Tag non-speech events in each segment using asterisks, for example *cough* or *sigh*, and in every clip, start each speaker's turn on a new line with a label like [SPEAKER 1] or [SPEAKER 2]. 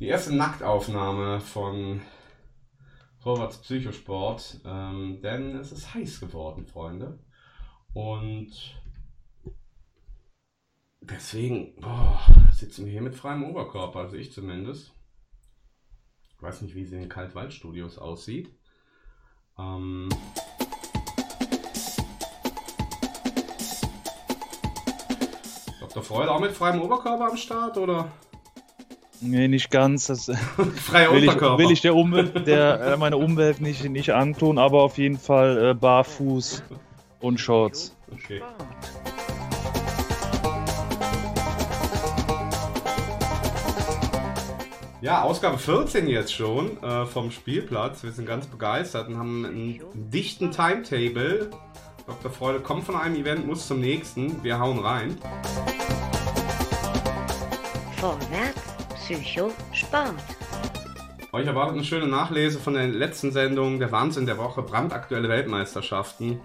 [SPEAKER 1] die erste Nacktaufnahme von Vorwärts Psychosport, ähm, denn es ist heiß geworden, Freunde. Und deswegen boah, sitzen wir hier mit freiem Oberkörper, also ich zumindest. Ich weiß nicht, wie es in den Kaltwaldstudios aussieht. Ähm, Dr. Freude auch mit freiem Oberkörper am Start, oder?
[SPEAKER 2] Nee, nicht ganz. Das *laughs*
[SPEAKER 1] Freier
[SPEAKER 2] will ich,
[SPEAKER 1] Unterkörper.
[SPEAKER 2] will ich der Umwelt, der, äh, meine Umwelt nicht, nicht antun, aber auf jeden Fall äh, barfuß und Shorts.
[SPEAKER 1] Okay. Ja, Ausgabe 14 jetzt schon äh, vom Spielplatz. Wir sind ganz begeistert und haben einen dichten Timetable. Dr. Freude kommt von einem Event, muss zum nächsten. Wir hauen rein.
[SPEAKER 3] Vorwärts, Psycho, Sport.
[SPEAKER 1] Euch erwartet eine schöne Nachlese von der letzten Sendung, der Wahnsinn der Woche, brandaktuelle Weltmeisterschaften.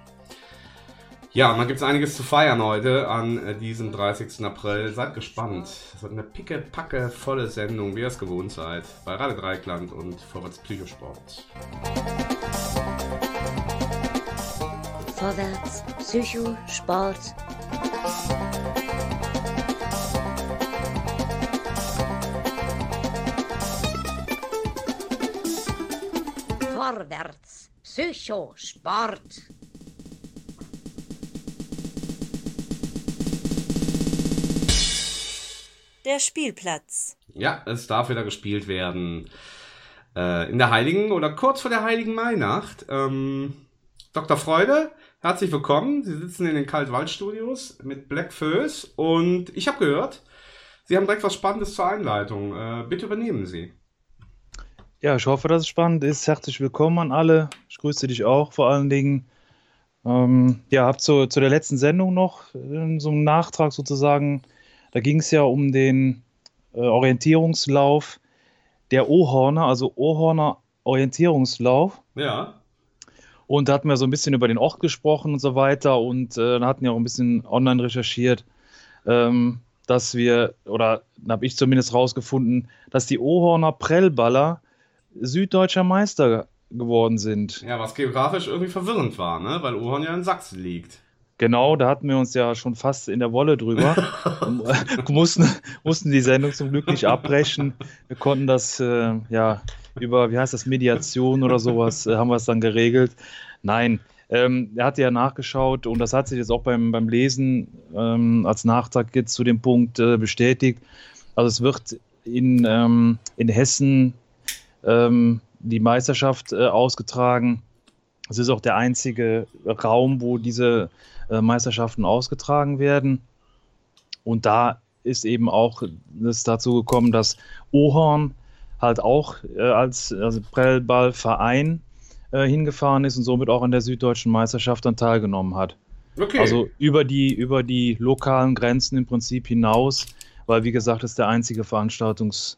[SPEAKER 1] Ja, und dann gibt es einiges zu feiern heute an äh, diesem 30. April. Seid gespannt. Es wird eine picke, packe, volle Sendung, wie ihr es gewohnt seid, bei Radio Dreikland und Vorwärts Psychosport.
[SPEAKER 3] Vorwärts, Psycho, Vorwärts, Psycho, Sport.
[SPEAKER 4] Der Spielplatz.
[SPEAKER 1] Ja, es darf wieder gespielt werden. Äh, in der Heiligen oder kurz vor der Heiligen Mainacht. Ähm, Dr. Freude, herzlich willkommen. Sie sitzen in den Kaltwaldstudios mit Black Föß und ich habe gehört, Sie haben direkt was Spannendes zur Einleitung. Äh, bitte übernehmen Sie.
[SPEAKER 2] Ja, ich hoffe, dass es spannend ist. Herzlich willkommen an alle. Ich grüße dich auch vor allen Dingen. Ähm, ja, hab zu, zu der letzten Sendung noch so einen Nachtrag sozusagen. Da ging es ja um den äh, Orientierungslauf der Ohorner, also Ohorner Orientierungslauf.
[SPEAKER 1] Ja.
[SPEAKER 2] Und da hatten wir so ein bisschen über den Ort gesprochen und so weiter und äh, dann hatten ja auch ein bisschen online recherchiert, ähm, dass wir, oder habe ich zumindest rausgefunden, dass die Ohorner Prellballer süddeutscher Meister geworden sind.
[SPEAKER 1] Ja, was geografisch irgendwie verwirrend war, ne? Weil Ohorn ja in Sachsen liegt.
[SPEAKER 2] Genau, da hatten wir uns ja schon fast in der Wolle drüber. *laughs* äh, mussten, mussten die Sendung zum Glück nicht abbrechen. Wir konnten das äh, ja über, wie heißt das, Mediation oder sowas, äh, haben wir es dann geregelt. Nein, ähm, er hatte ja nachgeschaut und das hat sich jetzt auch beim, beim Lesen ähm, als Nachtrag jetzt zu dem Punkt äh, bestätigt. Also es wird in, ähm, in Hessen ähm, die Meisterschaft äh, ausgetragen. Es ist auch der einzige Raum, wo diese äh, Meisterschaften ausgetragen werden. Und da ist eben auch es dazu gekommen, dass Ohorn halt auch äh, als also Prellballverein äh, hingefahren ist und somit auch an der süddeutschen Meisterschaft dann teilgenommen hat.
[SPEAKER 1] Okay.
[SPEAKER 2] Also über die, über die lokalen Grenzen im Prinzip hinaus, weil wie gesagt, es der einzige Veranstaltungsort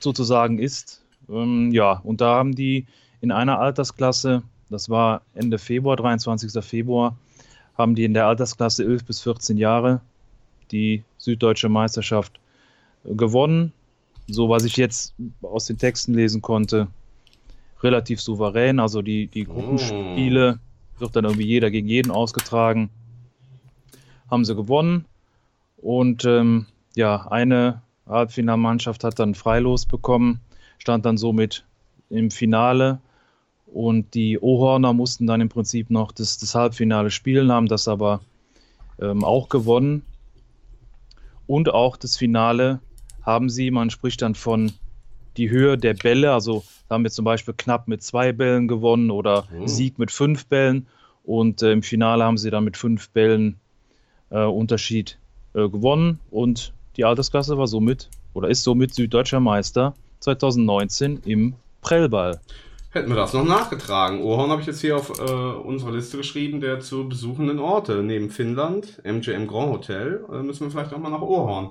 [SPEAKER 2] sozusagen ist. Ähm, ja, und da haben die in einer Altersklasse, das war Ende Februar, 23. Februar, haben die in der Altersklasse 11 bis 14 Jahre die süddeutsche Meisterschaft äh, gewonnen. So was ich jetzt aus den Texten lesen konnte, relativ souverän. Also die, die Gruppenspiele wird dann irgendwie jeder gegen jeden ausgetragen. Haben sie gewonnen. Und ähm, ja, eine Halbfinalmannschaft hat dann Freilos bekommen, stand dann somit im Finale. Und die Ohorner mussten dann im Prinzip noch das, das Halbfinale spielen, haben das aber ähm, auch gewonnen. Und auch das Finale haben sie, man spricht dann von die Höhe der Bälle, also haben wir zum Beispiel knapp mit zwei Bällen gewonnen oder
[SPEAKER 1] Oh.
[SPEAKER 2] Sieg mit fünf Bällen. Und äh, im Finale haben sie dann mit fünf Bällen äh, Unterschied äh, gewonnen. Und die Altersklasse war somit oder ist somit süddeutscher Meister 2019 im Prellball.
[SPEAKER 1] Hätten wir das noch nachgetragen. Ohorn habe ich jetzt hier auf äh, unsere Liste geschrieben, der zu besuchenden Orte. Neben Finnland, MGM Grand Hotel, äh, müssen wir vielleicht auch mal nach Ohorn.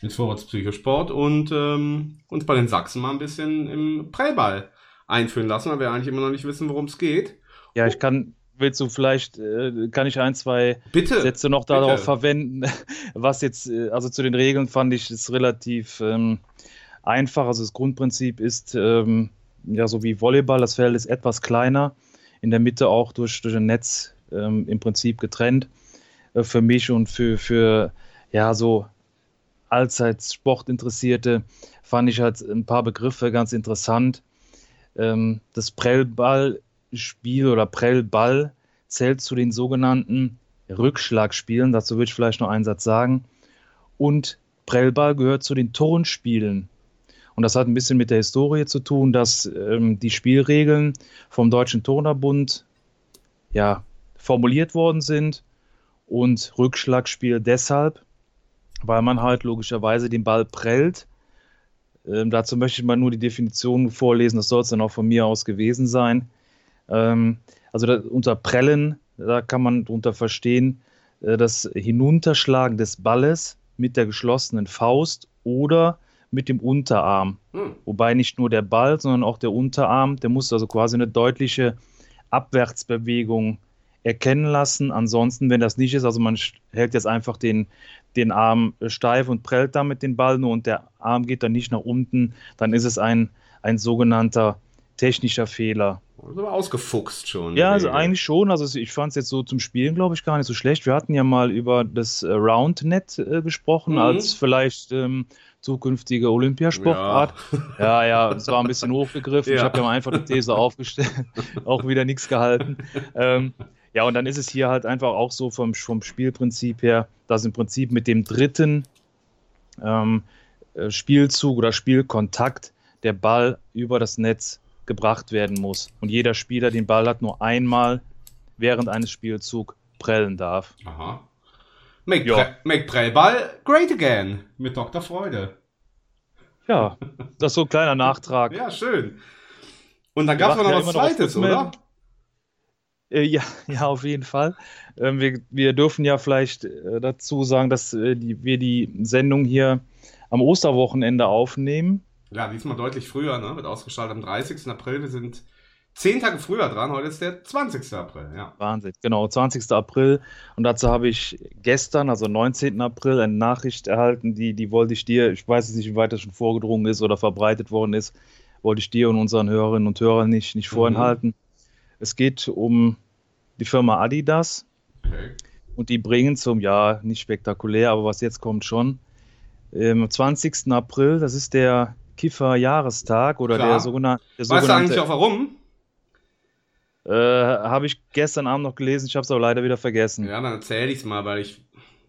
[SPEAKER 1] Mit Vorwärts Psychosport und ähm, uns bei den Sachsen mal ein bisschen im Prellball einführen lassen, weil wir eigentlich immer noch nicht wissen, worum es geht.
[SPEAKER 2] Ja, ich kann, willst du vielleicht, äh, kann ich ein, zwei
[SPEAKER 1] Bitte.
[SPEAKER 2] Sätze noch darauf verwenden, *laughs* was jetzt, äh, also zu den Regeln fand ich es relativ ähm, einfach. Also das Grundprinzip ist ähm, ja so wie Volleyball, das Feld ist etwas kleiner, in der Mitte auch durch, durch ein Netz ähm, im Prinzip getrennt. Äh, für mich und für, für ja so allzeit Sportinteressierte fand ich halt ein paar Begriffe ganz interessant. Ähm, das Prellballspiel oder Prellball zählt zu den sogenannten Rückschlagspielen. Dazu würde ich vielleicht noch einen Satz sagen. Und Prellball gehört zu den Turnspielen. Und das hat ein bisschen mit der Historie zu tun, dass ähm, die Spielregeln vom Deutschen Turnerbund ja, formuliert worden sind und Rückschlagspiel deshalb, weil man halt logischerweise den Ball prellt. Ähm, dazu möchte ich mal nur die Definition vorlesen, das soll es dann auch von mir aus gewesen sein. Ähm, also da, unter Prellen, da kann man darunter verstehen, äh, das Hinunterschlagen des Balles mit der geschlossenen Faust oder mit dem Unterarm. Hm. Wobei nicht nur der Ball, sondern auch der Unterarm, der muss also quasi eine deutliche Abwärtsbewegung erkennen lassen. Ansonsten, wenn das nicht ist, also man hält jetzt einfach den, den Arm steif und prellt damit den Ball nur und der Arm geht dann nicht nach unten, dann ist es ein, ein sogenannter technischer Fehler.
[SPEAKER 1] Aber ausgefuchst schon.
[SPEAKER 2] Ja, also eigentlich schon. Also ich fand es jetzt so zum Spielen, glaube ich, gar nicht so schlecht. Wir hatten ja mal über das äh, Roundnet äh, gesprochen, mhm. als vielleicht ähm, zukünftige Olympiasportart. Ja. ja, ja, es war ein bisschen hochgegriffen. Ja. Ich habe ja mal einfach die These aufgestellt, *laughs* auch wieder nichts gehalten. Ähm, ja, und dann ist es hier halt einfach auch so vom, vom Spielprinzip her, dass im Prinzip mit dem dritten ähm, äh, Spielzug oder Spielkontakt der Ball über das Netz gebracht werden muss. Und jeder Spieler den Ball hat nur einmal während eines Spielzugs prellen darf.
[SPEAKER 1] Aha. Make, Pre make Prellball great again mit Dr. Freude.
[SPEAKER 2] Ja, das ist so ein kleiner Nachtrag.
[SPEAKER 1] ja, schön. Und dann gab es noch ja was Zweites, oder?
[SPEAKER 2] Äh, ja, *laughs* ja, auf jeden Fall. Ähm, wir, wir dürfen ja vielleicht äh, dazu sagen, dass äh, die, wir die Sendung hier am Osterwochenende aufnehmen.
[SPEAKER 1] Ja, diesmal deutlich früher, ne? Wird ausgestrahlt am 30. April. Wir sind zehn Tage früher dran. Heute ist der 20. April, ja.
[SPEAKER 2] Wahnsinn, genau, 20. April. Und dazu habe ich gestern, also 19. April, eine Nachricht erhalten, die, die wollte ich dir, ich weiß nicht, wie weit das schon vorgedrungen ist oder verbreitet worden ist, wollte ich dir und unseren Hörerinnen und Hörern nicht, nicht mhm. vorenthalten. Es geht um die Firma Adidas. Okay. Und die bringen zum, ja, nicht spektakulär, aber was jetzt kommt schon. Am 20. April, das ist der Kiffer-Jahrestag oder Klar. der sogenannte. Der
[SPEAKER 1] weißt du eigentlich auch warum?
[SPEAKER 2] Äh, habe ich gestern Abend noch gelesen, ich habe es aber leider wieder vergessen.
[SPEAKER 1] Ja, dann erzähle ich es mal, weil ich,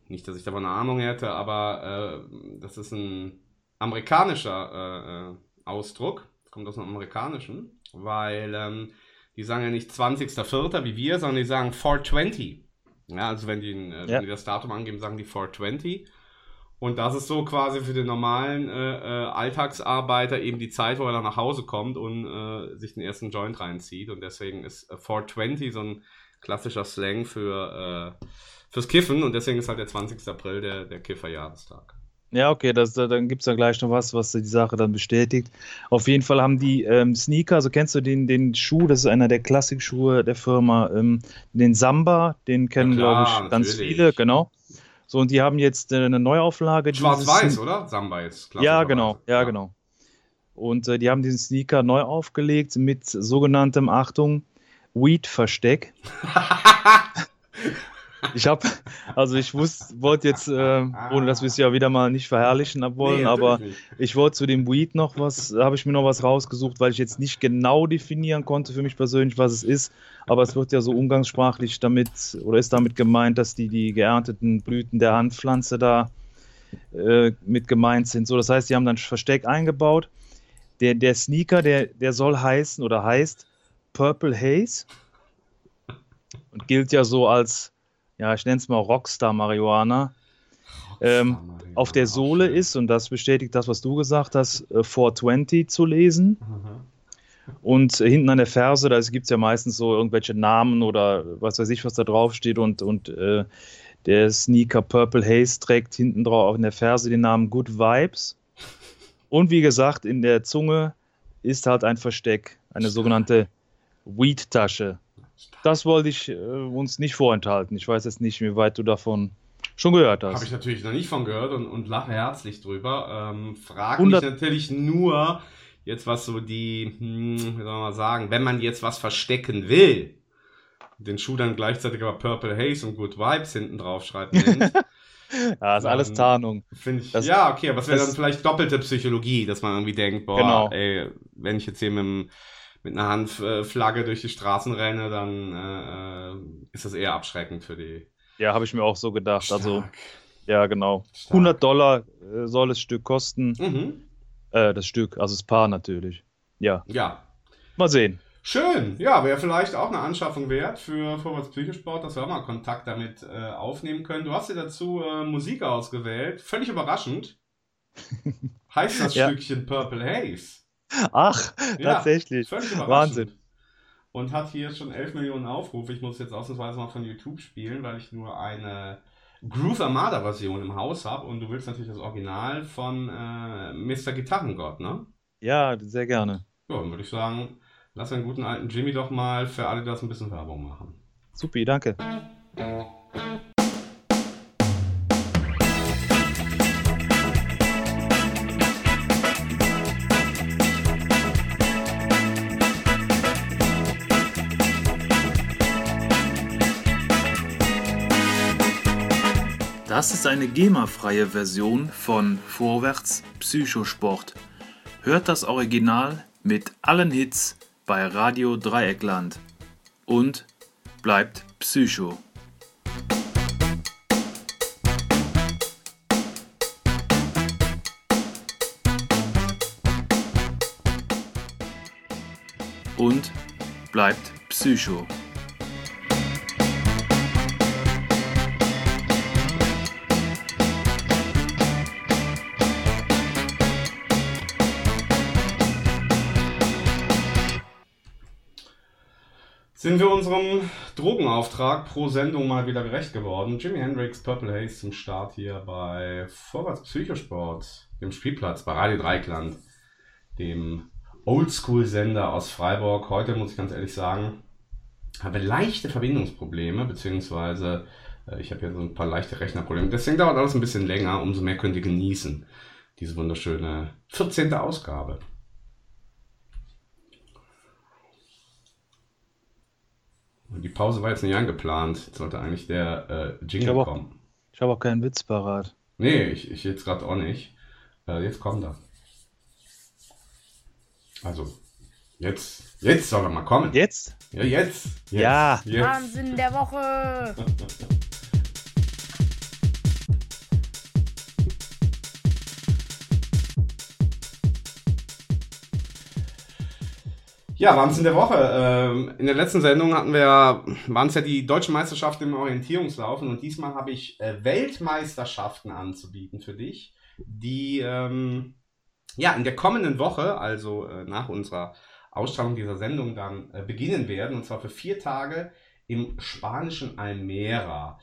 [SPEAKER 1] nicht, dass ich davon eine Ahnung hätte, aber äh, das ist ein amerikanischer äh, äh Ausdruck, kommt aus dem amerikanischen, weil ähm, die sagen ja nicht 20.04. wie wir, sondern die sagen 420. Ja, also wenn die, äh, ja. wenn die das Datum angeben, sagen die 420. Und das ist so quasi für den normalen äh, äh, Alltagsarbeiter eben die Zeit, wo er dann nach Hause kommt und äh, sich den ersten Joint reinzieht. Und deswegen ist 420 äh, so ein klassischer Slang für, äh, fürs Kiffen. Und deswegen ist halt der 20. April der, der Kifferjahrestag.
[SPEAKER 2] Ja, okay, das, dann gibt es ja gleich noch was, was die Sache dann bestätigt. Auf jeden Fall haben die ähm, Sneaker, also kennst du den, den Schuh, das ist einer der Klassikschuhe der Firma, ähm, den Samba, den kennen, ja, glaube ich, ganz natürlich. viele, genau. So, und die haben jetzt äh, eine Neuauflage.
[SPEAKER 1] Schwarz-Weiß, oder? Samba jetzt.
[SPEAKER 2] Ja, genau, ja, ja, genau. Und äh, die haben diesen Sneaker neu aufgelegt mit sogenanntem, Achtung, Weed-Versteck. *laughs* Ich habe, also ich wusste, wollte jetzt, äh, ohne dass wir es ja wieder mal nicht verherrlichen wollen, nee, aber nicht. ich wollte zu dem Weed noch was, habe ich mir noch was rausgesucht, weil ich jetzt nicht genau definieren konnte für mich persönlich, was es ist. Aber es wird ja so umgangssprachlich damit oder ist damit gemeint, dass die, die geernteten Blüten der Handpflanze da äh, mit gemeint sind. So, das heißt, die haben dann Versteck eingebaut. Der, der Sneaker, der, der soll heißen oder heißt Purple Haze und gilt ja so als ja, ich nenne es mal Rockstar-Marihuana, ähm, auf der Sohle ist, und das bestätigt das, was du gesagt hast, äh, 420 zu lesen. Mhm. Und äh, hinten an der Ferse, da gibt es ja meistens so irgendwelche Namen oder was weiß ich, was da drauf steht. Und, und äh, der Sneaker Purple Haze trägt hinten drauf in der Ferse den Namen Good Vibes. Und wie gesagt, in der Zunge ist halt ein Versteck, eine sogenannte Weed-Tasche. Das wollte ich äh, uns nicht vorenthalten. Ich weiß jetzt nicht, wie weit du davon schon gehört
[SPEAKER 1] Habe
[SPEAKER 2] hast.
[SPEAKER 1] ich natürlich noch nicht von gehört und, und lache herzlich drüber. Ähm, frag
[SPEAKER 2] 100
[SPEAKER 1] mich natürlich nur, jetzt was so die, hm, wie soll man mal sagen, wenn man jetzt was verstecken will, den Schuh dann gleichzeitig aber Purple Haze und Good Vibes hinten drauf schreibt, *laughs* nennt,
[SPEAKER 2] Ja, ist alles
[SPEAKER 1] Ähm,
[SPEAKER 2] Tarnung.
[SPEAKER 1] finde ich,
[SPEAKER 2] Das-
[SPEAKER 1] ja, okay, aber es wäre dann vielleicht doppelte Psychologie, dass man irgendwie denkt, boah,
[SPEAKER 2] Genau.
[SPEAKER 1] ey, wenn ich jetzt hier mit, dem- mit einer Handflagge durch die Straßen renne, dann äh, äh, ist das eher abschreckend für die.
[SPEAKER 2] Ja, habe ich mir auch so gedacht. Also,
[SPEAKER 1] Stark.
[SPEAKER 2] ja, genau.
[SPEAKER 1] Stark.
[SPEAKER 2] 100 Dollar äh, soll das Stück kosten.
[SPEAKER 1] Mhm.
[SPEAKER 2] Äh, das Stück, also das Paar natürlich. Ja,
[SPEAKER 1] Ja,
[SPEAKER 2] mal sehen.
[SPEAKER 1] Schön, ja, wäre vielleicht auch eine Anschaffung wert für Vorwärts Psychosport, dass wir auch mal Kontakt damit äh, aufnehmen können. Du hast dir dazu äh, Musik ausgewählt, völlig überraschend. *laughs* Heißt das
[SPEAKER 2] Ja.
[SPEAKER 1] Stückchen Purple Haze.
[SPEAKER 2] Ach,
[SPEAKER 1] Ja,
[SPEAKER 2] tatsächlich. Wahnsinn.
[SPEAKER 1] Und hat hier schon 11 Millionen Aufrufe. Ich muss jetzt ausnahmsweise mal von YouTube spielen, weil ich nur eine Groove Armada Version im Haus habe. Und du willst natürlich das Original von äh, Mr. Gitarrengott, ne?
[SPEAKER 2] Ja, sehr gerne.
[SPEAKER 1] Ja, dann würde ich sagen, lass den guten alten Jimmy doch mal für alle das ein bisschen Werbung machen.
[SPEAKER 2] Supi, danke.
[SPEAKER 5] Das ist eine GEMA-freie Version von Vorwärts Psychosport. Hört das Original mit allen Hits bei Radio Dreieckland und bleibt Psycho. Und bleibt Psycho.
[SPEAKER 1] Sind wir unserem Drogenauftrag pro Sendung mal wieder gerecht geworden? Jimi Hendrix, Purple Haze zum Start hier bei Vorwärts Psychosport, dem Spielplatz bei Radio Dreikland, dem Oldschool-Sender aus Freiburg. Heute muss ich ganz ehrlich sagen, habe leichte Verbindungsprobleme, beziehungsweise äh, ich habe hier so ein paar leichte Rechnerprobleme. Deswegen dauert alles ein bisschen länger, umso mehr könnt ihr genießen. Diese wunderschöne 14. Ausgabe. Und die Pause war jetzt nicht eingeplant. Jetzt sollte eigentlich der äh, Jingle
[SPEAKER 2] Ich auch-
[SPEAKER 1] kommen.
[SPEAKER 2] Ich habe auch keinen Witz parat.
[SPEAKER 1] Nee, ich, ich jetzt gerade auch nicht. Äh, jetzt kommt er. Also, jetzt, jetzt soll er mal kommen.
[SPEAKER 2] Jetzt?
[SPEAKER 1] Ja, jetzt. jetzt
[SPEAKER 2] Ja.
[SPEAKER 1] Jetzt.
[SPEAKER 6] Wahnsinn der Woche. *laughs*
[SPEAKER 1] Ja, Wahnsinn der Woche. Ähm, in der letzten Sendung hatten wir, waren es ja die deutschen Meisterschaften im Orientierungslaufen und diesmal habe ich äh, Weltmeisterschaften anzubieten für dich, die ähm, ja in der kommenden Woche, also äh, nach unserer Ausstrahlung dieser Sendung dann äh, beginnen werden und zwar für vier Tage im spanischen Almera.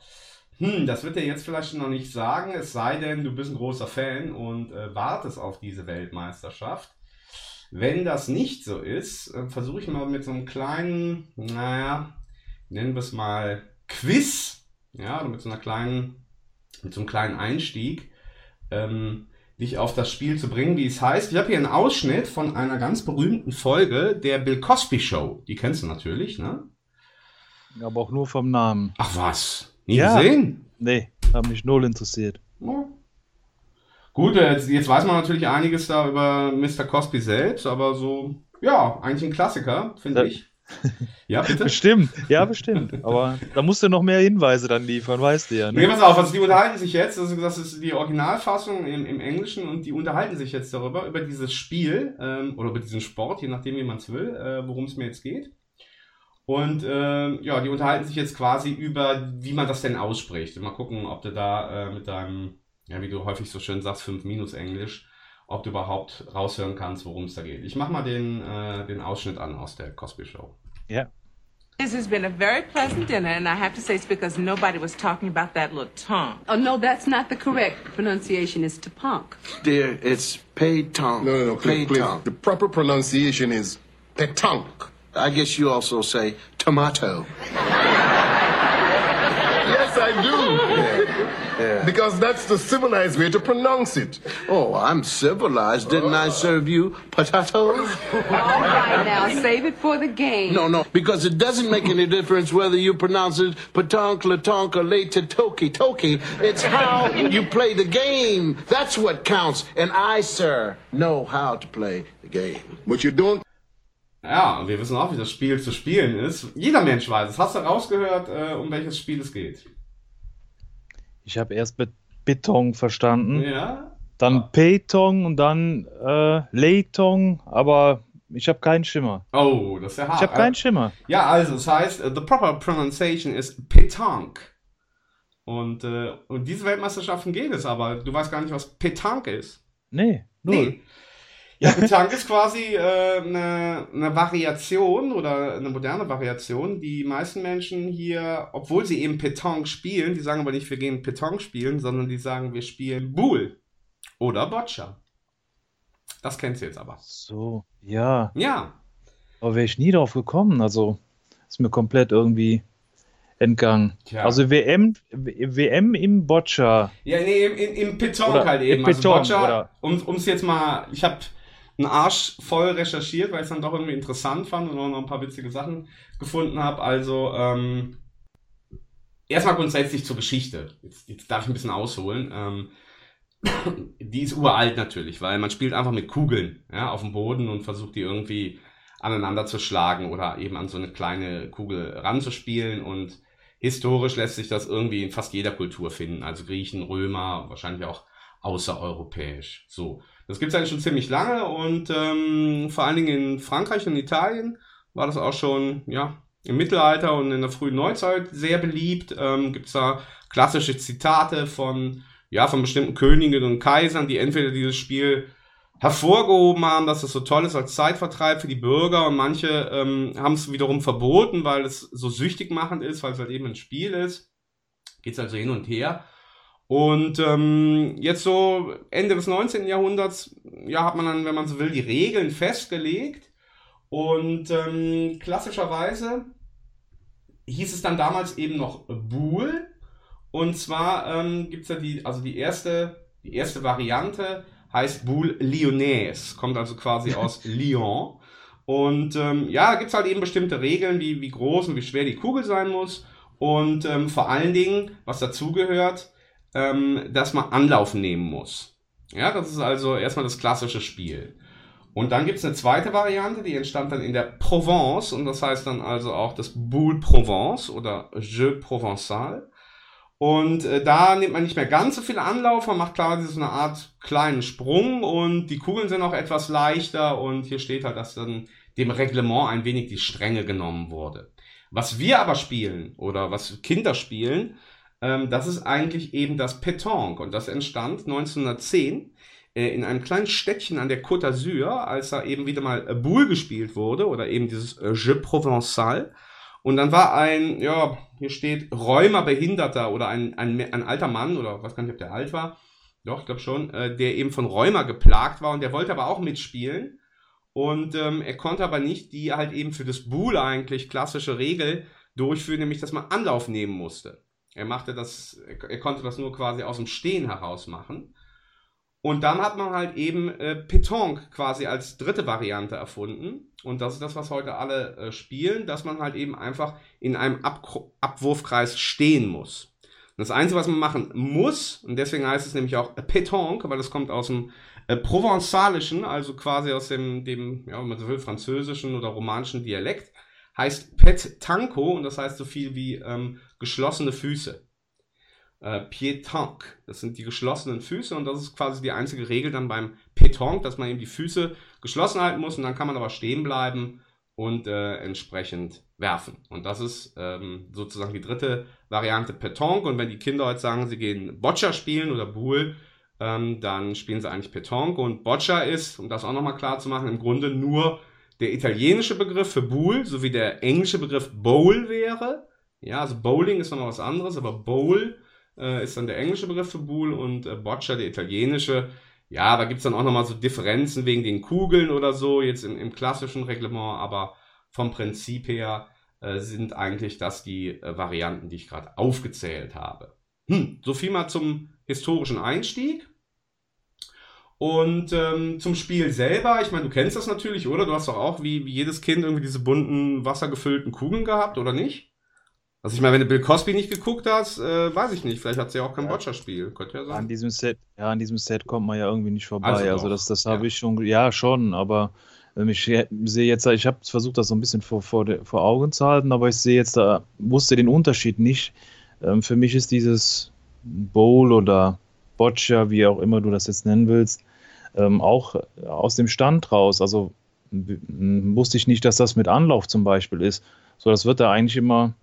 [SPEAKER 1] Hm, das wird er jetzt vielleicht noch nicht sagen, es sei denn, du bist ein großer Fan und äh, wartest auf diese Weltmeisterschaft. Wenn das nicht so ist, äh, versuche ich mal mit so einem kleinen, naja, nennen wir es mal Quiz, ja, oder mit so einer kleinen, mit so einem kleinen Einstieg, ähm, dich auf das Spiel zu bringen, wie es heißt. Ich habe hier einen Ausschnitt von einer ganz berühmten Folge der Bill Cosby Show. Die kennst du natürlich, ne?
[SPEAKER 2] Aber auch nur vom Namen.
[SPEAKER 1] Ach was, nie
[SPEAKER 2] Ja.
[SPEAKER 1] gesehen?
[SPEAKER 2] Nee, hat mich null interessiert.
[SPEAKER 1] Gut, äh, jetzt, jetzt weiß man natürlich einiges da über Mr. Cosby selbst, aber so, ja, eigentlich ein Klassiker, finde
[SPEAKER 2] Ja.
[SPEAKER 1] ich. Ja, bitte?
[SPEAKER 2] Bestimmt, ja, *laughs* bestimmt. Aber da musst du noch mehr Hinweise dann liefern, weißt du ja.
[SPEAKER 1] Nee,
[SPEAKER 2] Ne?
[SPEAKER 1] pass auf, also die unterhalten sich jetzt, also das ist die Originalfassung im, im Englischen und die unterhalten sich jetzt darüber, über dieses Spiel ähm, oder über diesen Sport, je nachdem, wie man es will, äh, worum es mir jetzt geht. Und ähm, ja, die unterhalten sich jetzt quasi über, wie man das denn ausspricht. Mal gucken, ob du da äh, mit deinem, ja, wie du häufig so schön sagst, 5 minus Englisch, ob du überhaupt raushören kannst, worum es da geht. Ich mach mal den, äh, den Ausschnitt an aus der Cosby Show.
[SPEAKER 2] Ja.
[SPEAKER 7] This has been a very pleasant dinner, and I have to say it's because nobody was talking about that little tongue.
[SPEAKER 8] Oh, no, that's not the correct pronunciation. It's Tapunk.
[SPEAKER 9] Dear, it's paid tongue.
[SPEAKER 10] No, no, no, please,
[SPEAKER 9] paid
[SPEAKER 10] please.
[SPEAKER 9] tongue.
[SPEAKER 10] The proper pronunciation is petanque.
[SPEAKER 9] I guess you also say tomato.
[SPEAKER 10] yes, I do.
[SPEAKER 9] Yeah. *laughs*
[SPEAKER 10] Because that's the civilized way to pronounce it.
[SPEAKER 9] Oh, I'm civilized. Didn't I serve you potatoes?
[SPEAKER 8] All right, now save it for the game.
[SPEAKER 9] No, no, because it doesn't make any difference whether you pronounce it patonk, latonk, or late toki toki. It's how you play the game. That's what counts. And I, sir, know how to play the game.
[SPEAKER 10] But you don't
[SPEAKER 1] Ja, und wir wissen auch, wie das Spiel zu spielen ist. Jeder Mensch weiß es. Hast du rausgehört, äh, um welches Spiel es geht?
[SPEAKER 2] Ich habe erst Be Beton verstanden,
[SPEAKER 1] Ja.
[SPEAKER 2] dann Petong und dann äh, Leitong, aber ich habe keinen Schimmer.
[SPEAKER 1] Oh, das ist ja hart.
[SPEAKER 2] Ich habe keinen Schimmer.
[SPEAKER 1] Ja, also, es heißt, äh, the proper pronunciation is Petanque. Und, äh, und diese Weltmeisterschaften geht es, aber du weißt gar nicht, was Petanque ist.
[SPEAKER 2] Nee, null.
[SPEAKER 1] Nee. Ja, Petanque ist quasi äh, eine, eine Variation oder eine moderne Variation. Die meisten Menschen hier, obwohl sie eben Petanque spielen, die sagen aber nicht, wir gehen Petanque spielen, sondern die sagen, wir spielen Boule oder Boccia. Das kennst du jetzt aber.
[SPEAKER 2] So, ja.
[SPEAKER 1] Ja,
[SPEAKER 2] Aber wäre ich nie drauf gekommen. Also ist mir komplett irgendwie entgangen.
[SPEAKER 1] Tja.
[SPEAKER 2] Also WM, WM im Boccia.
[SPEAKER 1] Ja, nee, im, im, im Petanque halt eben.
[SPEAKER 2] im
[SPEAKER 1] also Boccia,
[SPEAKER 2] oder?
[SPEAKER 1] um es jetzt mal, ich habe einen Arsch voll recherchiert, weil ich es dann doch irgendwie interessant fand und auch noch ein paar witzige Sachen gefunden habe. Also, ähm, erstmal grundsätzlich zur Geschichte. Jetzt, jetzt darf ich ein bisschen ausholen. Ähm, *coughs* die ist uralt natürlich, weil man spielt einfach mit Kugeln ja, auf dem Boden und versucht die irgendwie aneinander zu schlagen oder eben an so eine kleine Kugel ranzuspielen und historisch lässt sich das irgendwie in fast jeder Kultur finden. Also Griechen, Römer, wahrscheinlich auch außereuropäisch. So. Das gibt es eigentlich schon ziemlich lange und ähm, vor allen Dingen in Frankreich und Italien war das auch schon, ja, im Mittelalter und in der frühen Neuzeit sehr beliebt. Ähm, gibt es da klassische Zitate von, ja, von bestimmten Königen und Kaisern, die entweder dieses Spiel hervorgehoben haben, dass es so toll ist als Zeitvertreib für die Bürger und manche ähm, haben es wiederum verboten, weil es so süchtig machend ist, weil es halt eben ein Spiel ist. Geht's also hin und her. Und ähm, jetzt so Ende des 19. Jahrhunderts, ja, hat man dann, wenn man so will, die Regeln festgelegt. Und ähm, klassischerweise hieß es dann damals eben noch Boule. Und zwar ähm, gibt's ja die, also die erste, die erste Variante heißt Boule Lyonnaise, kommt also quasi *laughs* aus Lyon. Und ähm, ja, gibt's halt eben bestimmte Regeln, wie, wie groß und wie schwer die Kugel sein muss. Und ähm, vor allen Dingen, was dazugehört, ähm, dass man Anlauf nehmen muss. Ja, das ist also erstmal das klassische Spiel. Und dann gibt's eine zweite Variante, die entstand dann in der Provence und das heißt dann also auch das Boule Provence oder Jeu Provençal. Und äh, da nimmt man nicht mehr ganz so viel Anlauf, man macht quasi so eine Art kleinen Sprung und die Kugeln sind auch etwas leichter und hier steht halt, dass dann dem Reglement ein wenig die Strenge genommen wurde. Was wir aber spielen oder was Kinder spielen, ähm, das ist eigentlich eben das Pétanque und das entstand 1910 äh, in einem kleinen Städtchen an der Côte d'Azur, als da eben wieder mal äh, Boule gespielt wurde oder eben dieses äh, Jeu Provençal. Und dann war ein, ja, hier steht Rheuma-Behinderter oder ein, ein, ein alter Mann oder was kann ich, ob der alt war, doch, ich glaube schon, der eben von Rheuma geplagt war und der wollte aber auch mitspielen. Und ähm, er konnte aber nicht die halt eben für das Boule eigentlich klassische Regel durchführen, nämlich dass man Anlauf nehmen musste. Er machte das, er konnte das nur quasi aus dem Stehen heraus machen. Und dann hat man halt eben äh, Pétanque quasi als dritte Variante erfunden. Und das ist das, was heute alle äh, spielen, dass man halt eben einfach in einem Ab Abwurfkreis stehen muss. Und das Einzige, was man machen muss, und deswegen heißt es nämlich auch Pétanque, weil es kommt aus dem äh, Provenzalischen, also quasi aus dem, dem, ja, wenn man so will, französischen oder romanischen Dialekt, heißt Pet Tanko und das heißt so viel wie ähm, geschlossene Füße. Äh, Pétanque, das sind die geschlossenen Füße und das ist quasi die einzige Regel dann beim Pétanque, dass man eben die Füße geschlossen halten muss und dann kann man aber stehen bleiben und äh, entsprechend werfen. Und das ist ähm, sozusagen die dritte Variante Pétanque und wenn die Kinder heute sagen, sie gehen Boccia spielen oder Boule, ähm, dann spielen sie eigentlich Pétanque und Boccia ist, um das auch nochmal klar zu machen, im Grunde nur der italienische Begriff für Boule, sowie der englische Begriff Bowl wäre. Ja, also Bowling ist nochmal was anderes, aber Bowl äh, ist dann der englische Begriff für Boule und äh, Boccia der italienische. Ja, da gibt's dann auch nochmal so Differenzen wegen den Kugeln oder so, jetzt im, im klassischen Reglement, aber vom Prinzip her äh, sind eigentlich das die äh, Varianten, die ich gerade aufgezählt habe. Hm, so viel mal zum historischen Einstieg. Und ähm, zum Spiel selber, ich meine, du kennst das natürlich, oder? Du hast doch auch wie, wie jedes Kind irgendwie diese bunten, wassergefüllten Kugeln gehabt, oder nicht? Also ich meine, wenn du Bill Cosby nicht geguckt hast, äh, weiß ich nicht. Vielleicht hat sie ja auch kein Boccia-Spiel. Könnte ja sein.
[SPEAKER 2] An diesem Set, ja, an diesem Set kommt man ja irgendwie nicht vorbei.
[SPEAKER 1] Also
[SPEAKER 2] Also, das, das habe
[SPEAKER 1] ja.
[SPEAKER 2] ich schon, ja schon, aber ähm, ich sehe jetzt, ich habe versucht, das so ein bisschen vor, vor, vor Augen zu halten, aber ich sehe jetzt da, wusste den Unterschied nicht. Ähm, für mich ist dieses Bowl oder Boccia, wie auch immer du das jetzt nennen willst, ähm, auch aus dem Stand raus. Also wusste ich nicht, dass das mit Anlauf zum Beispiel ist. So, das wird da eigentlich immer,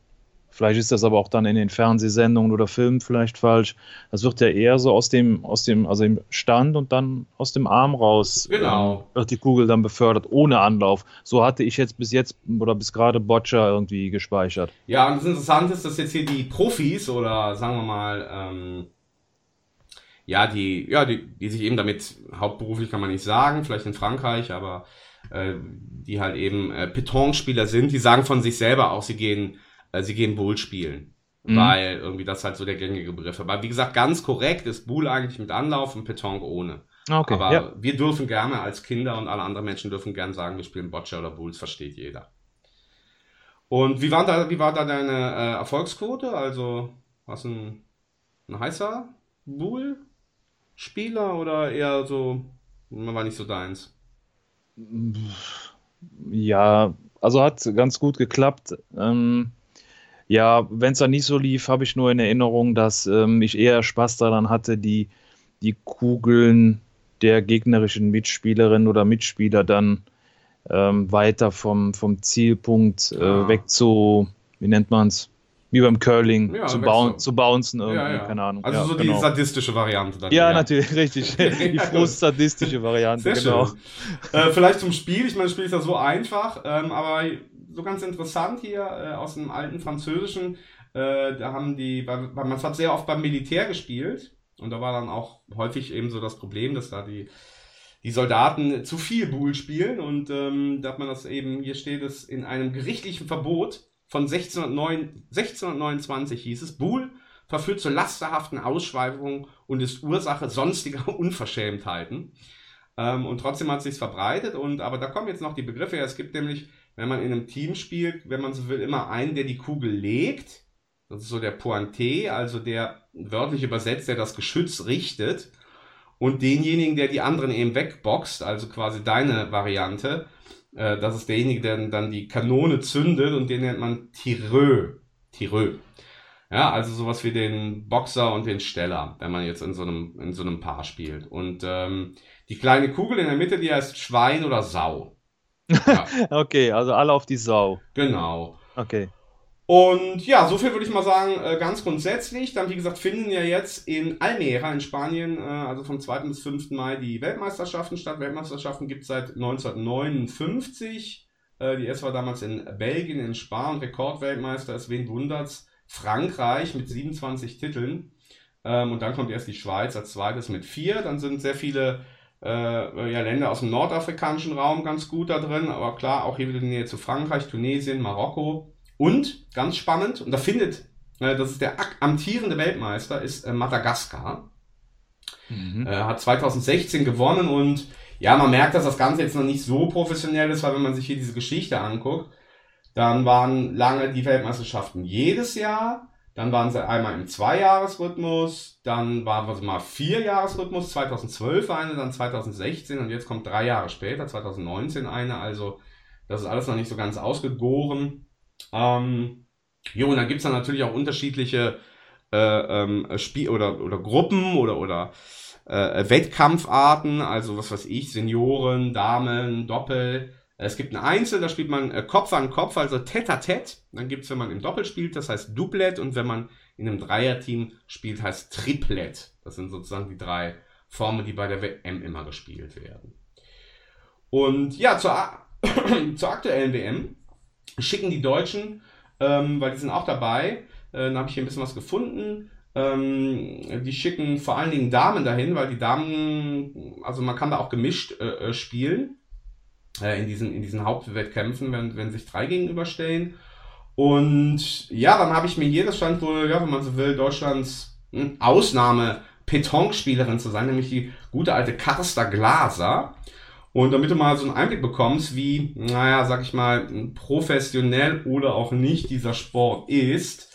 [SPEAKER 2] vielleicht ist das aber auch dann in den Fernsehsendungen oder Filmen vielleicht falsch. Das wird ja eher so aus dem, aus dem, also im Stand und dann aus dem Arm raus
[SPEAKER 1] Genau.
[SPEAKER 2] ähm, wird die Kugel dann befördert, ohne Anlauf. So hatte ich jetzt bis jetzt oder bis gerade Boccia irgendwie gespeichert.
[SPEAKER 1] Ja, und das Interessante ist, dass jetzt hier die Profis oder sagen wir mal, ähm, ja, die, ja, die, die sich eben damit hauptberuflich kann man nicht sagen, vielleicht in Frankreich, aber äh, die halt eben äh, Petanque-Spieler sind, die sagen von sich selber auch, sie gehen, sie gehen Bull spielen.
[SPEAKER 2] Mhm.
[SPEAKER 1] Weil irgendwie das halt so der gängige Begriff ist. Aber wie gesagt, ganz korrekt ist Bull eigentlich mit Anlauf und Petanque ohne.
[SPEAKER 2] Ah, Okay,
[SPEAKER 1] Aber
[SPEAKER 2] ja.
[SPEAKER 1] wir dürfen gerne als Kinder und alle anderen Menschen dürfen gerne sagen, wir spielen Boccia oder Bulls, versteht jeder. Und wie war da, wie war da deine äh, Erfolgsquote? Also, du ein, ein heißer Bull-Spieler oder eher so, man war nicht so deins?
[SPEAKER 2] Ja, also hat ganz gut geklappt. Ähm, ja, wenn es dann nicht so lief, habe ich nur in Erinnerung, dass ähm, ich eher Spaß daran hatte, die, die Kugeln der gegnerischen Mitspielerin oder Mitspieler dann ähm, weiter vom, vom Zielpunkt äh,
[SPEAKER 1] Ah.
[SPEAKER 2] weg zu, wie nennt man es? Wie beim Curling,
[SPEAKER 1] Ja,
[SPEAKER 2] zu, bauen,
[SPEAKER 1] zu-
[SPEAKER 2] bouncen irgendwie,
[SPEAKER 1] Ja, ja.
[SPEAKER 2] keine Ahnung.
[SPEAKER 1] Also
[SPEAKER 2] ja,
[SPEAKER 1] so
[SPEAKER 2] genau.
[SPEAKER 1] die sadistische Variante. Dann
[SPEAKER 2] Ja, natürlich, richtig. *laughs* Die
[SPEAKER 1] Ja,
[SPEAKER 2] frust-sadistische Variante,
[SPEAKER 1] Sehr
[SPEAKER 2] genau.
[SPEAKER 1] schön. Äh, vielleicht zum Spiel. Ich meine, das Spiel ist ja so einfach, ähm, aber so ganz interessant hier äh, aus dem alten Französischen. Äh, da haben die, weil, man hat sehr oft beim Militär gespielt und da war dann auch häufig eben so das Problem, dass da die die Soldaten zu viel Buhl spielen und ähm, da hat man das eben, hier steht es in einem gerichtlichen Verbot von 1609, 1629 hieß es, Buhl verführt zu lasterhaften Ausschweifungen und ist Ursache sonstiger *laughs* Unverschämtheiten. Ähm, und trotzdem hat sich's verbreitet und aber da kommen jetzt noch die Begriffe her. Es gibt nämlich, wenn man in einem Team spielt, wenn man so will, immer einen, der die Kugel legt. Das ist so der Pointé, also der wörtlich übersetzt, der das Geschütz richtet. Und denjenigen, der die anderen eben wegboxt, also quasi deine Variante, äh, das ist derjenige, der dann die Kanone zündet und den nennt man Tireux. Tireux. Ja, also sowas wie den Boxer und den Steller, wenn man jetzt in so einem, in so einem Paar spielt. Und ähm, die kleine Kugel in der Mitte, die heißt Schwein oder Sau. Ja, *laughs*
[SPEAKER 2] Okay, also alle auf die Sau.
[SPEAKER 1] genau.
[SPEAKER 2] Okay.
[SPEAKER 1] Und ja, so viel würde ich mal sagen, äh, ganz grundsätzlich. Dann, wie gesagt, finden ja jetzt in Almera in Spanien, äh, also vom 2. bis 5. Mai, die Weltmeisterschaften statt. Weltmeisterschaften gibt es seit 1959. Äh, die erste war damals in Belgien, in Spa und Rekordweltmeister ist, wen wundert's, Frankreich mit 27 Titeln. Ähm, und dann kommt erst die Schweiz als zweites mit vier. Dann sind sehr viele äh, ja, Länder aus dem nordafrikanischen Raum ganz gut da drin. Aber klar, auch hier wieder die Nähe zu Frankreich, Tunesien, Marokko. Und ganz spannend, und da findet, äh, das ist der amtierende Weltmeister, ist äh, Madagaskar.
[SPEAKER 2] Mhm.
[SPEAKER 1] Äh, hat 2016 gewonnen und ja, man merkt, dass das Ganze jetzt noch nicht so professionell ist, weil wenn man sich hier diese Geschichte anguckt, dann waren lange die Weltmeisterschaften jedes Jahr, dann waren sie einmal im Zweijahresrhythmus, dann war was mal Vierjahresrhythmus, 2012 eine, dann 2016 und jetzt kommt drei Jahre später, 2019 eine, also das ist alles noch nicht so ganz ausgegoren. Ähm, jo, und dann gibt's dann natürlich auch unterschiedliche äh, ähm, Spiel oder, oder Gruppen oder, oder äh, Wettkampfarten, also was weiß ich, Senioren, Damen, Doppel. Es gibt ein Einzel, da spielt man äh, Kopf an Kopf, also Tête-à-Tête. Dann gibt's, wenn man im Doppel spielt, das heißt Doublet. Und wenn man in einem Dreierteam spielt, heißt Triplet. Das sind sozusagen die drei Formen, die bei der WM immer gespielt werden. Und ja, zur, *clears throat* zur aktuellen WM schicken die Deutschen, ähm, weil die sind auch dabei, äh, dann habe ich hier ein bisschen was gefunden. Ähm, die schicken vor allen Dingen Damen dahin, weil die Damen, also man kann da auch gemischt äh, äh, spielen äh, in diesen, in diesen Hauptwettkämpfen, wenn, wenn sich drei gegenüberstellen. Und ja, dann habe ich mir hier, das stand wohl, ja, wenn man so will, Deutschlands hm, Ausnahme Petonspielerin zu sein, nämlich die gute alte Karsta Glaser. Und damit du mal so einen Einblick bekommst, wie, naja, sag ich mal, professionell oder auch nicht dieser Sport ist,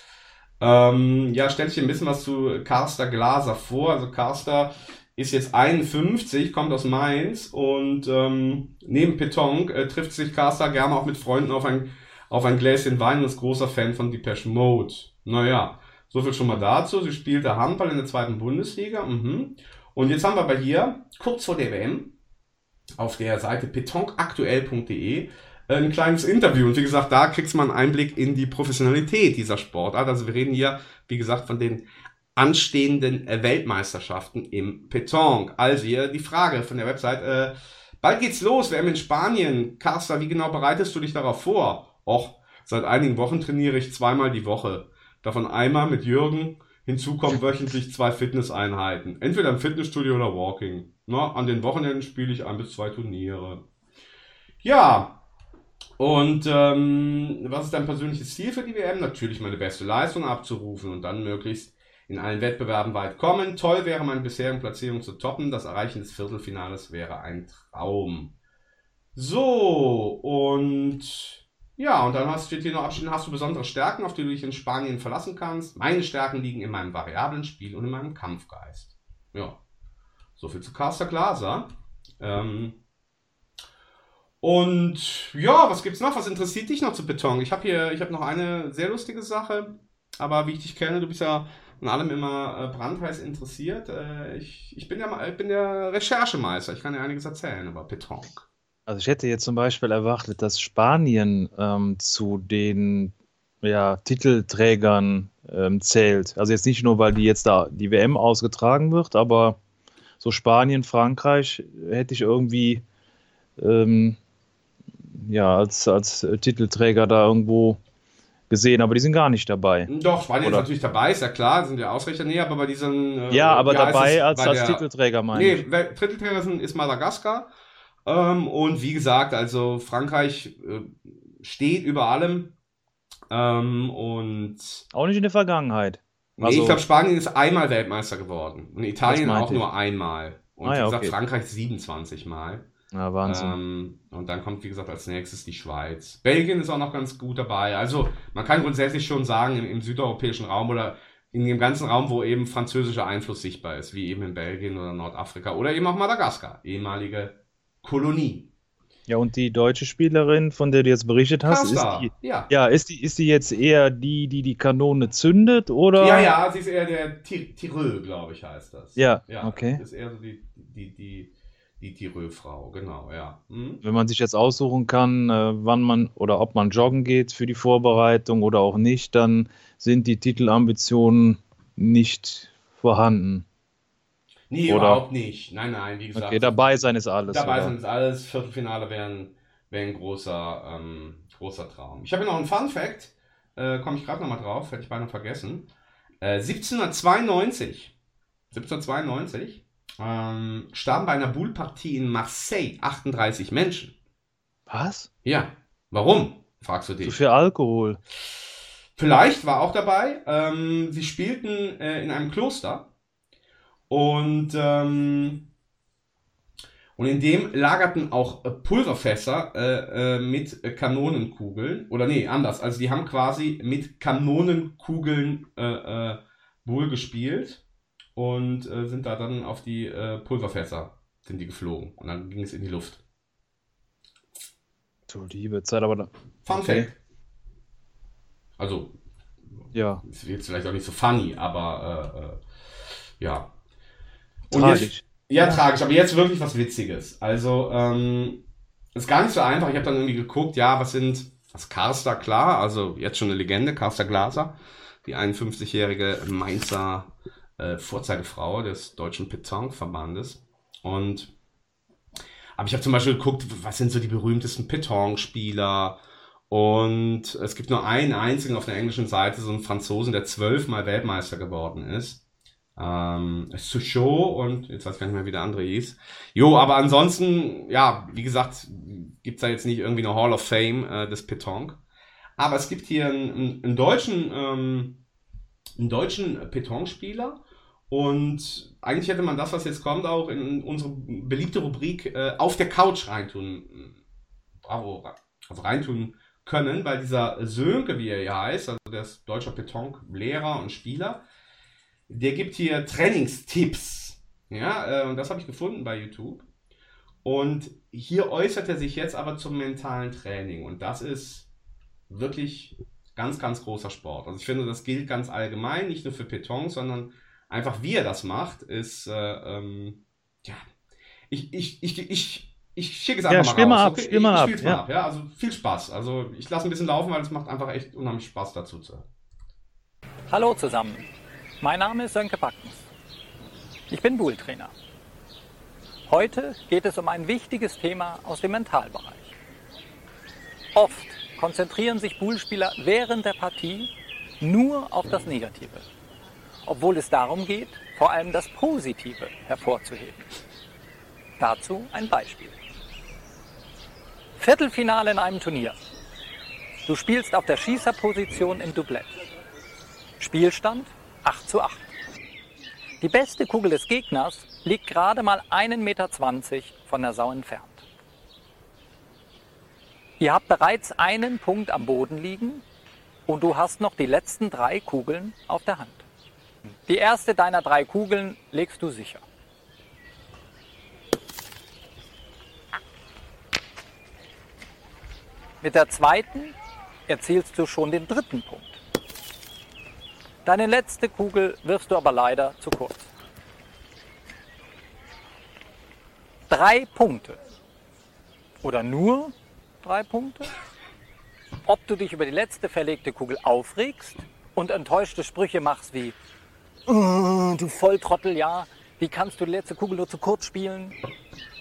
[SPEAKER 1] ähm, ja, stell dich ein bisschen was zu Karsta Glaser vor. Also Karsta ist jetzt 51, kommt aus Mainz und ähm, neben Peton äh, trifft sich Karsta gerne auch mit Freunden auf ein, auf ein Gläschen Wein und ist großer Fan von Depeche Mode. Naja, so viel schon mal dazu. Sie spielte Handball in der zweiten Bundesliga. Mhm. Und jetzt haben wir aber hier, kurz vor der WM, auf der Seite petonaktuell.de äh, ein kleines Interview. Und wie gesagt, da kriegst du mal einen Einblick in die Professionalität dieser Sportart. Also wir reden hier, wie gesagt, von den anstehenden Weltmeisterschaften im Petanque. Also hier die Frage von der Website. Äh, bald geht's los, WM in Spanien. Carsta, wie genau bereitest du dich darauf vor? Och, seit einigen Wochen trainiere ich zweimal die Woche. Davon einmal mit Jürgen. Hinzu kommen wöchentlich zwei Fitnesseinheiten. Entweder im Fitnessstudio oder Walking. Na, an den Wochenenden spiele ich ein bis zwei Turniere. Ja, und ähm, was ist dein persönliches Ziel für die WM? Natürlich meine beste Leistung abzurufen und dann möglichst in allen Wettbewerben weit kommen. Toll wäre meine bisherigen Platzierung zu toppen. Das Erreichen des Viertelfinales wäre ein Traum. So, und ja, und dann hast, steht hier noch abschließend, hast du besondere Stärken, auf die du dich in Spanien verlassen kannst. Meine Stärken liegen in meinem variablen Spiel und in meinem Kampfgeist. Ja, so viel zu Caster Glaser. Ähm, und ja, was gibt's noch? Was interessiert dich noch zu Beton? Ich habe hier, ich habe noch eine sehr lustige Sache, aber wie ich dich kenne, du bist ja an allem immer äh, brandheiß interessiert. Äh, ich, ich bin ja ich bin der Recherchemeister, ich kann dir einiges erzählen über Petonk.
[SPEAKER 2] Also ich hätte jetzt zum Beispiel erwartet, dass Spanien ähm, zu den ja, Titelträgern ähm, zählt. Also jetzt nicht nur, weil die jetzt da die WM ausgetragen wird, aber so Spanien, Frankreich hätte ich irgendwie ähm, ja, als, als Titelträger da irgendwo gesehen, aber die sind gar nicht dabei.
[SPEAKER 1] Doch, Spanien Oder? ist natürlich dabei, ist ja klar, sind ja Ausrichter, nee, aber bei diesen...
[SPEAKER 2] Äh, ja, aber dabei als, als der, Titelträger, meine nee, ich.
[SPEAKER 1] Nee, Titelträger sind, ist Madagaskar ähm, und wie gesagt, also Frankreich äh, steht über allem ähm, und...
[SPEAKER 2] Auch nicht in der Vergangenheit.
[SPEAKER 1] Nee, also, ich glaube, Spanien ist einmal Weltmeister geworden und Italien auch ich. nur einmal. Und ah, ja, wie gesagt, okay. Frankreich 27 Mal.
[SPEAKER 2] Ja, Wahnsinn.
[SPEAKER 1] Ähm, und dann kommt, wie gesagt, als nächstes die Schweiz. Belgien ist auch noch ganz gut dabei. Also man kann grundsätzlich schon sagen, im, im südeuropäischen Raum oder in dem ganzen Raum, wo eben französischer Einfluss sichtbar ist, wie eben in Belgien oder Nordafrika oder eben auch Madagaskar, ehemalige Kolonie.
[SPEAKER 2] Ja, und die deutsche Spielerin, von der du jetzt berichtet hast, ist die, ja. ja, ist die, ist die jetzt eher die, die die Kanone zündet, oder?
[SPEAKER 1] Ja, ja, sie ist eher der Tireux, glaube ich, heißt das.
[SPEAKER 2] Ja, ja okay.
[SPEAKER 1] Ist eher so die, die, die, die Tireux-Frau, genau, ja. Hm?
[SPEAKER 2] Wenn man sich jetzt aussuchen kann, äh, wann man oder ob man joggen geht für die Vorbereitung oder auch nicht, dann sind die Titelambitionen nicht vorhanden.
[SPEAKER 1] Nee, oder? überhaupt nicht. Nein, nein, wie gesagt.
[SPEAKER 2] Okay, dabei sein ist alles.
[SPEAKER 1] Dabei sein ist alles. Viertelfinale wäre ein, wär ein großer, ähm, großer Traum. Ich habe hier noch einen Fun Fact. Äh, Komme ich gerade nochmal drauf, hätte ich beinahe vergessen. Äh, 1792. 1792 ähm, starben bei einer Bullpartie in Marseille 38 Menschen.
[SPEAKER 2] Was?
[SPEAKER 1] Ja. Warum? Fragst du dich.
[SPEAKER 2] Zu viel Alkohol.
[SPEAKER 1] Vielleicht war auch dabei. Ähm, sie spielten äh, in einem Kloster und ähm, und in dem lagerten auch Pulverfässer äh, äh, mit Kanonenkugeln. Oder nee, anders. Also die haben quasi mit Kanonenkugeln äh, äh, wohl gespielt und äh, sind da dann auf die äh, Pulverfässer sind die geflogen und dann ging es in die Luft.
[SPEAKER 2] Du liebe Zeit, aber da.
[SPEAKER 1] Fun okay. Fact. Also,
[SPEAKER 2] ja.
[SPEAKER 1] Ist jetzt vielleicht auch nicht so funny, aber äh, äh, ja.
[SPEAKER 2] Und tragisch. Jetzt,
[SPEAKER 1] ja, tragisch, aber jetzt wirklich was Witziges. Also, ähm, ist gar nicht so einfach. Ich habe dann irgendwie geguckt, ja, was sind, was Karster, klar, also jetzt schon eine Legende, Karster Glaser, die 51-jährige Mainzer äh, Vorzeigefrau des Deutschen Petanque-Verbandes. Und aber ich habe zum Beispiel geguckt, was sind so die berühmtesten Petanque-Spieler. Und es gibt nur einen einzigen auf der englischen Seite, so einen Franzosen, der zwölfmal Weltmeister geworden ist. Ähm, Souchot und jetzt weiß ich gar nicht mehr, wie der andere hieß. Jo, aber ansonsten, ja, wie gesagt, gibt's da jetzt nicht irgendwie eine Hall of Fame äh, des Petanque. Aber es gibt hier einen, einen, deutschen, ähm, deutschen Petonspieler. Und eigentlich hätte man das, was jetzt kommt, auch in unsere beliebte Rubrik äh, auf der Couch reintun. Bravo, also reintun können, weil dieser Sönke, wie er ja heißt, also der ist deutscher Betonlehrer und Spieler, der gibt hier Trainingstipps. Ja, äh, und das habe ich gefunden bei YouTube. Und hier äußert er sich jetzt aber zum mentalen Training. Und das ist wirklich ganz, ganz großer Sport. Also ich finde, das gilt ganz allgemein, nicht nur für Beton, sondern einfach wie er das macht, ist, äh, ähm, ja, ich, ich, ich, ich, ich schicke es einfach
[SPEAKER 2] Ja,
[SPEAKER 1] mal
[SPEAKER 2] spiel
[SPEAKER 1] raus.
[SPEAKER 2] mal ab,
[SPEAKER 1] okay?
[SPEAKER 2] spiel mal
[SPEAKER 1] ich,
[SPEAKER 2] ab,
[SPEAKER 1] Ich spiel's
[SPEAKER 2] ja.
[SPEAKER 1] mal ab, ja. Also viel Spaß. Also ich lasse ein bisschen laufen, weil es macht einfach echt unheimlich Spaß dazu zu hören.
[SPEAKER 11] Hallo zusammen, mein Name ist Sönke Backens. Ich bin Buhl-Trainer. Heute geht es um ein wichtiges Thema aus dem Mentalbereich. Oft konzentrieren sich Buhl-Spieler während der Partie nur auf das Negative, obwohl es darum geht, vor allem das Positive hervorzuheben. Dazu ein Beispiel. Viertelfinale in einem Turnier. Du spielst auf der Schießerposition im Doublett. Spielstand 8 zu 8. Die beste Kugel des Gegners liegt gerade mal 1,20 Meter von der Sau entfernt. Ihr habt bereits einen Punkt am Boden liegen und du hast noch die letzten drei Kugeln auf der Hand. Die erste deiner drei Kugeln legst du sicher. Mit der zweiten erzielst du schon den dritten Punkt. Deine letzte Kugel wirfst du aber leider zu kurz. Drei Punkte. Oder nur drei Punkte? Ob du dich über die letzte verlegte Kugel aufregst und enttäuschte Sprüche machst wie "Oh, Du Volltrottel, ja, wie kannst du die letzte Kugel nur zu kurz spielen?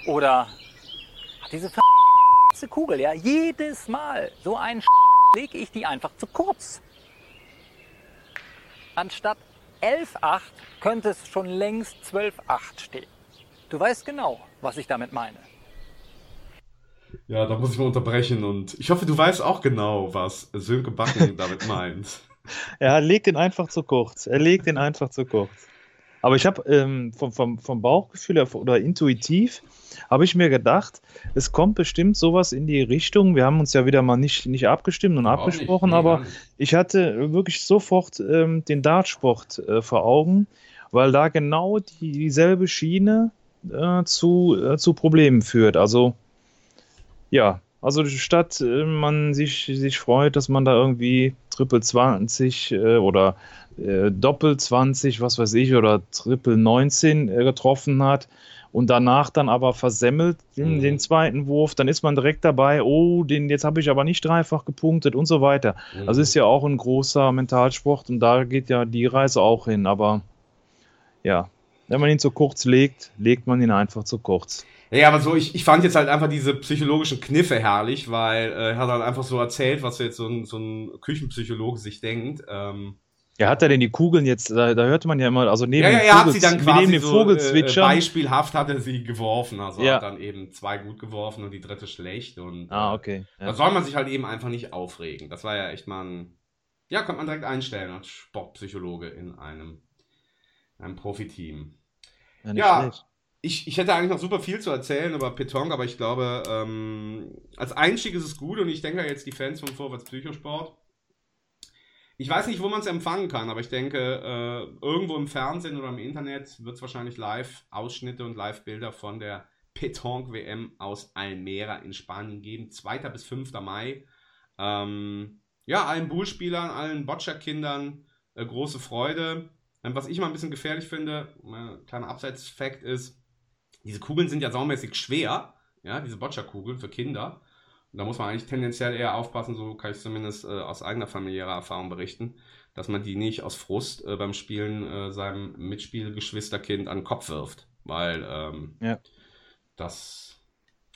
[SPEAKER 11] Oder "Ach, diese verdammte Kugel, ja, jedes Mal so ein lege ich die einfach zu kurz. Anstatt 11,8 könnte es schon längst 12,8 stehen. Du weißt genau, was ich damit meine.
[SPEAKER 1] Ja, da muss ich mal unterbrechen und ich hoffe, du weißt auch genau, was Sönke Backen damit meint.
[SPEAKER 2] Er legt ihn einfach zu kurz. Er legt ihn einfach zu kurz. Aber ich habe ähm, vom, vom, vom Bauchgefühl oder intuitiv habe ich mir gedacht, es kommt bestimmt sowas in die Richtung. Wir haben uns ja wieder mal nicht, nicht abgestimmt und
[SPEAKER 1] nicht,
[SPEAKER 2] abgesprochen,
[SPEAKER 1] nee,
[SPEAKER 2] aber
[SPEAKER 1] nicht.
[SPEAKER 2] ich hatte wirklich sofort ähm, den Dartsport äh, vor Augen, weil da genau die, dieselbe Schiene äh, zu, äh, zu Problemen führt. Also ja, also statt äh, man sich, sich freut, dass man da irgendwie Triple 20 äh, oder äh, Doppel 20, was weiß ich, oder Triple 19 äh, getroffen hat und danach dann aber versemmelt den,
[SPEAKER 1] Mhm.
[SPEAKER 2] den zweiten Wurf, dann ist man direkt dabei, oh, den jetzt habe ich aber nicht dreifach gepunktet und so weiter.
[SPEAKER 1] Mhm.
[SPEAKER 2] Also ist ja auch ein großer Mentalsport und da geht ja die Reise auch hin, aber ja, wenn man ihn zu kurz legt, legt man ihn einfach zu kurz.
[SPEAKER 1] Ja, aber so, ich, ich fand jetzt halt einfach diese psychologischen Kniffe herrlich, weil äh, er hat halt einfach so erzählt, was jetzt so ein, so ein Küchenpsychologe sich denkt. Ähm,
[SPEAKER 2] Ja, hat er denn die Kugeln jetzt, da, da hörte man ja immer, also neben
[SPEAKER 1] ja, ja, er hat
[SPEAKER 2] Vogel-
[SPEAKER 1] sie dann quasi
[SPEAKER 2] dem
[SPEAKER 1] so äh, beispielhaft hat er sie geworfen. Also
[SPEAKER 2] Ja.
[SPEAKER 1] hat dann eben zwei gut geworfen und die dritte schlecht. Und
[SPEAKER 2] ah,
[SPEAKER 1] äh,
[SPEAKER 2] okay.
[SPEAKER 1] da
[SPEAKER 2] Ja.
[SPEAKER 1] soll man sich halt eben einfach nicht aufregen. Das war ja echt mal ein, ja, konnte man direkt einstellen als Sportpsychologe in einem, einem Profiteam.
[SPEAKER 2] Ja, nicht
[SPEAKER 1] Ja,
[SPEAKER 2] schlecht.
[SPEAKER 1] Ich, ich hätte eigentlich noch super viel zu erzählen über Petong, aber ich glaube, ähm, als Einstieg ist es gut und ich denke jetzt die Fans vom Vorwärts Psychosport. Ich weiß nicht, wo man es empfangen kann, aber ich denke, äh, irgendwo im Fernsehen oder im Internet wird es wahrscheinlich Live-Ausschnitte und Live-Bilder von der Petong-WM aus Almera in Spanien geben. 2. bis 5. Mai. Ähm, ja, allen Bullspielern, allen Boccia-Kindern äh, große Freude. Ähm, was ich mal ein bisschen gefährlich finde, ein kleiner Abseits-Fact ist, diese Kugeln sind ja saumäßig schwer, ja, diese Boccia-Kugeln für Kinder. Und da muss man eigentlich tendenziell eher aufpassen, so kann ich zumindest äh, aus eigener familiärer Erfahrung berichten, dass man die nicht aus Frust äh, beim Spielen äh, seinem Mitspielgeschwisterkind an den Kopf wirft. Weil ähm,
[SPEAKER 2] Ja.
[SPEAKER 1] das,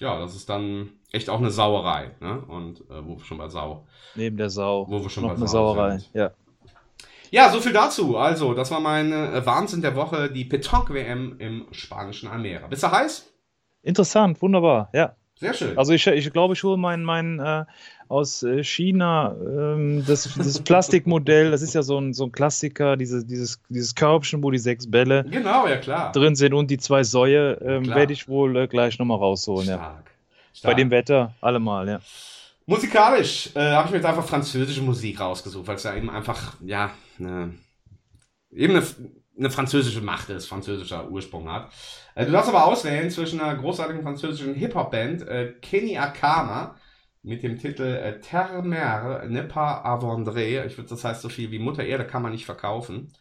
[SPEAKER 1] ja, das ist dann echt auch eine Sauerei. Ne? Und äh, wo wir schon bei Sau.
[SPEAKER 2] Neben der Sau.
[SPEAKER 1] Wo wir schon
[SPEAKER 2] noch
[SPEAKER 1] bei
[SPEAKER 2] eine
[SPEAKER 1] Sau
[SPEAKER 2] Sauerei.
[SPEAKER 1] sind.
[SPEAKER 2] Ja.
[SPEAKER 1] Ja, so viel dazu. Also, das war mein äh, Wahnsinn der Woche, die Petonk-WM im spanischen Almera. Bist du heiß?
[SPEAKER 2] Interessant, wunderbar. Ja.
[SPEAKER 1] Sehr schön.
[SPEAKER 2] Also ich, ich glaube, ich hole mein, mein äh, aus äh, China ähm, das, das *laughs* Plastikmodell, das ist ja so ein, so ein Klassiker, diese, dieses, dieses Körbchen, wo die sechs Bälle
[SPEAKER 1] Genau, ja klar.
[SPEAKER 2] drin sind und die zwei Säue, ähm, werde ich wohl äh, gleich nochmal rausholen. Ja.
[SPEAKER 1] Stark.
[SPEAKER 2] Bei
[SPEAKER 1] Stark.
[SPEAKER 2] dem Wetter allemal, ja.
[SPEAKER 1] Musikalisch äh, habe ich mir jetzt einfach französische Musik rausgesucht, weil es ja eben einfach, ja, eine, eben eine, eine französische Macht ist, französischer Ursprung hat. Äh, du darfst aber auswählen zwischen einer großartigen französischen Hip-Hop-Band, äh, Kenny Akama, mit dem Titel äh, Terre Mer ne pas à vendre. Ich würde, das heißt so viel wie Mutter Erde kann man nicht verkaufen.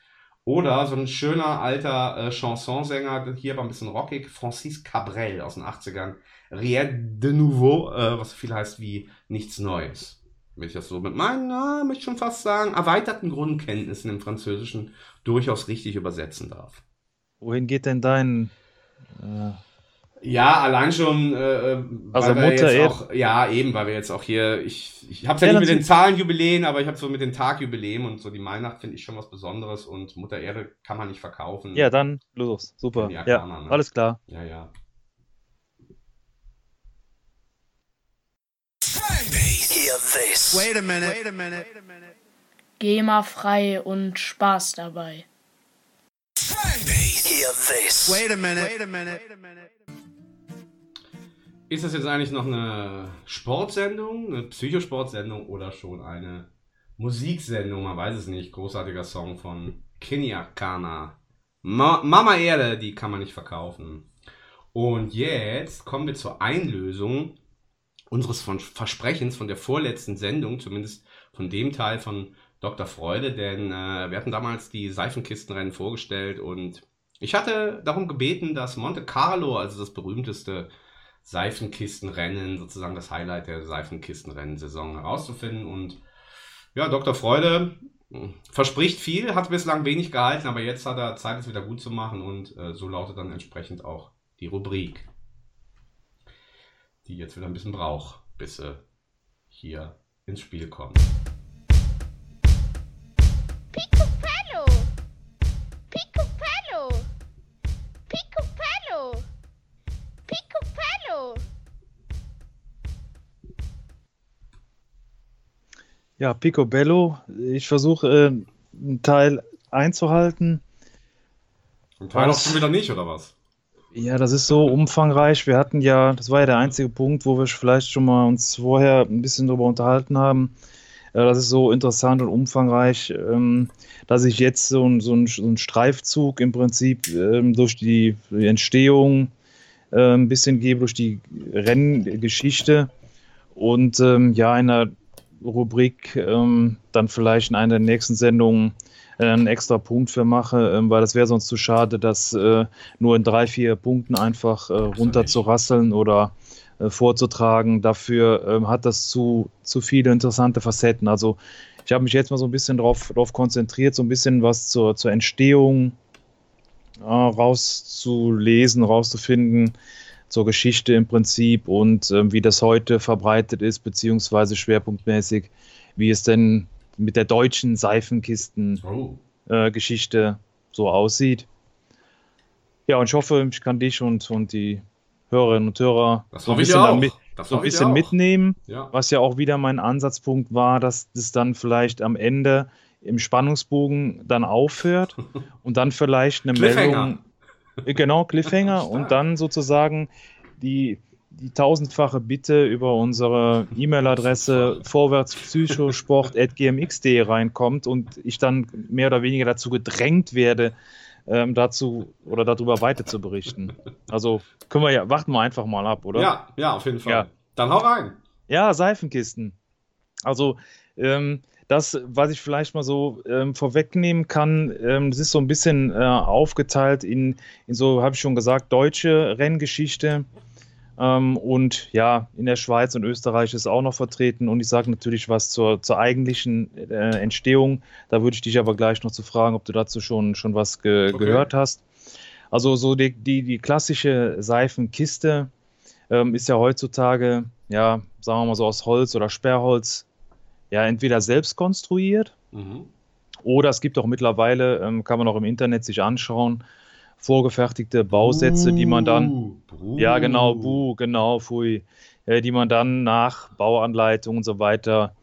[SPEAKER 1] Oder so ein schöner alter äh, Chansonsänger, hier war ein bisschen rockig, Francis Cabrel aus den 80ern. Rien de nouveau, äh, was so viel heißt wie nichts Neues. Wenn ich das so mit meinen, na, möchte ich schon fast sagen, erweiterten Grundkenntnissen im Französischen durchaus richtig übersetzen darf.
[SPEAKER 2] Wohin geht denn dein. Äh,
[SPEAKER 1] Ja, allein schon, äh,
[SPEAKER 2] Also
[SPEAKER 1] weil wir
[SPEAKER 2] Mutter
[SPEAKER 1] jetzt
[SPEAKER 2] Erde-
[SPEAKER 1] auch, ja, eben, weil wir jetzt auch hier, ich, ich habe ja,
[SPEAKER 2] Ja,
[SPEAKER 1] nicht mit den Zahlenjubiläen, aber ich habe so mit den Tagjubiläen und so die Weihnacht finde ich schon was Besonderes und Mutter Erde kann man nicht verkaufen.
[SPEAKER 2] ja, dann los. Super.
[SPEAKER 1] Ja, ne?
[SPEAKER 2] alles klar.
[SPEAKER 1] Ja, ja.
[SPEAKER 12] Wait a minute. Wait a minute.
[SPEAKER 6] GEMA-frei und Spaß dabei.
[SPEAKER 12] Wait a minute. Wait a minute.
[SPEAKER 1] Ist das jetzt eigentlich noch eine Sportsendung, eine Psychosportsendung oder schon eine Musiksendung? Man weiß es nicht. Großartiger Song von Kenny Akana. Ma Mama Erde, die kann man nicht verkaufen. Und jetzt kommen wir zur Einlösung unseres Versprechens von der vorletzten Sendung, zumindest von dem Teil von Dr. Freude, denn äh, wir hatten damals die Seifenkistenrennen vorgestellt und ich hatte darum gebeten, dass Monte Carlo, also das berühmteste Seifenkistenrennen, sozusagen das Highlight der Seifenkistenrennen-Saison herauszufinden. Und ja, Dr. Freude mh, verspricht viel, hat bislang wenig gehalten, aber jetzt hat er Zeit, es wieder gut zu machen und äh, so lautet dann entsprechend auch die Rubrik, die jetzt wieder ein bisschen braucht, bis sie hier ins Spiel kommt.
[SPEAKER 13] Picopello! Picopello! Picopello! Picopello!
[SPEAKER 2] Ja, Picobello. Ich versuche äh, einen Teil einzuhalten.
[SPEAKER 1] Und Teil auch schon wieder nicht, oder was?
[SPEAKER 2] Ja, das ist so umfangreich. Wir hatten ja, das war ja der einzige Punkt, wo wir vielleicht schon mal uns vorher ein bisschen drüber unterhalten haben. Äh, Das ist so interessant und umfangreich, ähm, dass ich jetzt so ein, so ein, Streifzug im Prinzip ähm, durch die, die Entstehung äh, ein bisschen gebe, durch die Renngeschichte und ähm, ja, in einer Rubrik ähm, dann vielleicht in einer der nächsten Sendungen äh, einen extra Punkt für mache, ähm, weil das wäre sonst zu schade, das äh, nur in drei, vier Punkten einfach äh, runter zu rasseln oder äh, vorzutragen. Dafür ähm, hat das zu, zu viele interessante Facetten. Also ich habe mich jetzt mal so ein bisschen darauf drauf konzentriert, so ein bisschen was zur, zur Entstehung äh, rauszulesen, rauszufinden, zur Geschichte im Prinzip und ähm, wie das heute verbreitet ist, beziehungsweise schwerpunktmäßig, wie es denn mit der deutschen Seifenkisten-Geschichte so aussieht. Ja, und ich hoffe, ich kann dich und, und die Hörerinnen und Hörer
[SPEAKER 1] Das
[SPEAKER 2] so ein bisschen,
[SPEAKER 1] Das
[SPEAKER 2] so ein bisschen mitnehmen,
[SPEAKER 1] Ja.
[SPEAKER 2] was ja auch wieder mein Ansatzpunkt war, dass das dann vielleicht am Ende im Spannungsbogen dann aufhört *laughs* und dann vielleicht eine. Meldung, Äh, genau, Cliffhanger und dann sozusagen die, die tausendfache Bitte über unsere E-Mail-Adresse vorwärtspsychosport.gmx.de reinkommt und ich dann mehr oder weniger dazu gedrängt werde, ähm, dazu oder darüber weiter zu berichten. Also können wir ja, warten wir einfach mal ab, oder?
[SPEAKER 1] Ja, ja, auf jeden Fall.
[SPEAKER 2] Ja.
[SPEAKER 1] Dann hau rein.
[SPEAKER 2] Ja, Seifenkisten. Also, ähm, das, was ich vielleicht mal so ähm, vorwegnehmen kann, ähm, das ist so ein bisschen äh, aufgeteilt in, in so, habe ich schon gesagt, deutsche Renngeschichte. Ähm, und ja, in der Schweiz und Österreich ist auch noch vertreten. Und ich sage natürlich was zur, zur eigentlichen äh, Entstehung. Da würde ich dich aber gleich noch zu fragen, ob du dazu schon, schon was ge
[SPEAKER 1] Okay.
[SPEAKER 2] gehört hast. Also so die, die, die klassische Seifenkiste ähm, ist ja heutzutage, ja, sagen wir mal so aus Holz oder Sperrholz, ja, entweder selbst konstruiert
[SPEAKER 1] Mhm.
[SPEAKER 2] oder es gibt auch mittlerweile, ähm, kann man auch im Internet sich anschauen, vorgefertigte Bausätze, die man dann,
[SPEAKER 1] Buh,
[SPEAKER 2] ja genau,
[SPEAKER 1] buh.
[SPEAKER 2] genau, pfui, äh, die man dann nach Bauanleitung und so weiter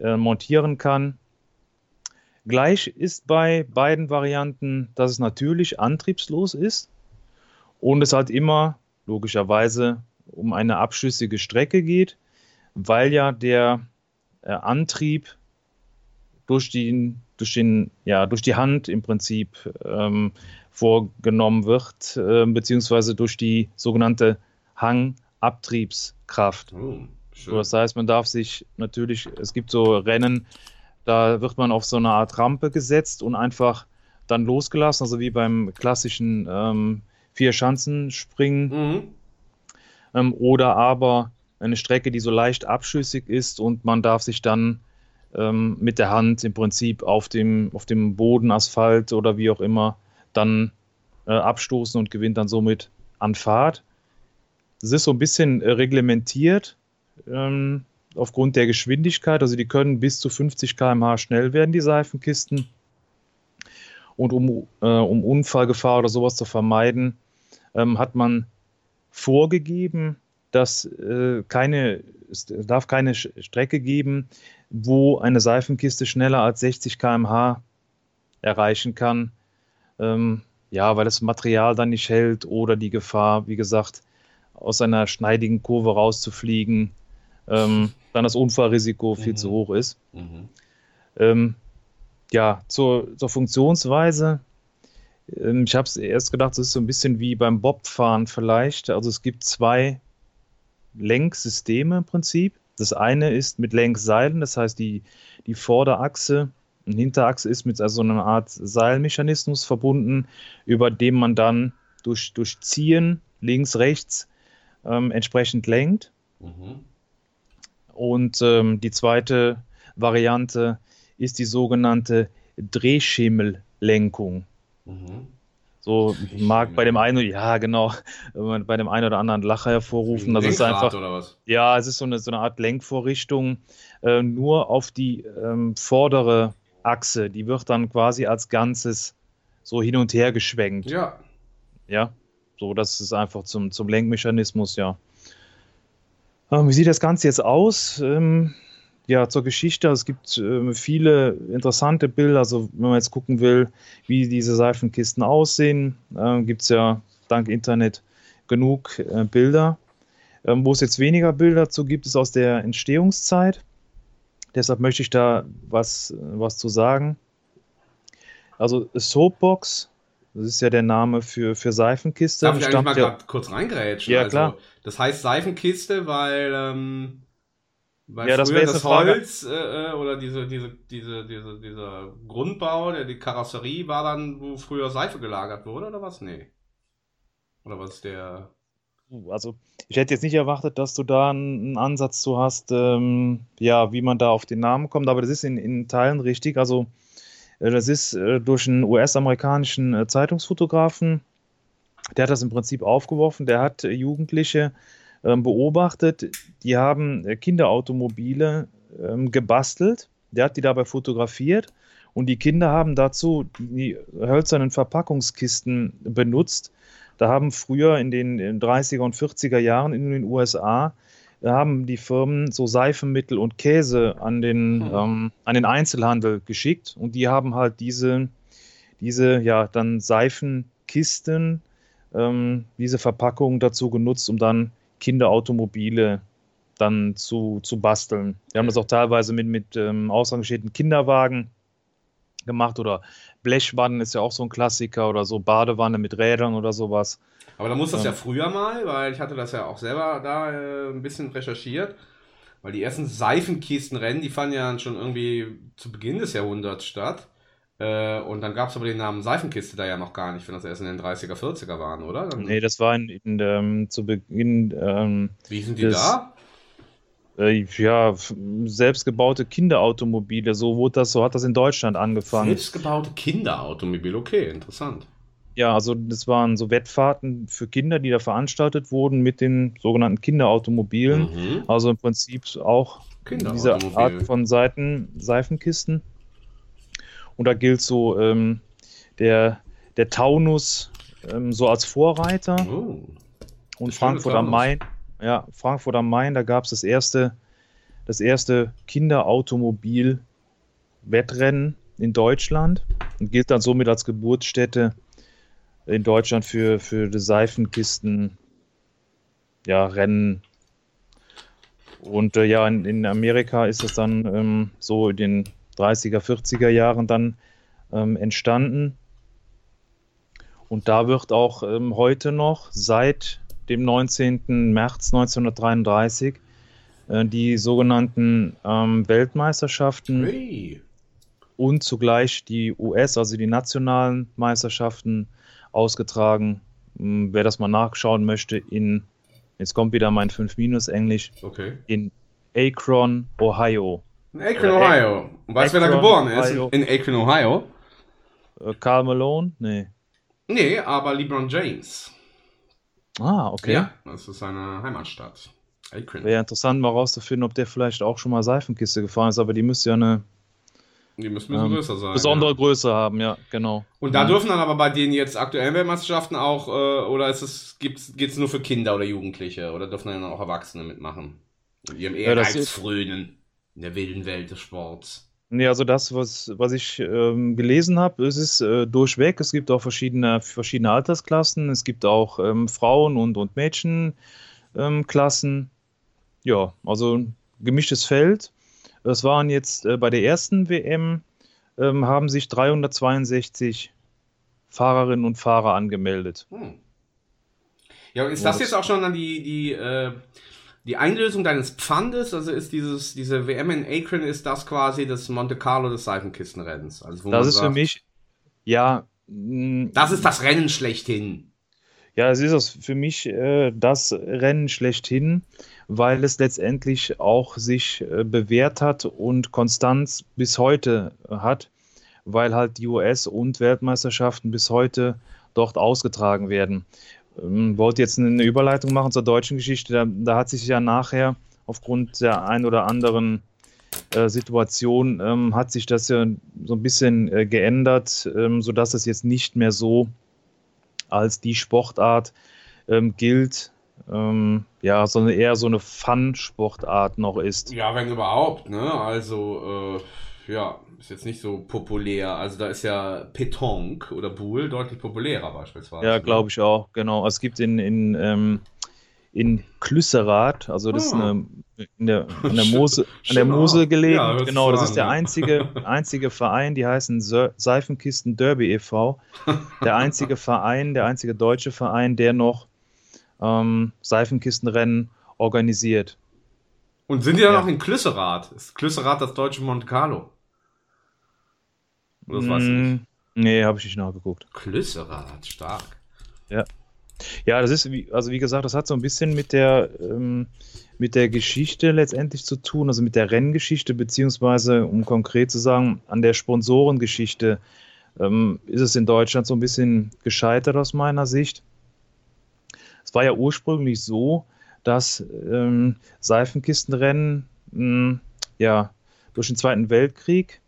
[SPEAKER 2] äh, montieren kann. Gleich ist bei beiden Varianten, dass es natürlich antriebslos ist und es halt immer logischerweise um eine abschüssige Strecke geht, weil ja der äh, Antrieb durch, den, durch, den, ja, durch die Hand im Prinzip ähm, vorgenommen wird, äh, beziehungsweise durch die sogenannte Hangabtriebskraft.
[SPEAKER 1] Oh,
[SPEAKER 2] So, das heißt, man darf sich natürlich, es gibt so Rennen, da wird man auf so eine Art Rampe gesetzt und einfach dann losgelassen, also wie beim klassischen ähm, Vier-Schanzenspringen.
[SPEAKER 1] Mhm.
[SPEAKER 2] Ähm, oder aber eine Strecke, die so leicht abschüssig ist und man darf sich dann ähm, mit der Hand im Prinzip auf dem, auf dem Boden, Asphalt oder wie auch immer dann äh, abstoßen und gewinnt dann somit an Fahrt. Das ist so ein bisschen äh, reglementiert ähm, aufgrund der Geschwindigkeit. Also die können bis zu 50 km/h schnell werden, die Seifenkisten. Und um, äh, um Unfallgefahr oder sowas zu vermeiden, ähm, hat man vorgegeben, dass äh, keine, es darf keine Strecke geben, wo eine Seifenkiste schneller als 60 km/h erreichen kann. Ähm, ja, weil das Material dann nicht hält oder die Gefahr, wie gesagt, aus einer schneidigen Kurve rauszufliegen, ähm, dann das Unfallrisiko viel
[SPEAKER 1] Mhm.
[SPEAKER 2] zu hoch ist.
[SPEAKER 1] Mhm.
[SPEAKER 2] Ähm, ja, zur, zur Funktionsweise. Ähm, ich habe es erst gedacht, es ist so ein bisschen wie beim Bobfahren vielleicht. Also es gibt zwei Lenksysteme im Prinzip. Das eine ist mit Lenkseilen, das heißt die, die Vorderachse und Hinterachse ist mit also einer Art Seilmechanismus verbunden, über den man dann durch, durch Ziehen links, rechts ähm, entsprechend lenkt.
[SPEAKER 1] Mhm.
[SPEAKER 2] Und ähm, die zweite Variante ist die sogenannte Drehschemellenkung.
[SPEAKER 1] Mhm.
[SPEAKER 2] So mag bei dem einen, ja genau, bei dem einen oder anderen Lacher hervorrufen. Das ist einfach,
[SPEAKER 1] oder was?
[SPEAKER 2] ja, es ist so eine, so eine Art Lenkvorrichtung, äh, nur auf die ähm, vordere Achse. Die wird dann quasi als Ganzes so hin und her geschwenkt.
[SPEAKER 1] Ja.
[SPEAKER 2] Ja, so, das ist einfach zum, zum Lenkmechanismus, ja. Ähm, wie sieht das Ganze jetzt aus? Ähm, ja, zur Geschichte. Es gibt ähm, viele interessante Bilder. Also, wenn man jetzt gucken will, wie diese Seifenkisten aussehen, ähm, gibt es ja dank Internet genug äh, Bilder. Ähm, wo es jetzt weniger Bilder zu gibt, ist aus der Entstehungszeit. Deshalb möchte ich da was, äh, was zu sagen. Also, Soapbox, das ist ja der Name für, für Seifenkiste.
[SPEAKER 1] Darf ich eigentlich mal
[SPEAKER 2] ja-
[SPEAKER 1] kurz reingrätschen?
[SPEAKER 2] Ja,
[SPEAKER 1] also,
[SPEAKER 2] klar.
[SPEAKER 1] Das heißt Seifenkiste, weil, ähm, weil
[SPEAKER 2] Ja, das wäre
[SPEAKER 1] das. Holz äh, äh, oder diese, diese, diese, diese, dieser Grundbau, der, die Karosserie war dann, wo früher Seife gelagert wurde oder was? Nee. Oder was der.
[SPEAKER 2] Also, ich hätte jetzt nicht erwartet, dass du da einen Ansatz zu hast, ähm, ja, wie man da auf den Namen kommt, aber das ist in, in Teilen richtig. Also, äh, das ist äh, durch einen US-amerikanischen äh, Zeitungsfotografen, der hat das im Prinzip aufgeworfen, der hat äh, Jugendliche beobachtet, die haben äh, Kinderautomobile ähm, gebastelt, der hat die dabei fotografiert. Und die Kinder haben dazu die hölzernen Verpackungskisten benutzt. Da haben früher in den in 30er und 40er Jahren in den USA äh, haben die Firmen so Seifenmittel und Käse an den, ähm, an den Einzelhandel geschickt. Und die haben halt diese, diese ja dann Seifenkisten, ähm, diese Verpackung dazu genutzt, um dann Kinderautomobile dann zu, zu basteln. Die haben das auch teilweise mit, mit ähm, ausrangierten Kinderwagen gemacht oder Blechwannen ist ja auch so ein Klassiker oder so Badewanne mit Rädern oder sowas.
[SPEAKER 1] Aber da muss das ja früher mal, weil ich hatte das ja auch selber da äh, ein bisschen recherchiert. Weil die ersten Seifenkistenrennen, die fanden ja schon irgendwie zu Beginn des Jahrhunderts statt. Äh, und dann gab es aber den Namen Seifenkiste da ja noch gar nicht, wenn das erst in den 30er, 40er waren, oder? Dann,
[SPEAKER 2] Nee, das war in, in, ähm, zu Beginn. Ähm,
[SPEAKER 1] Wie sind die da?
[SPEAKER 2] Äh, ja, selbstgebaute Kinderautomobile, so wurde das, so hat das in Deutschland angefangen.
[SPEAKER 1] Selbstgebaute Kinderautomobil, okay, interessant.
[SPEAKER 2] Ja, also das waren so Wettfahrten für Kinder, die da veranstaltet wurden mit den sogenannten Kinderautomobilen.
[SPEAKER 1] Mhm.
[SPEAKER 2] Also im Prinzip auch diese. Art von Seiten, Seifenkisten. Und da gilt so ähm, der, der Taunus ähm, so als Vorreiter.
[SPEAKER 1] Oh.
[SPEAKER 2] Und Frankfurt am Main, ja, Frankfurt am Main, da gab es das erste, das erste Kinderautomobil-Wettrennen in Deutschland und gilt dann somit als Geburtsstätte in Deutschland für, für die Seifenkisten, ja, Rennen. Und äh, ja, in, in Amerika ist es dann ähm, so in den 30er, 40er Jahren dann ähm, entstanden. Und da wird auch ähm, heute noch seit dem 19. März 1933 äh, die sogenannten ähm, Weltmeisterschaften
[SPEAKER 1] Hey.
[SPEAKER 2] und zugleich die US, also die nationalen Meisterschaften ausgetragen. Ähm, wer das mal nachschauen möchte, in, jetzt kommt wieder mein 5 Minus Englisch,
[SPEAKER 1] Okay.
[SPEAKER 2] in Akron, Ohio.
[SPEAKER 1] In Akron,
[SPEAKER 2] Oder
[SPEAKER 1] Ohio. Und weißt du, wer da geboren ist?
[SPEAKER 2] Ohio.
[SPEAKER 1] In Akron, Ohio?
[SPEAKER 2] Äh, Karl Malone? Nee.
[SPEAKER 1] Nee, aber LeBron James.
[SPEAKER 2] Ah, okay.
[SPEAKER 1] Ja, das ist seine Heimatstadt. Akron.
[SPEAKER 2] Wäre interessant, mal rauszufinden, ob der vielleicht auch schon mal Seifenkiste gefahren ist, aber die müsste ja eine
[SPEAKER 1] Die müssen ein bisschen
[SPEAKER 2] ähm,
[SPEAKER 1] größer sein.
[SPEAKER 2] besondere
[SPEAKER 1] ja.
[SPEAKER 2] Größe haben, ja, genau.
[SPEAKER 1] Und da
[SPEAKER 2] Mhm.
[SPEAKER 1] dürfen dann aber bei den jetzt aktuellen Weltmeisterschaften auch, äh, oder ist es, gibt's, geht's nur für Kinder oder Jugendliche? Oder dürfen dann auch Erwachsene mitmachen? In ihrem
[SPEAKER 2] Ja,
[SPEAKER 1] Ehrgeiz
[SPEAKER 2] ist-
[SPEAKER 1] frönen. In der wilden Welt des Sports.
[SPEAKER 2] Nee, also das, was, was ich ähm, gelesen habe, es ist äh, durchweg. Es gibt auch verschiedene, verschiedene Altersklassen. Es gibt auch ähm, Frauen- und, und Mädchenklassen. Ähm, ja, also gemischtes Feld. Es waren jetzt äh, bei der ersten WM, ähm, haben sich 362 Fahrerinnen und Fahrer angemeldet.
[SPEAKER 1] Hm. Ja, ist
[SPEAKER 2] Ja,
[SPEAKER 1] das
[SPEAKER 2] das-
[SPEAKER 1] jetzt auch schon dann die, die, äh, die Einlösung deines Pfandes? Also ist dieses, diese WM in Akron, ist das quasi das Monte Carlo des Seifenkistenrennens? Also
[SPEAKER 2] Das ist für
[SPEAKER 1] sagt,
[SPEAKER 2] mich, ja, mh,
[SPEAKER 1] Das ist das Rennen schlechthin.
[SPEAKER 2] Ja, es ist das für mich äh, das Rennen schlechthin, weil es letztendlich auch sich äh, bewährt hat und Konstanz bis heute hat, weil halt die US- und Weltmeisterschaften bis heute dort ausgetragen werden. Ähm, wollte jetzt eine Überleitung machen zur deutschen Geschichte. Da, da hat sich ja nachher aufgrund der ein oder anderen äh, Situation ähm, hat sich das ja so ein bisschen äh, geändert, ähm, sodass es jetzt nicht mehr so als die Sportart ähm, gilt, ähm, ja, sondern eher so eine Fun-Sportart noch ist.
[SPEAKER 1] Ja, wenn überhaupt, ne? Also, äh, ja, ist jetzt nicht so populär. Also da ist ja Petanque oder Boule deutlich populärer beispielsweise.
[SPEAKER 2] Ja, glaube ich auch, genau. Es gibt in, in, ähm, in Klüsserath, also das ist
[SPEAKER 1] Ah.
[SPEAKER 2] eine, in der, *laughs* an der Mosel, an der
[SPEAKER 1] Ort.
[SPEAKER 2] gelegen.
[SPEAKER 1] Ja,
[SPEAKER 2] genau, das ist der einzige, *laughs* einzige Verein, die heißen Se- Seifenkisten Derby e.V. Der einzige Verein, der einzige deutsche Verein, der noch ähm, Seifenkistenrennen organisiert.
[SPEAKER 1] Und sind die dann
[SPEAKER 2] Ja.
[SPEAKER 1] auch in Klüsserath? Ist Klüsserath das deutsche Monte Carlo? Oder Das weiß ich nicht.
[SPEAKER 2] Mm, Nee, habe ich nicht nachgeguckt.
[SPEAKER 1] Klüsserath, stark.
[SPEAKER 2] Ja. Ja, das ist, wie, also wie gesagt, das hat so ein bisschen mit der, ähm, mit der Geschichte letztendlich zu tun, also mit der Renngeschichte, beziehungsweise, um konkret zu sagen, an der Sponsorengeschichte ähm, ist es in Deutschland so ein bisschen gescheitert aus meiner Sicht. Es war ja ursprünglich so, dass ähm, Seifenkistenrennen mh, ja, durch den Zweiten Weltkrieg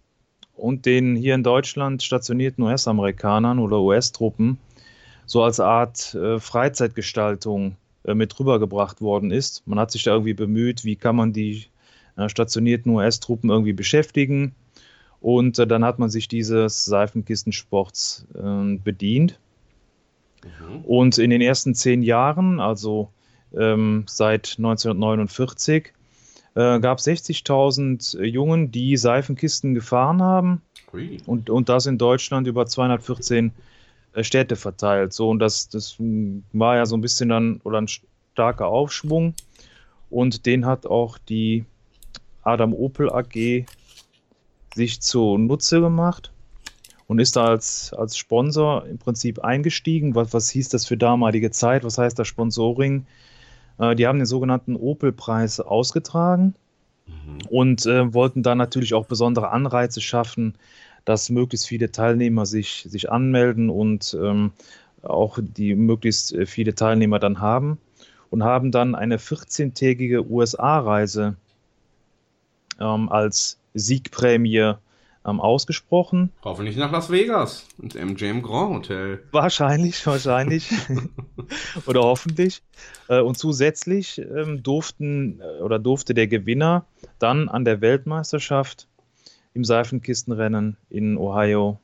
[SPEAKER 2] und den hier in Deutschland stationierten US-Amerikanern oder US-Truppen so als Art äh, Freizeitgestaltung äh, mit rübergebracht worden ist. Man hat sich da irgendwie bemüht, wie kann man die äh, stationierten US-Truppen irgendwie beschäftigen. Und äh, dann hat man sich dieses Seifenkistensports äh, bedient. Und in den ersten zehn Jahren, also ähm, seit 1949, äh, gab es 60.000 Jungen, die Seifenkisten gefahren haben.
[SPEAKER 1] Ui.
[SPEAKER 2] Und, und das in Deutschland über 214 äh, Städte verteilt. So, und das, das mh, war ja so ein bisschen dann oder ein starker Aufschwung. Und den hat auch die Adam Opel AG sich zunutze gemacht und ist da als, als Sponsor im Prinzip eingestiegen. Was, was hieß das für damalige Zeit? Was heißt das Sponsoring? Äh, die haben den sogenannten Opel-Preis ausgetragen und äh, wollten da natürlich auch besondere Anreize schaffen, dass möglichst viele Teilnehmer sich, sich anmelden und ähm, auch die möglichst äh, viele Teilnehmer dann haben und haben dann eine 14-tägige USA-Reise ähm, als Siegprämie ähm, ausgesprochen.
[SPEAKER 1] Hoffentlich nach Las Vegas, ins MGM Grand Hotel.
[SPEAKER 2] Wahrscheinlich, wahrscheinlich. *laughs* oder hoffentlich. Äh, und zusätzlich ähm, durften äh, oder durfte der Gewinner dann an der Weltmeisterschaft im Seifenkistenrennen in Ohio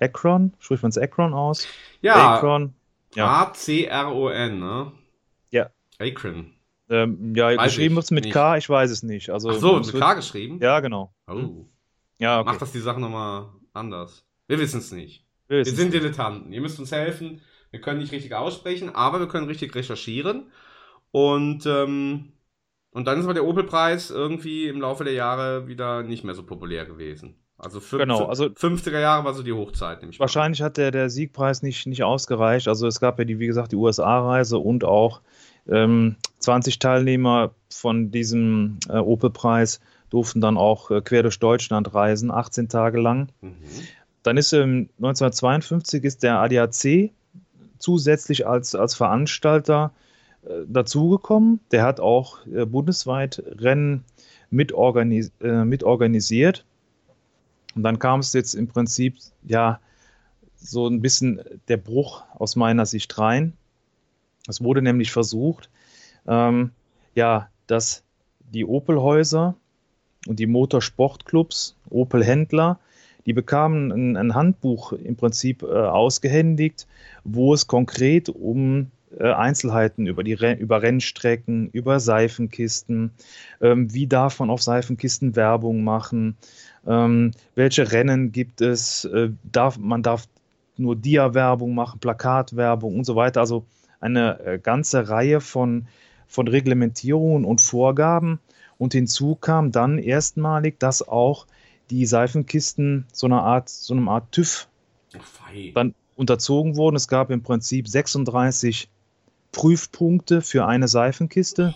[SPEAKER 2] Akron, spricht man es Akron aus?
[SPEAKER 1] Ja.
[SPEAKER 2] Akron. Ja.
[SPEAKER 1] A-C-R-O-N, ne?
[SPEAKER 2] Ja.
[SPEAKER 1] Akron.
[SPEAKER 2] Ähm, ja,
[SPEAKER 1] Weiß
[SPEAKER 2] geschrieben wird es mit
[SPEAKER 1] nicht.
[SPEAKER 2] K, ich weiß es nicht. Also,
[SPEAKER 1] Ach so, mit K geschrieben?
[SPEAKER 2] Ja, genau.
[SPEAKER 1] Oh.
[SPEAKER 2] Ja, okay.
[SPEAKER 1] Macht das die Sache nochmal anders? Wir wissen es nicht.
[SPEAKER 2] Wir
[SPEAKER 1] Wir sind
[SPEAKER 2] nicht.
[SPEAKER 1] Dilettanten. Ihr müsst uns helfen. Wir können nicht richtig aussprechen, aber wir können richtig recherchieren. Und, ähm, und dann ist aber der Opel-Preis irgendwie im Laufe der Jahre wieder nicht mehr so populär gewesen. Also,
[SPEAKER 2] Genau, also-
[SPEAKER 1] 50er Jahre war so die Hochzeit.
[SPEAKER 2] Wahrscheinlich hat der, der Siegpreis nicht, nicht ausgereicht. Also es gab ja die, wie gesagt, die USA-Reise und auch ähm, 20 Teilnehmer von diesem äh, Opel-Preis durften dann auch äh, quer durch Deutschland reisen, 18 Tage lang. Dann ist ähm, 1952 ist der ADAC zusätzlich als, als Veranstalter äh, dazugekommen. Der hat auch äh, bundesweit Rennen mitorganis mitorganisiert. Und dann kam es jetzt im Prinzip, ja, so ein bisschen der Bruch aus meiner Sicht rein. Es wurde nämlich versucht, ähm, ja, dass die Opel-Häuser und die Motorsportclubs, Opel-Händler, die bekamen ein, ein Handbuch im Prinzip äh, ausgehändigt, wo es konkret um äh, Einzelheiten über, die über Rennstrecken, über Seifenkisten, ähm, wie darf man auf Seifenkisten Werbung machen, ähm, welche Rennen gibt es, äh, darf, man darf nur Dia-Werbung machen, Plakatwerbung und so weiter. Also eine äh, ganze Reihe von, von Reglementierungen und Vorgaben. Und hinzu kam dann erstmalig, dass auch die Seifenkisten so eine Art, so eine Art TÜV dann unterzogen wurden. Es gab im Prinzip 36 Prüfpunkte für eine Seifenkiste.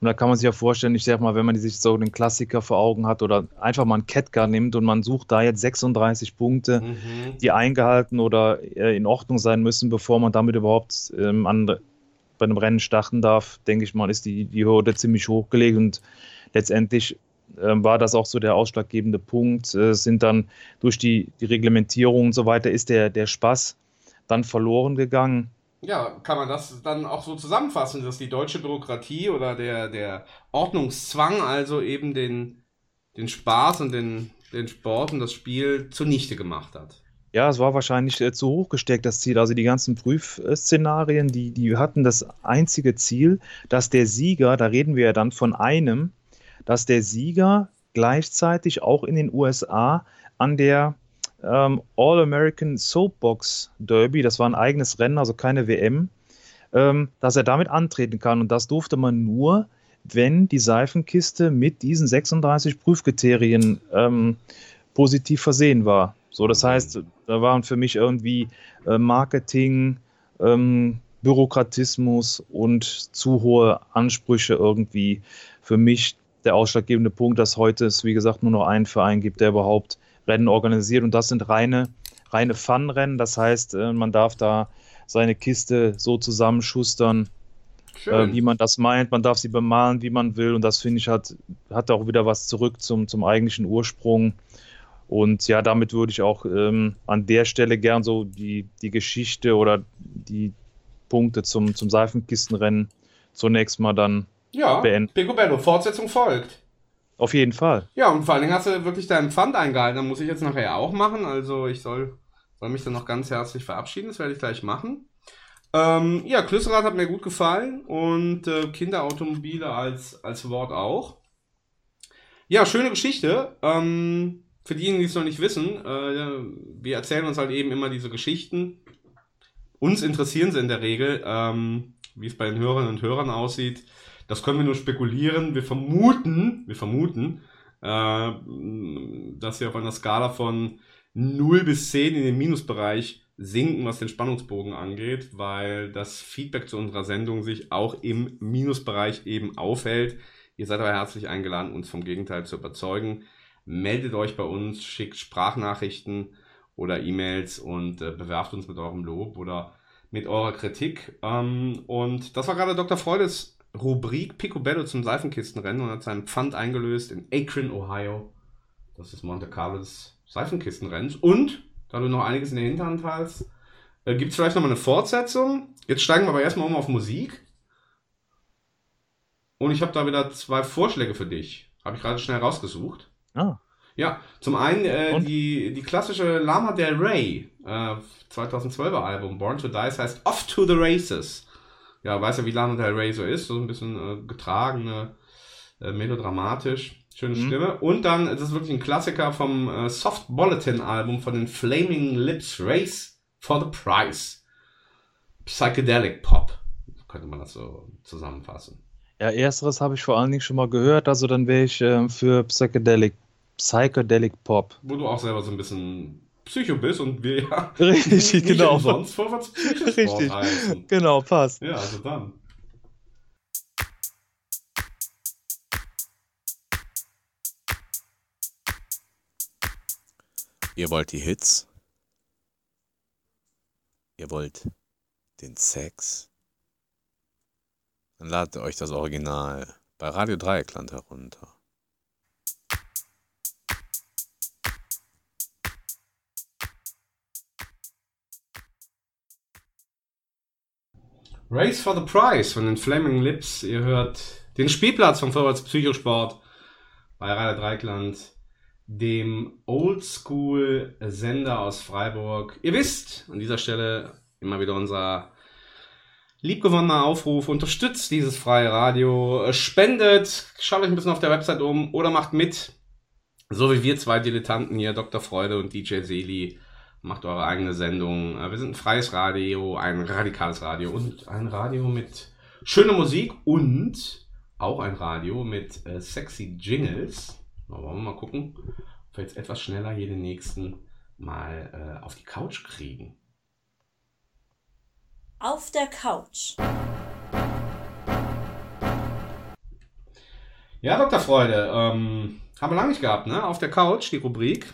[SPEAKER 2] Und da kann man sich ja vorstellen, ich sag mal, wenn man sich so den Klassiker vor Augen hat oder einfach mal einen Catcar nimmt und man sucht da jetzt 36 Punkte,
[SPEAKER 1] Mhm.
[SPEAKER 2] die eingehalten oder äh, in Ordnung sein müssen, bevor man damit überhaupt ähm, an, bei einem Rennen starten darf, denke ich mal, ist die, die Hürde ziemlich hochgelegt und letztendlich ähm, war das auch so der ausschlaggebende Punkt. Äh, sind dann durch die, die Reglementierung und so weiter, ist der, der Spaß dann verloren gegangen.
[SPEAKER 1] Ja, kann man das dann auch so zusammenfassen, dass die deutsche Bürokratie oder der, der Ordnungszwang also eben den, den Spaß und den, den Sport und das Spiel zunichte gemacht hat.
[SPEAKER 2] Ja, es war wahrscheinlich äh, zu hoch gesteckt, das Ziel. Also die ganzen Prüfszenarien, die, die hatten das einzige Ziel, dass der Sieger, da reden wir ja dann von einem, dass der Sieger gleichzeitig auch in den USA an der ähm, All-American Soapbox Derby, das war ein eigenes Rennen, also keine WM, ähm, dass er damit antreten kann. Und das durfte man nur, wenn die Seifenkiste mit diesen 36 Prüfkriterien ähm, positiv versehen war. So, das heißt, da waren für mich irgendwie äh, Marketing, ähm, Bürokratismus und zu hohe Ansprüche irgendwie für mich der ausschlaggebende Punkt, dass heute es, wie gesagt, nur noch einen Verein gibt, der überhaupt Rennen organisiert. Und das sind reine, reine Fun-Rennen. Das heißt, äh, man darf da seine Kiste so zusammenschustern,
[SPEAKER 1] Schön.
[SPEAKER 2] äh, wie man das meint. Man darf sie bemalen, wie man will. Und das finde ich hat, hat auch wieder was zurück zum, zum eigentlichen Ursprung. Und ja, damit würde ich auch ähm, an der Stelle gern so die, die Geschichte oder die Punkte zum, zum Seifenkistenrennen zunächst mal dann
[SPEAKER 1] Ja,
[SPEAKER 2] beenden.
[SPEAKER 1] Picobello, Fortsetzung folgt.
[SPEAKER 2] Auf jeden Fall.
[SPEAKER 1] Ja, und vor allen Dingen hast du wirklich deinen Pfand eingehalten. Das muss ich jetzt nachher auch machen. Also ich soll, soll mich dann noch ganz herzlich verabschieden. Das werde ich gleich machen. Ähm, ja, Klüsserath hat mir gut gefallen und äh, Kinderautomobile als, als Wort auch. Ja, schöne Geschichte. Ähm, für diejenigen, die es noch nicht wissen, äh, wir erzählen uns halt eben immer diese Geschichten. Uns interessieren sie in der Regel, ähm, wie es bei den Hörerinnen und Hörern aussieht. Das können wir nur spekulieren. Wir vermuten, wir vermuten, äh, dass wir auf einer Skala von 0 bis 10 in den Minusbereich sinken, was den Spannungsbogen angeht, weil das Feedback zu unserer Sendung sich auch im Minusbereich eben aufhält. Ihr seid aber herzlich eingeladen, uns vom Gegenteil zu überzeugen. Meldet euch bei uns, schickt Sprachnachrichten oder E-Mails und äh, bewerft uns mit eurem Lob oder mit eurer Kritik. Ähm, und das war gerade Dr. Freudes Rubrik Picobello zum Seifenkistenrennen und hat seinen Pfand eingelöst in Akron, Ohio. Das ist Monte Carlo des Seifenkistenrennens. Und, da du noch einiges in der Hinterhand hast, äh, gibt es vielleicht nochmal eine Fortsetzung. Jetzt steigen wir aber erstmal um auf Musik. Und ich habe da wieder zwei Vorschläge für dich. Habe ich gerade schnell rausgesucht.
[SPEAKER 2] Ah.
[SPEAKER 1] Ja, zum einen äh, die, die klassische Lama Del Rey, äh, 2012er Album, Born to Die, das heißt Off to the Races. Ja, weißt ja, wie Lana Del Rey so ist, so ein bisschen äh, getragene, äh, melodramatisch, schöne
[SPEAKER 2] Mhm.
[SPEAKER 1] Stimme. Und dann, das ist wirklich ein Klassiker vom äh, Soft Bulletin Album von den Flaming Lips, Race for the Prize. Psychedelic Pop, könnte man das so zusammenfassen.
[SPEAKER 2] Ja, ersteres habe ich vor allen Dingen schon mal gehört, also dann wäre ich ähm, für Psychedelic, Psychedelic Pop.
[SPEAKER 1] Wo du auch selber so ein bisschen Psycho bist und wir ja *laughs*
[SPEAKER 2] Richtig,
[SPEAKER 1] nicht
[SPEAKER 2] genau.
[SPEAKER 1] umsonst vorwärts
[SPEAKER 2] Richtig,
[SPEAKER 1] heißen.
[SPEAKER 2] genau, passt.
[SPEAKER 1] Ja, also dann.
[SPEAKER 14] Ihr wollt die Hits? Ihr wollt den Sex? Dann ladet euch das Original bei Radio Dreieckland herunter.
[SPEAKER 1] Race for the Prize von den Flaming Lips. Ihr hört den Spielplatz vom Vorwärts Psychosport bei Radio Dreikland, dem Oldschool-Sender aus Freiburg. Ihr wisst, an dieser Stelle immer wieder unser liebgewonnener Aufruf. Unterstützt dieses freie Radio, spendet, schaut euch ein bisschen auf der Website um oder macht mit. So wie wir zwei Dilettanten hier, Dr. Freude und DJ Seli. Macht eure eigene Sendung. Äh, Wir sind ein freies Radio, ein radikales Radio und ein Radio mit schöner Musik und auch ein Radio mit äh, sexy Jingles. Na, wollen wir mal gucken, ob wir jetzt etwas schneller hier den nächsten mal äh, auf die Couch kriegen.
[SPEAKER 4] Auf der Couch.
[SPEAKER 1] Ja, Dr. Freude, ähm, haben wir lange nicht gehabt, ne? Auf der Couch, die Rubrik.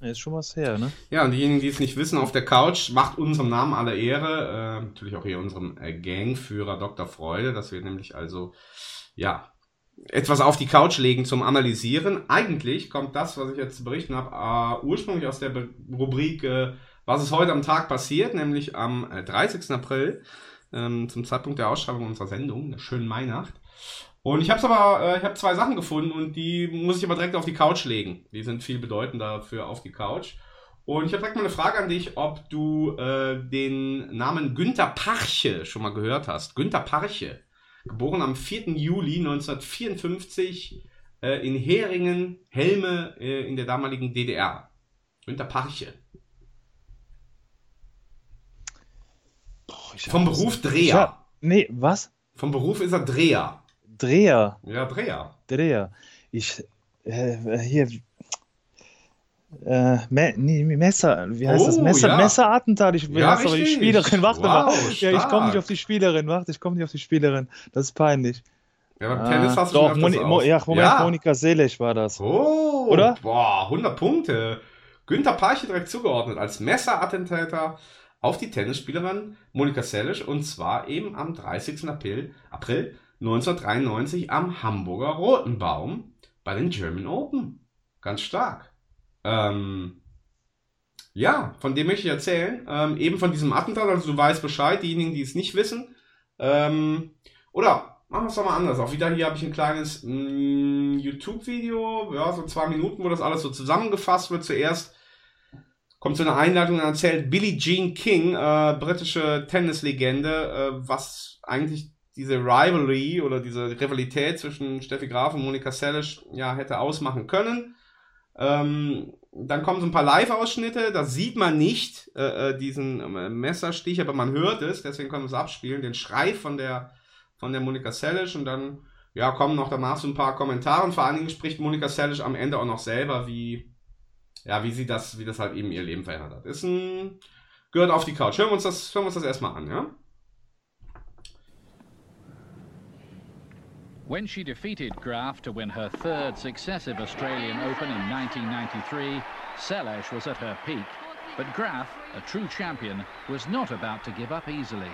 [SPEAKER 2] Ist schon was her, ne?
[SPEAKER 1] Ja, und diejenigen, die es nicht wissen, auf der Couch macht unserem Namen alle Ehre. Äh, natürlich auch hier unserem äh, Gangführer Dr. Freude, dass wir nämlich also, ja, etwas auf die Couch legen zum Analysieren. Eigentlich kommt das, was ich jetzt zu berichten habe, äh, ursprünglich aus der Be Rubrik, äh, was ist heute am Tag passiert, nämlich am äh, 30. April, ähm, zum Zeitpunkt der Ausschreibung unserer Sendung, der schönen Mainacht. Und ich habe aber, äh, ich habe zwei Sachen gefunden und die muss ich aber direkt auf die Couch legen. Die sind viel bedeutender für auf die Couch. Und ich habe direkt mal eine Frage an dich, ob du äh, den Namen Günther Parche schon mal gehört hast. Günther Parche, geboren am 4. Juli 1954 äh, in Heringen, Helme äh, in der damaligen DDR. Günther Parche. Vom Beruf Dreher.
[SPEAKER 2] Ja, nee, was?
[SPEAKER 1] Vom Beruf ist er Dreher.
[SPEAKER 2] Dreher.
[SPEAKER 1] Ja, Dreher.
[SPEAKER 2] Dreher. Ich, äh, hier, äh, Me nee, Messer, wie heißt das?
[SPEAKER 1] Oh,
[SPEAKER 2] Messer,
[SPEAKER 1] ja.
[SPEAKER 2] Messerattentat. Ich
[SPEAKER 1] Ja,
[SPEAKER 2] heißt aber die. Spielerin. Warte
[SPEAKER 1] Wow,
[SPEAKER 2] mal. Ja, ich komme nicht auf die Spielerin. Warte, ich komme nicht auf die Spielerin. Das ist peinlich.
[SPEAKER 1] Ja, beim Tennis hast du
[SPEAKER 2] doch,
[SPEAKER 1] schon
[SPEAKER 2] Moni Mo ja, Moment,
[SPEAKER 1] Ja.
[SPEAKER 2] Monika Seelig war das.
[SPEAKER 1] Oh,
[SPEAKER 2] Oder?
[SPEAKER 1] Boah, 100 Punkte. Günther Parche direkt zugeordnet als Messerattentäter auf die Tennisspielerin Monika Seles und zwar eben am 30. April, April 1993 am Hamburger Roten Baum bei den German Open. Ganz stark. Ähm, ja, von dem möchte ich erzählen. Ähm, eben von diesem Attentat, also du weißt Bescheid, diejenigen, die es nicht wissen. Ähm, oder machen wir es doch mal anders. Auch wieder hier habe ich ein kleines mm, YouTube-Video, ja, so zwei Minuten, wo das alles so zusammengefasst wird. Zuerst kommt so eine Einleitung und erzählt Billie Jean King, äh, britische Tennislegende, äh, was eigentlich diese Rivalry oder diese Rivalität zwischen Steffi Graf und Monika Seles ja hätte ausmachen können. Ähm, dann kommen so ein paar Live-Ausschnitte, da sieht man nicht äh, äh, diesen äh, Messerstich, aber man hört es, deswegen können wir es abspielen, den Schrei von der, von der Monika Seles. Und dann ja, kommen noch danach so ein paar Kommentare. Und vor allen Dingen spricht Monika Seles am Ende auch noch selber, wie, ja, wie sie das, wie das halt eben ihr Leben verändert hat. Ist ein, gehört auf die Couch. Hören wir uns das, hören wir uns das erstmal an, ja?
[SPEAKER 15] When she defeated Graf to win her third successive Australian Open in 1993, Selesh was at her peak. But Graf, a true champion, was not about to give up easily.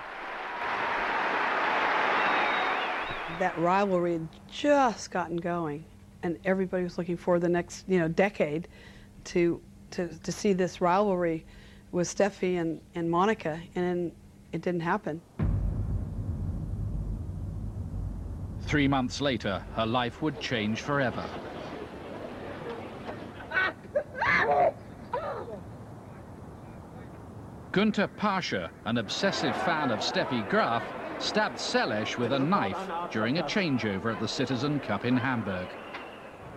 [SPEAKER 16] That rivalry had just gotten going. and everybody was looking for the next, you know, decade to to to see this rivalry with Steffi and and Monica, and it didn't happen.
[SPEAKER 15] Three months later, her life would change forever. Günter Pasha, an obsessive fan of Steffi Graf, stabbed Selesh with a knife during a changeover at the Citizen Cup in Hamburg.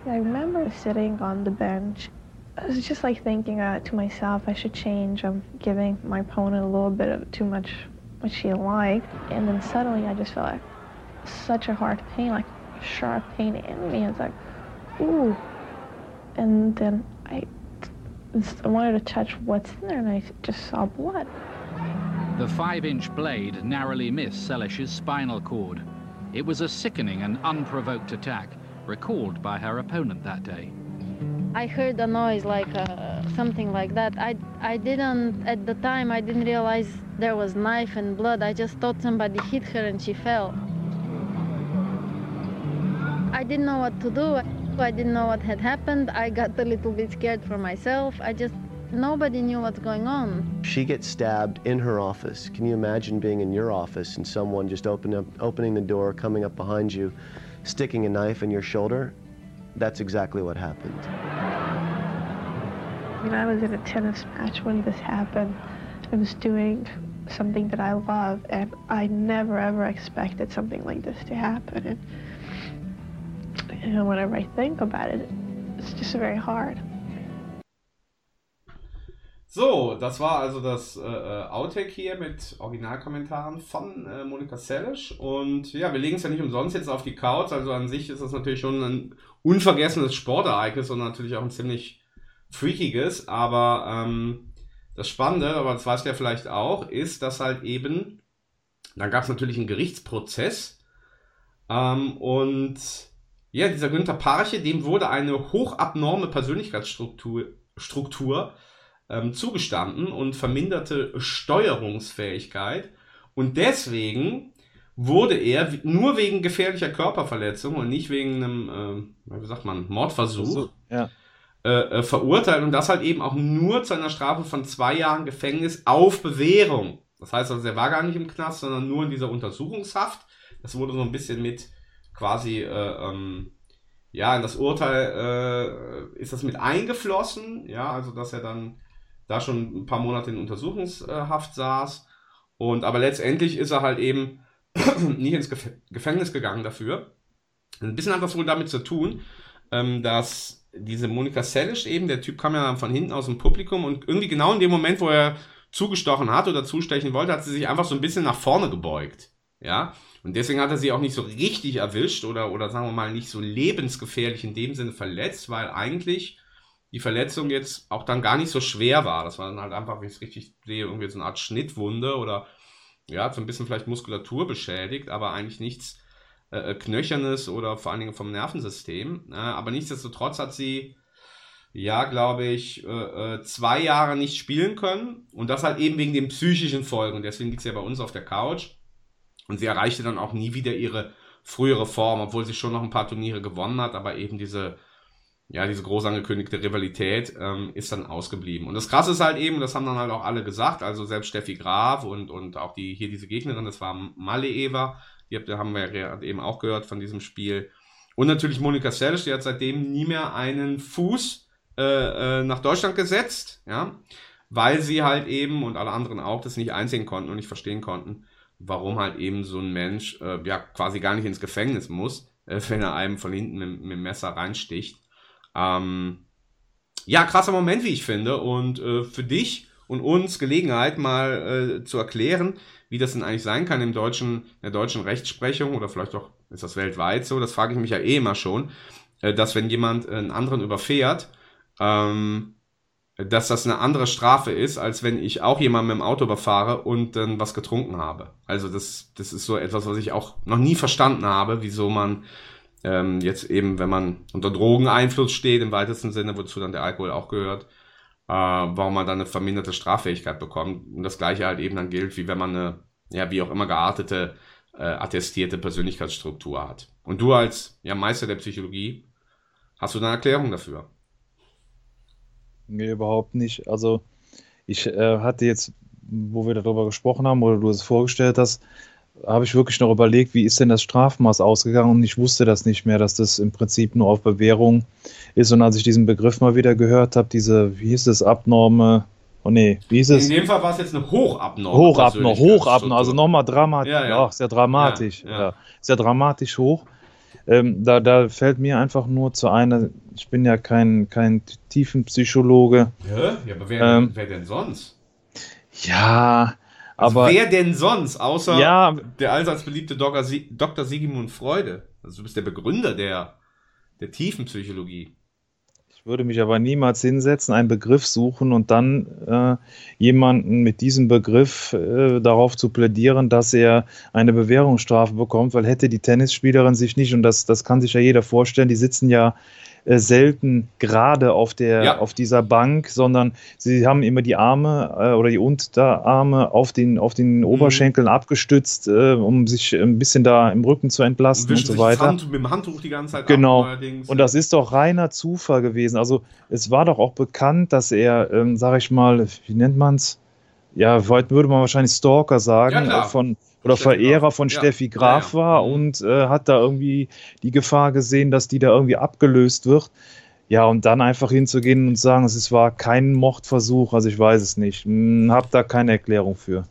[SPEAKER 17] I remember sitting on the bench. I was just like thinking uh, to myself, I should change. I'm giving my opponent a little bit of too much what she liked. And then suddenly I just felt like such a hard pain, like a sharp pain in me. It's like, ooh. And then I, I wanted to touch what's in there and I just saw blood.
[SPEAKER 15] The five-inch blade narrowly missed Selish's spinal cord. It was a sickening and unprovoked attack, recalled by her opponent that day.
[SPEAKER 17] I heard a noise like uh, something like that. I, I didn't, at the time, I didn't realize there was knife and blood. I just thought somebody hit her and she fell. I didn't know what to do. I didn't know what had happened. I got a little bit scared for myself. I just, nobody knew what's going on.
[SPEAKER 18] She gets stabbed in her office. Can you imagine being in your office and someone just open up, opening the door, coming up behind you, sticking a knife in your shoulder? That's exactly what happened.
[SPEAKER 17] When I was in a tennis match when this happened, I was doing something that I love, and I never ever expected something like this to happen. And, and whenever I think about it, it's just very hard.
[SPEAKER 1] So, das war also das äh, äh, Outtake hier mit Originalkommentaren von äh, Monika Seles. Und ja, wir legen es ja nicht umsonst jetzt auf die Couch. Also an sich ist das natürlich schon ein unvergessenes Sportereignis und natürlich auch ein ziemlich freakiges. Aber ähm, das Spannende, aber das weißt du ja vielleicht auch, ist, dass halt eben, dann gab es natürlich einen Gerichtsprozess. Ähm, und ja, dieser Günther Parche, dem wurde eine hochabnorme Persönlichkeitsstruktur Struktur, ähm, zugestanden und verminderte Steuerungsfähigkeit. Und deswegen wurde er nur wegen gefährlicher Körperverletzung und nicht wegen einem, äh, wie sagt man, Mordversuch
[SPEAKER 2] ja.
[SPEAKER 1] äh, äh, verurteilt. Und das halt eben auch nur zu einer Strafe von zwei Jahren Gefängnis auf Bewährung. Das heißt also, er war gar nicht im Knast, sondern nur in dieser Untersuchungshaft. Das wurde so ein bisschen mit quasi, äh, ähm, ja, in das Urteil äh, ist das mit eingeflossen. Ja, also dass er dann da schon ein paar Monate in Untersuchungshaft saß. Und aber letztendlich ist er halt eben *clears throat* nicht ins Gef Gefängnis gegangen dafür. Ein bisschen hat das wohl damit zu tun, ähm, dass diese Monika Sellisch eben, der Typ kam ja von hinten aus dem Publikum und irgendwie genau in dem Moment, wo er zugestochen hat oder zustechen wollte, hat sie sich einfach so ein bisschen nach vorne gebeugt. Ja, und deswegen hat er sie auch nicht so richtig erwischt oder, oder sagen wir mal nicht so lebensgefährlich in dem Sinne verletzt, weil eigentlich die Verletzung jetzt auch dann gar nicht so schwer war. Das war dann halt einfach, wie ich es richtig sehe, irgendwie so eine Art Schnittwunde oder ja, so ein bisschen vielleicht Muskulatur beschädigt, aber eigentlich nichts äh, Knöchernes oder vor allen Dingen vom Nervensystem. Äh, aber nichtsdestotrotz hat sie, ja, glaube ich, äh, äh, zwei Jahre nicht spielen können und das halt eben wegen den psychischen Folgen. Deswegen liegt sie ja bei uns auf der Couch. Und sie erreichte dann auch nie wieder ihre frühere Form, obwohl sie schon noch ein paar Turniere gewonnen hat, aber eben diese ja, diese groß angekündigte Rivalität ähm, ist dann ausgeblieben. Und das Krasse ist halt eben, das haben dann halt auch alle gesagt, also selbst Steffi Graf und, und auch die hier diese Gegnerin, das war Malle Eva, die haben wir ja eben auch gehört von diesem Spiel. Und natürlich Monika Seles, die hat seitdem nie mehr einen Fuß äh, äh, nach Deutschland gesetzt, ja, weil sie halt eben und alle anderen auch das nicht einsehen konnten und nicht verstehen konnten, warum halt eben so ein Mensch äh, ja quasi gar nicht ins Gefängnis muss, äh, wenn er einem von hinten mit, mit dem Messer reinsticht. Ähm, ja, krasser Moment, wie ich finde. Und äh, für dich und uns Gelegenheit, mal äh, zu erklären, wie das denn eigentlich sein kann im deutschen, in der deutschen Rechtsprechung oder vielleicht auch ist das weltweit so, das frage ich mich ja eh immer schon, äh, dass wenn jemand einen anderen überfährt, ähm, dass das eine andere Strafe ist, als wenn ich auch jemanden mit dem Auto überfahre und dann was getrunken habe. Also das, das ist so etwas, was ich auch noch nie verstanden habe, wieso man ähm, jetzt eben, wenn man unter Drogeneinfluss steht, im weitesten Sinne, wozu dann der Alkohol auch gehört, äh, warum man dann eine verminderte Straffähigkeit bekommt. Und das gleiche halt eben dann gilt, wie wenn man eine, ja, wie auch immer geartete, äh, attestierte Persönlichkeitsstruktur hat. Und du als ja, Meister der Psychologie Hast du eine Erklärung dafür?
[SPEAKER 2] Nee, überhaupt nicht. Also ich äh, hatte jetzt, wo wir darüber gesprochen haben oder du es vorgestellt hast, habe ich wirklich noch überlegt, wie ist denn das Strafmaß ausgegangen und ich wusste das nicht mehr, dass das im Prinzip nur auf Bewährung ist. Und als ich diesen Begriff mal wieder gehört habe, diese, wie hieß es, Abnorme, oh nee, wie hieß es?
[SPEAKER 1] In dem Fall war es jetzt eine Hochabnorme.
[SPEAKER 2] Hochabnorme, Hochabnorme, also nochmal dramatisch.
[SPEAKER 1] Ja, ja.
[SPEAKER 2] Ist ja dramatisch.
[SPEAKER 1] Ja,
[SPEAKER 2] Ja,
[SPEAKER 1] ja
[SPEAKER 2] dramatisch hoch. Ähm, da, da fällt mir einfach nur zu einer, ich bin ja kein, kein Tiefenpsychologe.
[SPEAKER 1] Ja, ja aber wer,
[SPEAKER 2] Ähm,
[SPEAKER 1] wer denn sonst?
[SPEAKER 2] Ja,
[SPEAKER 1] Also
[SPEAKER 2] aber.
[SPEAKER 1] wer denn sonst, außer
[SPEAKER 2] Ja.
[SPEAKER 1] der allseits beliebte Dr. Sie Dr. Sigmund Freude? Also du bist der Begründer der, der Tiefenpsychologie.
[SPEAKER 2] Ich würde mich aber niemals hinsetzen, einen Begriff suchen und dann äh, jemanden mit diesem Begriff äh, darauf zu plädieren, dass er eine Bewährungsstrafe bekommt, weil hätte die Tennisspielerin sich nicht, und das, das kann sich ja jeder vorstellen, die sitzen ja äh, selten gerade auf der
[SPEAKER 1] Ja.
[SPEAKER 2] auf dieser Bank, sondern sie haben immer die Arme äh, oder die Unterarme auf den auf
[SPEAKER 1] Mhm.
[SPEAKER 2] den Oberschenkeln abgestützt, äh, um sich ein bisschen da im Rücken zu entlasten und
[SPEAKER 1] Wischen
[SPEAKER 2] so weiter.
[SPEAKER 1] Hand, mit dem Handtuch die ganze Zeit
[SPEAKER 2] Genau. Und das ist doch reiner Zufall gewesen. Also es war doch auch bekannt, dass er, ähm, sag ich mal, wie nennt man's? Ja, heute würde man wahrscheinlich Stalker sagen,
[SPEAKER 1] Ja,
[SPEAKER 2] äh, von oder
[SPEAKER 1] Steffi
[SPEAKER 2] Verehrer
[SPEAKER 1] Graf.
[SPEAKER 2] von
[SPEAKER 1] Ja.
[SPEAKER 2] Steffi Graf
[SPEAKER 1] ja. Mhm.
[SPEAKER 2] war und äh, hat da irgendwie die Gefahr gesehen, dass die da irgendwie abgelöst wird. Ja, und dann einfach hinzugehen und sagen, es war kein Mordversuch, also ich weiß es nicht. Hm, hab da keine Erklärung für.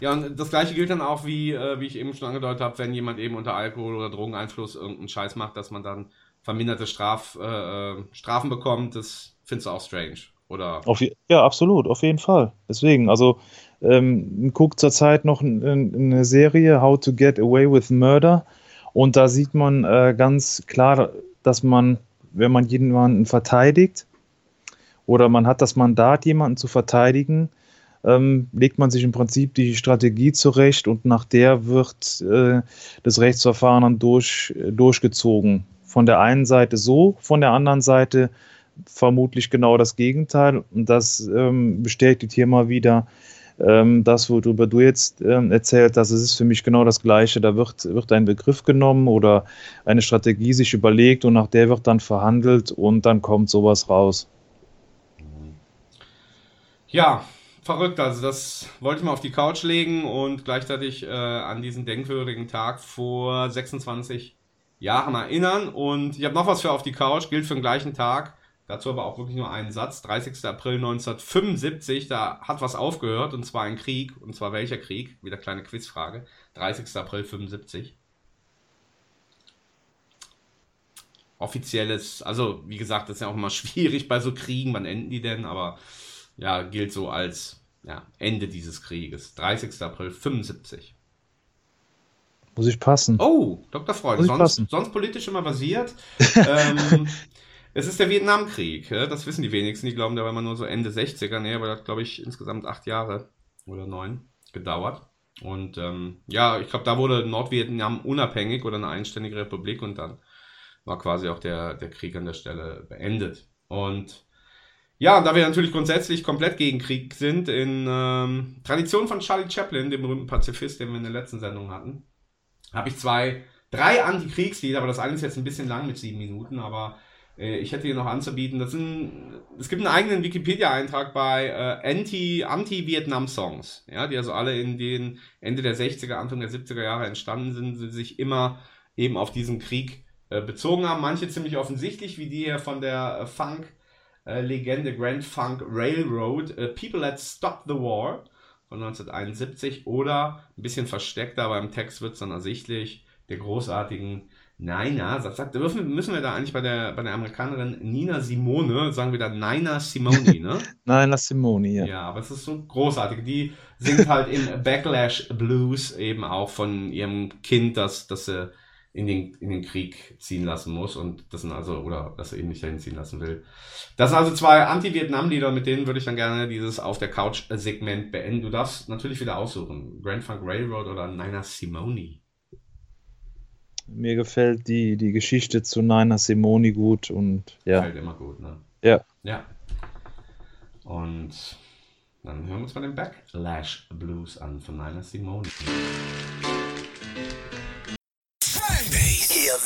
[SPEAKER 1] Ja, und das gleiche gilt dann auch, wie, äh, wie ich eben schon angedeutet habe, wenn jemand eben unter Alkohol- oder Drogeneinfluss irgendeinen Scheiß macht, dass man dann verminderte Straf, äh, äh, Strafen bekommt. Das findest du auch strange. Oder
[SPEAKER 2] Auf, ja, absolut, auf jeden Fall. Deswegen, also ähm, guckt zurzeit noch eine Serie, How to Get Away with Murder. Und da sieht man äh, ganz klar, dass man, wenn man jemanden verteidigt oder man hat das Mandat, jemanden zu verteidigen, ähm, legt man sich im Prinzip die Strategie zurecht und nach der wird äh, das Rechtsverfahren dann durch, durchgezogen. Von der einen Seite so, von der anderen Seite vermutlich genau das Gegenteil. Und das ähm, bestätigt hier mal wieder ähm, das, worüber du jetzt ähm, erzählt hast. Es ist für mich genau das Gleiche. Da wird, wird ein Begriff genommen oder eine Strategie sich überlegt und nach der wird dann verhandelt und dann kommt sowas raus.
[SPEAKER 1] Ja, verrückt. Also das wollte ich mal auf die Couch legen und gleichzeitig äh, an diesen denkwürdigen Tag vor 26 Jahren erinnern. Und ich habe noch was für auf die Couch, gilt für den gleichen Tag. Dazu aber auch wirklich nur einen Satz. 30. April 1975, da hat was aufgehört und zwar ein Krieg. Und zwar welcher Krieg? Wieder kleine Quizfrage. 30. April 75. Offizielles, also wie gesagt, das ist ja auch immer *laughs* schwierig bei so Kriegen. Wann enden die denn? Aber ja, gilt so als ja, Ende dieses Krieges. 30. April 75.
[SPEAKER 2] Muss ich passen.
[SPEAKER 1] Oh, Dr. Freud, sonst, sonst politisch immer basiert. *laughs* ähm, es ist der Vietnamkrieg, das wissen die wenigsten. Die glauben, der war immer nur so Ende 60er. Nee, aber das hat, glaube ich, insgesamt acht Jahre oder neun gedauert. Und ähm, ja, ich glaube, da wurde Nordvietnam unabhängig oder eine eigenständige Republik und dann war quasi auch der, der Krieg an der Stelle beendet. Und ja, da wir natürlich grundsätzlich komplett gegen Krieg sind, in ähm, Tradition von Charlie Chaplin, dem berühmten Pazifist, den wir in der letzten Sendung hatten, habe ich zwei, drei Antikriegslieder, aber das eine ist jetzt ein bisschen lang mit sieben Minuten, aber ich hätte hier noch anzubieten. Das sind, es gibt einen eigenen Wikipedia-Eintrag bei äh, Anti, Anti-Vietnam-Songs, ja, die also alle in den Ende der 60er, Anfang der 70er Jahre entstanden sind, die sich immer eben auf diesen Krieg äh, bezogen haben. Manche ziemlich offensichtlich, wie die hier von der äh, Funk- äh, Grand Funk Railroad, äh, People Let's Stop the War von 1971 oder ein bisschen versteckter, aber im Text wird es dann ersichtlich, der großartigen Nina, sagt, sagt, müssen wir da eigentlich bei der, bei der Amerikanerin Nina Simone, sagen wir da Nina Simone, ne? *laughs*
[SPEAKER 2] Nein, lass Simone, ja.
[SPEAKER 1] Ja, aber es ist so großartig. Die singt halt im Backlash Blues eben auch von ihrem Kind, das, das sie in den, in den Krieg ziehen lassen muss und das sind also, oder dass er eben nicht dahin ziehen lassen will. Das sind also zwei Anti-Vietnam-Lieder, mit denen würde ich dann gerne dieses Auf der Couch-Segment beenden. Du darfst natürlich wieder aussuchen. Grand Funk Railroad oder Nina Simone.
[SPEAKER 2] Mir gefällt die, die Geschichte zu Nina Simone gut und ja.
[SPEAKER 1] Gefällt immer gut, ne?
[SPEAKER 2] Ja.
[SPEAKER 1] Ja. Und dann hören wir uns mal den Backlash Blues an von Nina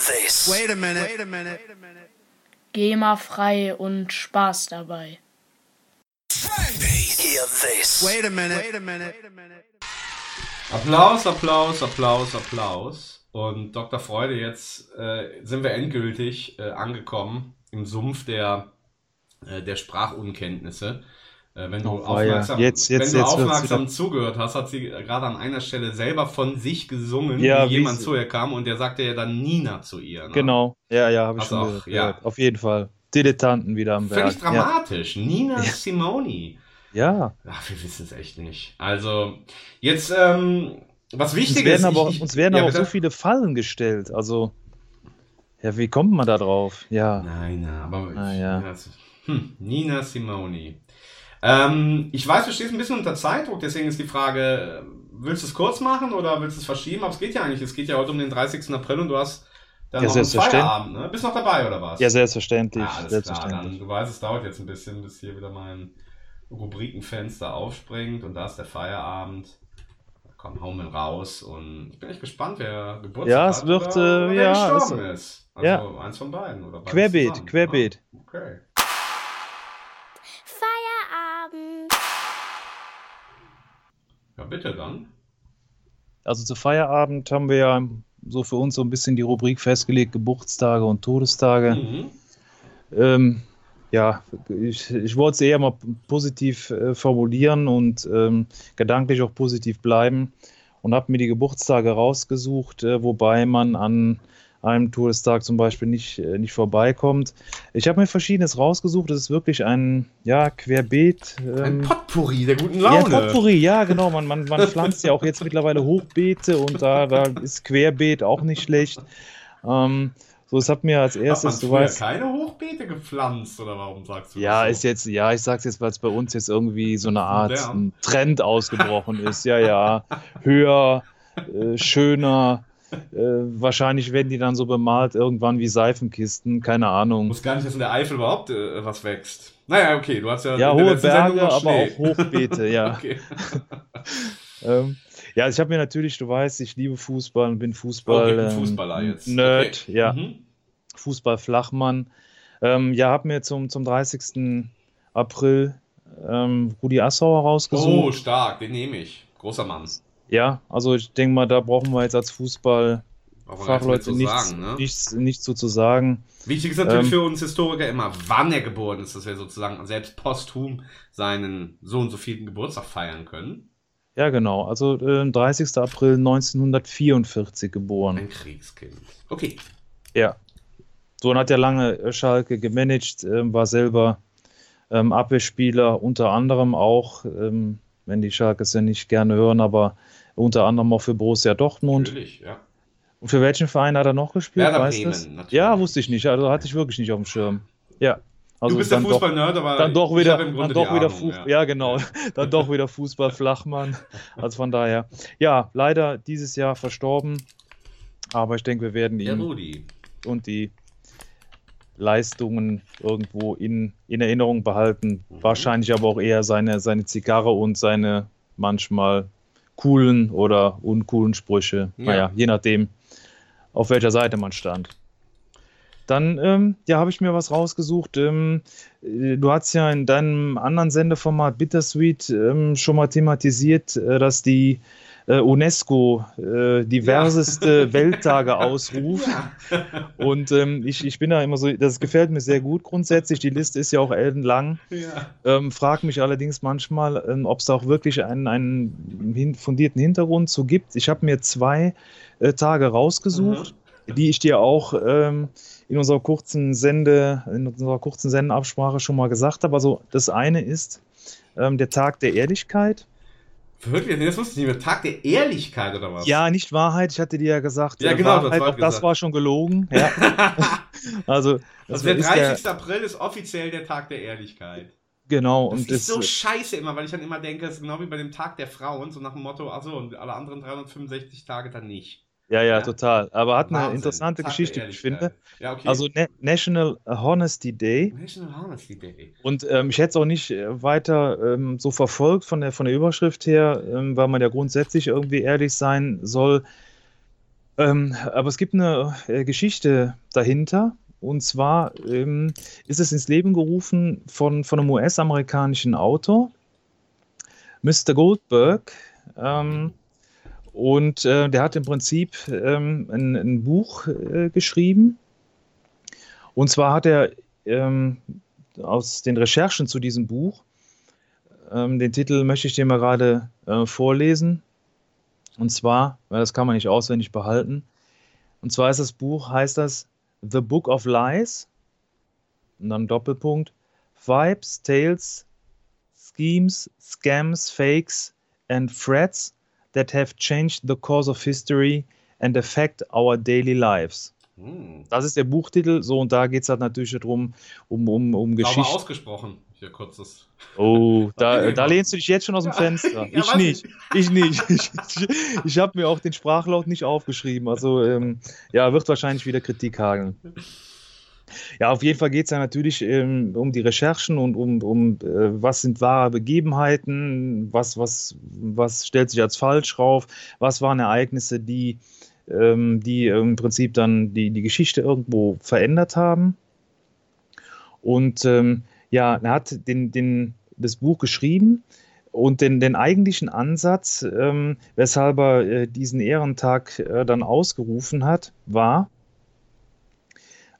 [SPEAKER 12] this. Wait a minute. Wait a minute.
[SPEAKER 6] GEMA-frei und Spaß dabei.
[SPEAKER 12] Hear this. Wait a minute. Wait a minute.
[SPEAKER 1] Applaus, Applaus, Applaus, Applaus. Und Dr. Freude, jetzt äh, sind wir endgültig äh, angekommen im Sumpf der, äh, der Sprachunkenntnisse. Äh, wenn du
[SPEAKER 2] Oh,
[SPEAKER 1] aufmerksam,
[SPEAKER 2] Jetzt- jetzt-
[SPEAKER 1] wenn du
[SPEAKER 2] jetzt
[SPEAKER 1] aufmerksam zugehört hast, hat sie gerade an einer Stelle selber von sich gesungen,
[SPEAKER 2] Ja,
[SPEAKER 1] wie jemand zu ihr kam und der sagte ja dann Nina zu ihr. Ne?
[SPEAKER 2] Genau, ja, ja, habe ich schon
[SPEAKER 1] auch,
[SPEAKER 2] gehört.
[SPEAKER 1] ja.
[SPEAKER 2] Auf jeden Fall. Dilettanten wieder am Werk.
[SPEAKER 1] Völlig dramatisch. Nina Simoni.
[SPEAKER 2] Ja.
[SPEAKER 1] Ach, wir wissen es echt nicht. Also, jetzt, ähm, was
[SPEAKER 2] Uns
[SPEAKER 1] wichtig
[SPEAKER 2] werden
[SPEAKER 1] ist.
[SPEAKER 2] aber,
[SPEAKER 1] ich-
[SPEAKER 2] uns werden
[SPEAKER 1] ja,
[SPEAKER 2] aber auch so viele Fallen gestellt. Also, ja, wie kommt man da drauf? Ja.
[SPEAKER 1] Nein, na, aber
[SPEAKER 2] Ah,
[SPEAKER 1] ich,
[SPEAKER 2] ja.
[SPEAKER 1] hm, Nina Simoni. Ähm, ich weiß, du stehst ein bisschen unter Zeitdruck, deswegen ist die Frage, äh, willst du es kurz machen oder willst du es verschieben? Aber es geht ja eigentlich, es geht ja heute um den 30. April und du hast dann
[SPEAKER 2] Ja,
[SPEAKER 1] noch einen. Feierabend, ne? Bist noch dabei oder was?
[SPEAKER 2] Ja, selbstverständlich.
[SPEAKER 1] Ja, alles
[SPEAKER 2] selbstverständlich.
[SPEAKER 1] klar. Dann, du weißt, es dauert jetzt ein bisschen, bis hier wieder mein Rubrikenfenster aufspringt und da ist der Feierabend. Komm, hau mal raus und ich bin echt gespannt, wer Geburtstag
[SPEAKER 2] Ja,
[SPEAKER 1] hat
[SPEAKER 2] es wird,
[SPEAKER 1] oder,
[SPEAKER 2] äh,
[SPEAKER 1] oder wer
[SPEAKER 2] ja,
[SPEAKER 1] gestorben
[SPEAKER 2] es-
[SPEAKER 1] ist. Also
[SPEAKER 2] ja.
[SPEAKER 1] eins von beiden oder beides
[SPEAKER 2] Querbeet,
[SPEAKER 1] zusammen.
[SPEAKER 2] querbeet.
[SPEAKER 1] Ah, okay.
[SPEAKER 13] Feierabend.
[SPEAKER 1] Ja, bitte dann.
[SPEAKER 2] Also zu Feierabend haben wir ja so für uns so ein bisschen die Rubrik festgelegt, Geburtstage und Todestage.
[SPEAKER 1] Mhm.
[SPEAKER 2] Ähm, ja, ich, ich wollte es eher mal positiv äh, formulieren und ähm, gedanklich auch positiv bleiben und habe mir die Geburtstage rausgesucht, äh, wobei man an einem Todestag zum Beispiel nicht, äh, nicht vorbeikommt. Ich habe mir verschiedenes rausgesucht. Das ist wirklich ein ja, Querbeet.
[SPEAKER 1] Ein
[SPEAKER 2] Ähm,
[SPEAKER 1] Potpourri der guten
[SPEAKER 2] ja,
[SPEAKER 1] Laune.
[SPEAKER 2] Potpourri, ja, genau. Man, man, man *laughs* pflanzt ja auch jetzt mittlerweile Hochbeete und da, da ist Querbeet auch nicht schlecht. Ähm, so, es hat mir als
[SPEAKER 1] Hat man
[SPEAKER 2] erstes, du weißt.
[SPEAKER 1] keine Hochbeete gepflanzt oder warum sagst du
[SPEAKER 2] Ja,
[SPEAKER 1] das
[SPEAKER 2] ist jetzt, ja, ich sag's jetzt, weil es bei uns jetzt irgendwie so eine Art ein Trend ausgebrochen ist. Ja, ja. Höher, äh, schöner. Äh, wahrscheinlich werden die dann so bemalt irgendwann wie Seifenkisten, keine Ahnung.
[SPEAKER 1] Wusste gar nicht, dass in der Eifel überhaupt äh, was wächst. Naja, okay, du hast ja,
[SPEAKER 2] Ja, hohe Berge, aber auch Hochbeete, ja. *laughs*
[SPEAKER 1] okay. *laughs*
[SPEAKER 2] Ähm, ja, also ich habe mir natürlich, du weißt, ich liebe Fußball und bin Fußball.
[SPEAKER 1] Okay,
[SPEAKER 2] ähm,
[SPEAKER 1] Fußballer jetzt.
[SPEAKER 2] Nerd,
[SPEAKER 1] Okay.
[SPEAKER 2] ja.
[SPEAKER 1] Mhm.
[SPEAKER 2] Fußball-Flachmann. Ähm, ja, habe mir zum, zum 30. April ähm, Rudi Assauer
[SPEAKER 1] Oh,
[SPEAKER 2] rausgesucht.
[SPEAKER 1] stark, den nehme ich. Großer Mann.
[SPEAKER 2] Ja, also ich denke mal, da brauchen wir jetzt als
[SPEAKER 1] Brauchen wir
[SPEAKER 2] Fußball-Fachleute
[SPEAKER 1] nichts sagen, ne?
[SPEAKER 2] nichts, nichts so zu sagen.
[SPEAKER 1] Wichtig ist natürlich
[SPEAKER 2] Ähm,
[SPEAKER 1] für uns Historiker immer, wann er geboren ist, dass wir sozusagen selbst posthum seinen so und so vielen Geburtstag feiern können.
[SPEAKER 2] Ja, genau. Also äh, 30. April 1944 geboren.
[SPEAKER 1] Ein Kriegskind. Okay.
[SPEAKER 2] Ja. So, und hat ja lange äh, Schalke gemanagt, ähm, war selber ähm, Abwehrspieler, unter anderem auch, ähm, wenn die Schalkes ja nicht gerne hören, aber unter anderem auch für Borussia Dortmund.
[SPEAKER 1] Natürlich, ja.
[SPEAKER 2] Und für welchen Verein hat er noch gespielt?
[SPEAKER 1] Werder
[SPEAKER 2] weißt
[SPEAKER 1] Bremen.
[SPEAKER 2] Ja, wusste ich nicht. Also hatte ich wirklich nicht auf dem Schirm. Ja. Also
[SPEAKER 1] du bist der Fußball-Nerd, aber
[SPEAKER 2] dann doch wieder, dann doch wieder
[SPEAKER 1] Ahnung,
[SPEAKER 2] Fußball,
[SPEAKER 1] ja.
[SPEAKER 2] ja. genau, *laughs* dann doch wieder Fußball-Flachmann. Also von daher, ja, leider dieses Jahr verstorben, aber ich denke, wir werden ihn und die Leistungen irgendwo in, in Erinnerung behalten.
[SPEAKER 1] Mhm.
[SPEAKER 2] Wahrscheinlich aber auch eher seine, seine Zigarre und seine manchmal coolen oder uncoolen Sprüche.
[SPEAKER 1] Ja.
[SPEAKER 2] Naja, je nachdem, auf welcher Seite man stand. Dann ähm, ja, habe ich mir was rausgesucht. Ähm, äh, du hast ja in deinem anderen Sendeformat Bittersweet ähm, schon mal thematisiert, äh, dass die äh, UNESCO äh, diverseste *laughs* Welttage ausruft. Und ähm, ich, ich bin da immer so, das gefällt mir sehr gut grundsätzlich. Die Liste ist ja auch ellenlang.
[SPEAKER 1] Ja.
[SPEAKER 2] Ähm, frag mich allerdings manchmal, ähm, ob es da auch wirklich einen, einen fundierten Hintergrund zu gibt. Ich habe mir zwei äh, Tage rausgesucht, die ich dir auch ähm, in unserer kurzen Sende, in unserer kurzen Sendenabsprache schon mal gesagt habe. Also das eine ist ähm, der Tag der Ehrlichkeit.
[SPEAKER 1] Wirklich? Das wusste ich nicht mehr. Tag der Ehrlichkeit oder was?
[SPEAKER 2] Ja, nicht Wahrheit. Ich hatte dir ja gesagt,
[SPEAKER 1] Ja,
[SPEAKER 2] äh,
[SPEAKER 1] genau, das
[SPEAKER 2] Wahrheit,
[SPEAKER 1] war
[SPEAKER 2] auch das
[SPEAKER 1] gesagt.
[SPEAKER 2] war schon gelogen. Ja. *laughs* also das
[SPEAKER 1] Also der
[SPEAKER 2] ist
[SPEAKER 1] 30. April ist offiziell der Tag der Ehrlichkeit.
[SPEAKER 2] genau
[SPEAKER 1] Das
[SPEAKER 2] und
[SPEAKER 1] ist
[SPEAKER 2] das,
[SPEAKER 1] so scheiße immer, weil ich dann immer denke, es ist genau wie bei dem Tag der Frauen, so nach dem Motto, achso, und alle anderen 365 Tage dann nicht.
[SPEAKER 2] Ja, ja,
[SPEAKER 1] Ja?
[SPEAKER 2] total. Aber hat eine
[SPEAKER 1] Wahnsinn.
[SPEAKER 2] interessante
[SPEAKER 1] Tag der
[SPEAKER 2] Geschichte, wie ich finde.
[SPEAKER 1] Ja, okay.
[SPEAKER 2] Also Na National Honesty Day.
[SPEAKER 1] National Honesty Day.
[SPEAKER 2] Und ähm, ich hätte es auch nicht äh, weiter ähm, so verfolgt von der, von der Überschrift her, ähm, weil man ja grundsätzlich irgendwie ehrlich sein soll. Ähm, aber es gibt eine äh, Geschichte dahinter. und zwar ähm, ist es ins Leben gerufen von, von einem US-amerikanischen Autor, Mr. Goldberg. Ähm, und äh, der hat im Prinzip ähm, ein, ein, Buch äh, geschrieben. Und zwar hat er ähm, aus den Recherchen zu diesem Buch, ähm, den Titel möchte ich dir mal gerade äh, vorlesen. Und zwar, weil das kann man nicht auswendig behalten. Und zwar ist das Buch, heißt das The Book of Lies. Und dann Doppelpunkt. Vibes, Tales, Schemes, Scams, Fakes and Threats that have changed the course of history and affect our daily lives. Hm. Das ist der Buchtitel, so und da geht es halt natürlich darum, um, um, um Geschichte.
[SPEAKER 1] Aber ausgesprochen, hier kurzes.
[SPEAKER 2] Oh, da, *laughs* da lehnst du dich jetzt schon aus dem Fenster. ja, ich, nicht. ich nicht. Ich nicht. Ich, habe mir auch den Sprachlaut nicht aufgeschrieben. Also, ähm, ja, wird wahrscheinlich wieder Kritik hageln. Ja, auf jeden Fall geht es ja natürlich ähm, um die Recherchen und um, um äh, was sind wahre Begebenheiten, was, was, was stellt sich als falsch rauf, was waren Ereignisse, die, ähm, die im Prinzip dann die, die Geschichte irgendwo verändert haben. Und ähm, ja, er hat den, den, das Buch geschrieben und den, den eigentlichen Ansatz, ähm, weshalb er äh, diesen Ehrentag äh, dann ausgerufen hat, war,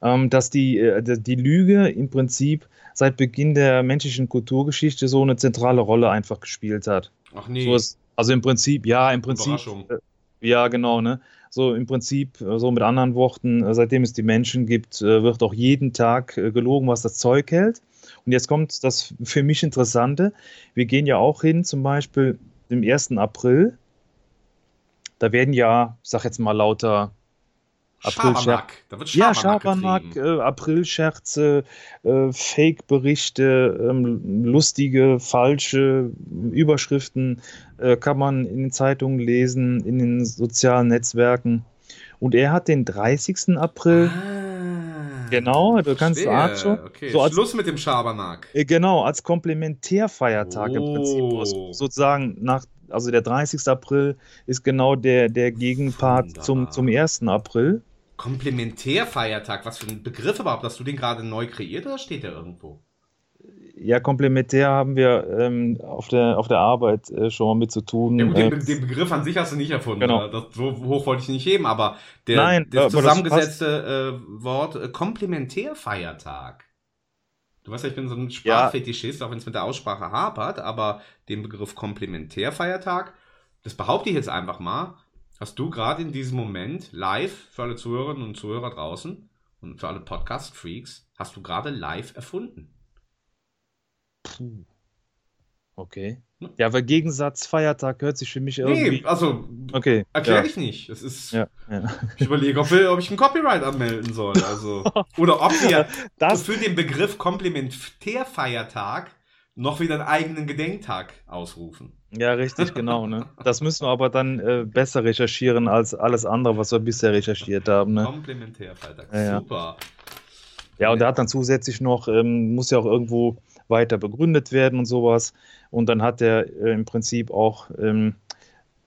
[SPEAKER 2] dass die, äh, die Lüge im Prinzip seit Beginn der menschlichen Kulturgeschichte so eine zentrale Rolle einfach gespielt hat.
[SPEAKER 1] Ach nee.
[SPEAKER 2] So ist, also im Prinzip, ja, im Prinzip. Äh, ja, genau, ne? So im Prinzip, äh, so mit anderen Worten, seitdem es die Menschen gibt, wird auch jeden Tag gelogen, was das Zeug hält. Und jetzt kommt das für mich Interessante. Wir gehen ja auch hin, zum Beispiel im 1. April. Da werden ja, ich sag jetzt mal lauter
[SPEAKER 1] Aprilscherz. Da
[SPEAKER 2] wird ja, Schabernack, äh, Aprilscherze, äh, Fake-Berichte, ähm, lustige, falsche Überschriften äh, kann man in den Zeitungen lesen, in den sozialen Netzwerken. Und er hat den 30. April. Ah, genau, du kannst schon.
[SPEAKER 1] Okay. So als, Schluss mit dem Schabernack.
[SPEAKER 2] Äh, genau, als Komplementärfeiertag oh. im Prinzip. Sozusagen nach, also der 30. April ist genau der, der Gegenpart zum, zum 1. April.
[SPEAKER 1] Komplementärfeiertag, was für ein Begriff überhaupt? Hast du den gerade neu kreiert oder steht der irgendwo?
[SPEAKER 2] Ja, komplementär haben wir ähm, auf, der, auf der Arbeit äh, schon mal mit zu tun.
[SPEAKER 1] Ja, gut, den, den, Begriff an sich hast du nicht erfunden.
[SPEAKER 2] Genau.
[SPEAKER 1] Das, so hoch wollte ich nicht heben, aber der,
[SPEAKER 2] Nein,
[SPEAKER 1] das zusammengesetzte äh, Wort äh, Komplementärfeiertag. Du weißt ja, ich bin so ein Sprachfetischist, ja. auch wenn es mit der Aussprache hapert, aber den Begriff Komplementärfeiertag, das behaupte ich jetzt einfach mal, hast du gerade in diesem Moment live für alle Zuhörerinnen und Zuhörer draußen und für alle Podcast-Freaks, hast du gerade live erfunden.
[SPEAKER 2] Puh. Okay. Ja, weil Gegensatz Feiertag hört sich für mich irgendwie. Nee,
[SPEAKER 1] also
[SPEAKER 2] okay,
[SPEAKER 1] erklär
[SPEAKER 2] ja.
[SPEAKER 1] dich nicht. Das ist.
[SPEAKER 2] Ja, ja.
[SPEAKER 1] Ich überlege, ob, ob ich ein Copyright anmelden soll. Also. *laughs* Oder ob wir das für den Begriff Komplementärfeiertag noch wieder einen eigenen Gedenktag ausrufen.
[SPEAKER 2] Ja, richtig, genau. Ne? Das müssen wir aber dann äh, besser recherchieren als alles andere, was wir bisher recherchiert haben. Ne?
[SPEAKER 1] Komplementärfreitag, ja, super.
[SPEAKER 2] Ja, und er hat dann zusätzlich noch, ähm, muss ja auch irgendwo weiter begründet werden und sowas. Und dann hat er äh, im Prinzip auch ähm,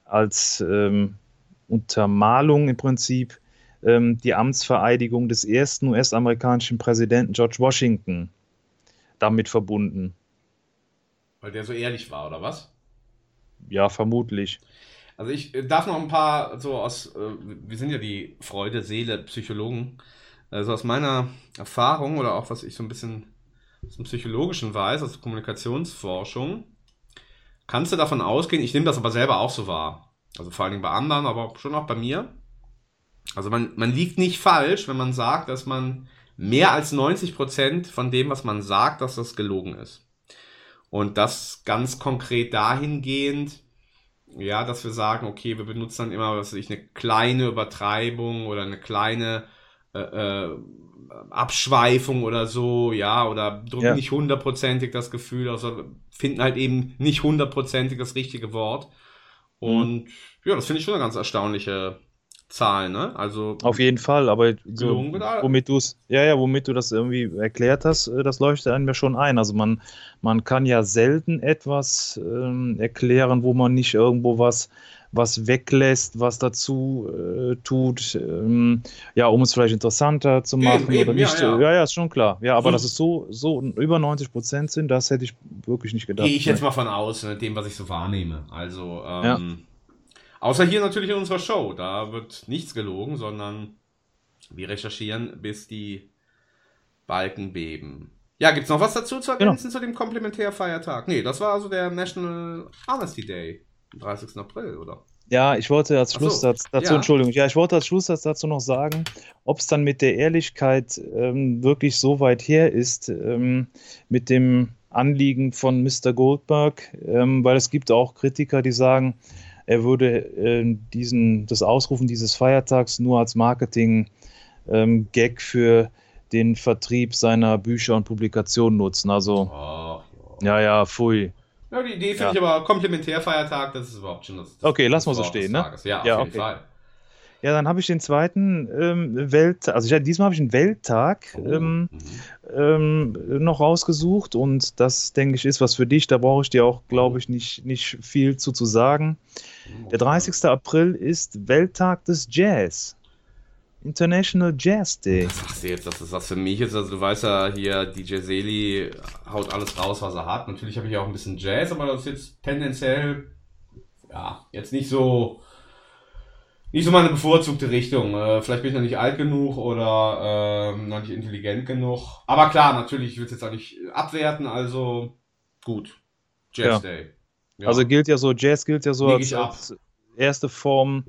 [SPEAKER 2] als ähm, Untermalung im Prinzip ähm, die Amtsvereidigung des ersten US-amerikanischen Präsidenten George Washington damit verbunden.
[SPEAKER 1] Weil der so ehrlich war, oder was?
[SPEAKER 2] Ja, vermutlich.
[SPEAKER 1] Also ich äh, darf noch ein paar so aus, äh, wir sind ja die Freude, Seele, Psychologen, also aus meiner Erfahrung oder auch was ich so ein bisschen aus dem Psychologischen weiß, aus Kommunikationsforschung, kannst du davon ausgehen, ich nehme das aber selber auch so wahr, also vor allen Dingen bei anderen, aber schon auch bei mir. Also man, man liegt nicht falsch, wenn man sagt, dass man mehr als 90 Prozent von dem, was man sagt, dass das gelogen ist. Und das ganz konkret dahingehend, ja, dass wir sagen, okay, wir benutzen dann immer, was weiß ich, eine kleine Übertreibung oder eine kleine äh, äh, Abschweifung oder so, ja, oder drücken ja. nicht hundertprozentig das Gefühl, also finden halt eben nicht hundertprozentig das richtige Wort. Mhm. Und mhm. ja, das finde ich schon eine ganz erstaunliche Zahlen, ne? Also
[SPEAKER 2] auf jeden Fall, aber so, womit du es, ja, ja, womit du das irgendwie erklärt hast, äh, das leuchtet einem ja schon ein. Also man, man kann ja selten etwas ähm, erklären, wo man nicht irgendwo was was weglässt, was dazu äh, tut, ähm, ja, um es vielleicht interessanter zu machen
[SPEAKER 1] eben,
[SPEAKER 2] oder nicht.
[SPEAKER 1] ja, ja.
[SPEAKER 2] ja, ja, ist schon klar. Ja, aber
[SPEAKER 1] So-
[SPEAKER 2] dass es so, so über 90 Prozent sind, das hätte ich wirklich nicht gedacht.
[SPEAKER 1] Gehe ich jetzt mal von aus, mit dem, was ich so wahrnehme. Also, ähm,
[SPEAKER 2] Ja.
[SPEAKER 1] Außer hier natürlich in unserer Show. Da wird nichts gelogen, sondern wir recherchieren, bis die Balken beben. Ja, gibt's noch was dazu zu ergänzen zu dem Komplementärfeiertag? Nee, das war also der National Honesty Day, am 30. April, oder?
[SPEAKER 2] Ja, ich wollte als
[SPEAKER 1] Ach so,
[SPEAKER 2] Schlusssatz dazu,
[SPEAKER 1] ja.
[SPEAKER 2] Entschuldigung, ja, ich wollte als Schlusssatz dazu noch sagen, ob es dann mit der Ehrlichkeit ähm, wirklich so weit her ist, ähm, mit dem Anliegen von Mr. Goldberg, ähm, weil es gibt auch Kritiker, die sagen, er würde ähm, diesen, das Ausrufen dieses Feiertags nur als Marketing-Gag für den Vertrieb seiner Bücher und Publikationen nutzen. Also, ja, ja, pfui.
[SPEAKER 1] Ja, die Idee finde
[SPEAKER 2] Ja.
[SPEAKER 1] ich aber Komplementärfeiertag, das ist überhaupt schon das. das
[SPEAKER 2] Okay, lassen wir so stehen, ne?
[SPEAKER 1] Tages. Ja, auf
[SPEAKER 2] Ja,
[SPEAKER 1] jeden
[SPEAKER 2] okay.
[SPEAKER 1] Fall.
[SPEAKER 2] Ja, dann habe ich den zweiten ähm, Welt, also ich, diesmal habe ich einen Welttag
[SPEAKER 1] Oh,
[SPEAKER 2] ähm,
[SPEAKER 1] mhm.
[SPEAKER 2] ähm, noch rausgesucht und das denke ich ist was für dich. Da brauche ich dir auch,
[SPEAKER 1] Oh.
[SPEAKER 2] glaube ich, nicht, nicht viel zu, zu sagen. Der 30. April ist Welttag des Jazz. International Jazz Day.
[SPEAKER 1] Sagst du jetzt, dass das was für mich ist? Also du weißt ja hier, DJ Seli haut alles raus, was er hat. Natürlich habe ich auch ein bisschen Jazz, aber das ist jetzt tendenziell, ja, jetzt nicht so, nicht so meine bevorzugte Richtung. Äh, vielleicht bin ich noch nicht alt genug oder ähm, noch nicht intelligent genug. Aber klar, natürlich, ich will es jetzt auch nicht abwerten, also gut. Jazz
[SPEAKER 2] Ja.
[SPEAKER 1] Day. Ja.
[SPEAKER 2] Also gilt ja so, Jazz gilt ja so als, als erste Form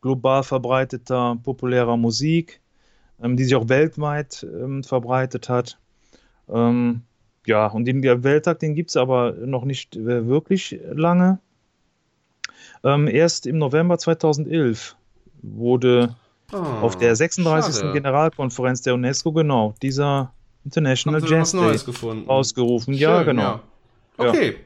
[SPEAKER 2] global verbreiteter populärer Musik, ähm, die sich auch weltweit ähm, verbreitet hat. Ähm, ja, und den der Welttag, den gibt es aber noch nicht äh, wirklich lange. Ähm, erst im November 2011 wurde
[SPEAKER 1] Ah,
[SPEAKER 2] auf der 36.
[SPEAKER 1] schade.
[SPEAKER 2] Generalkonferenz der UNESCO genau dieser International Jazz Day ausgerufen. ja,
[SPEAKER 1] Schön,
[SPEAKER 2] genau.
[SPEAKER 1] ja.
[SPEAKER 2] Ja.
[SPEAKER 1] Okay,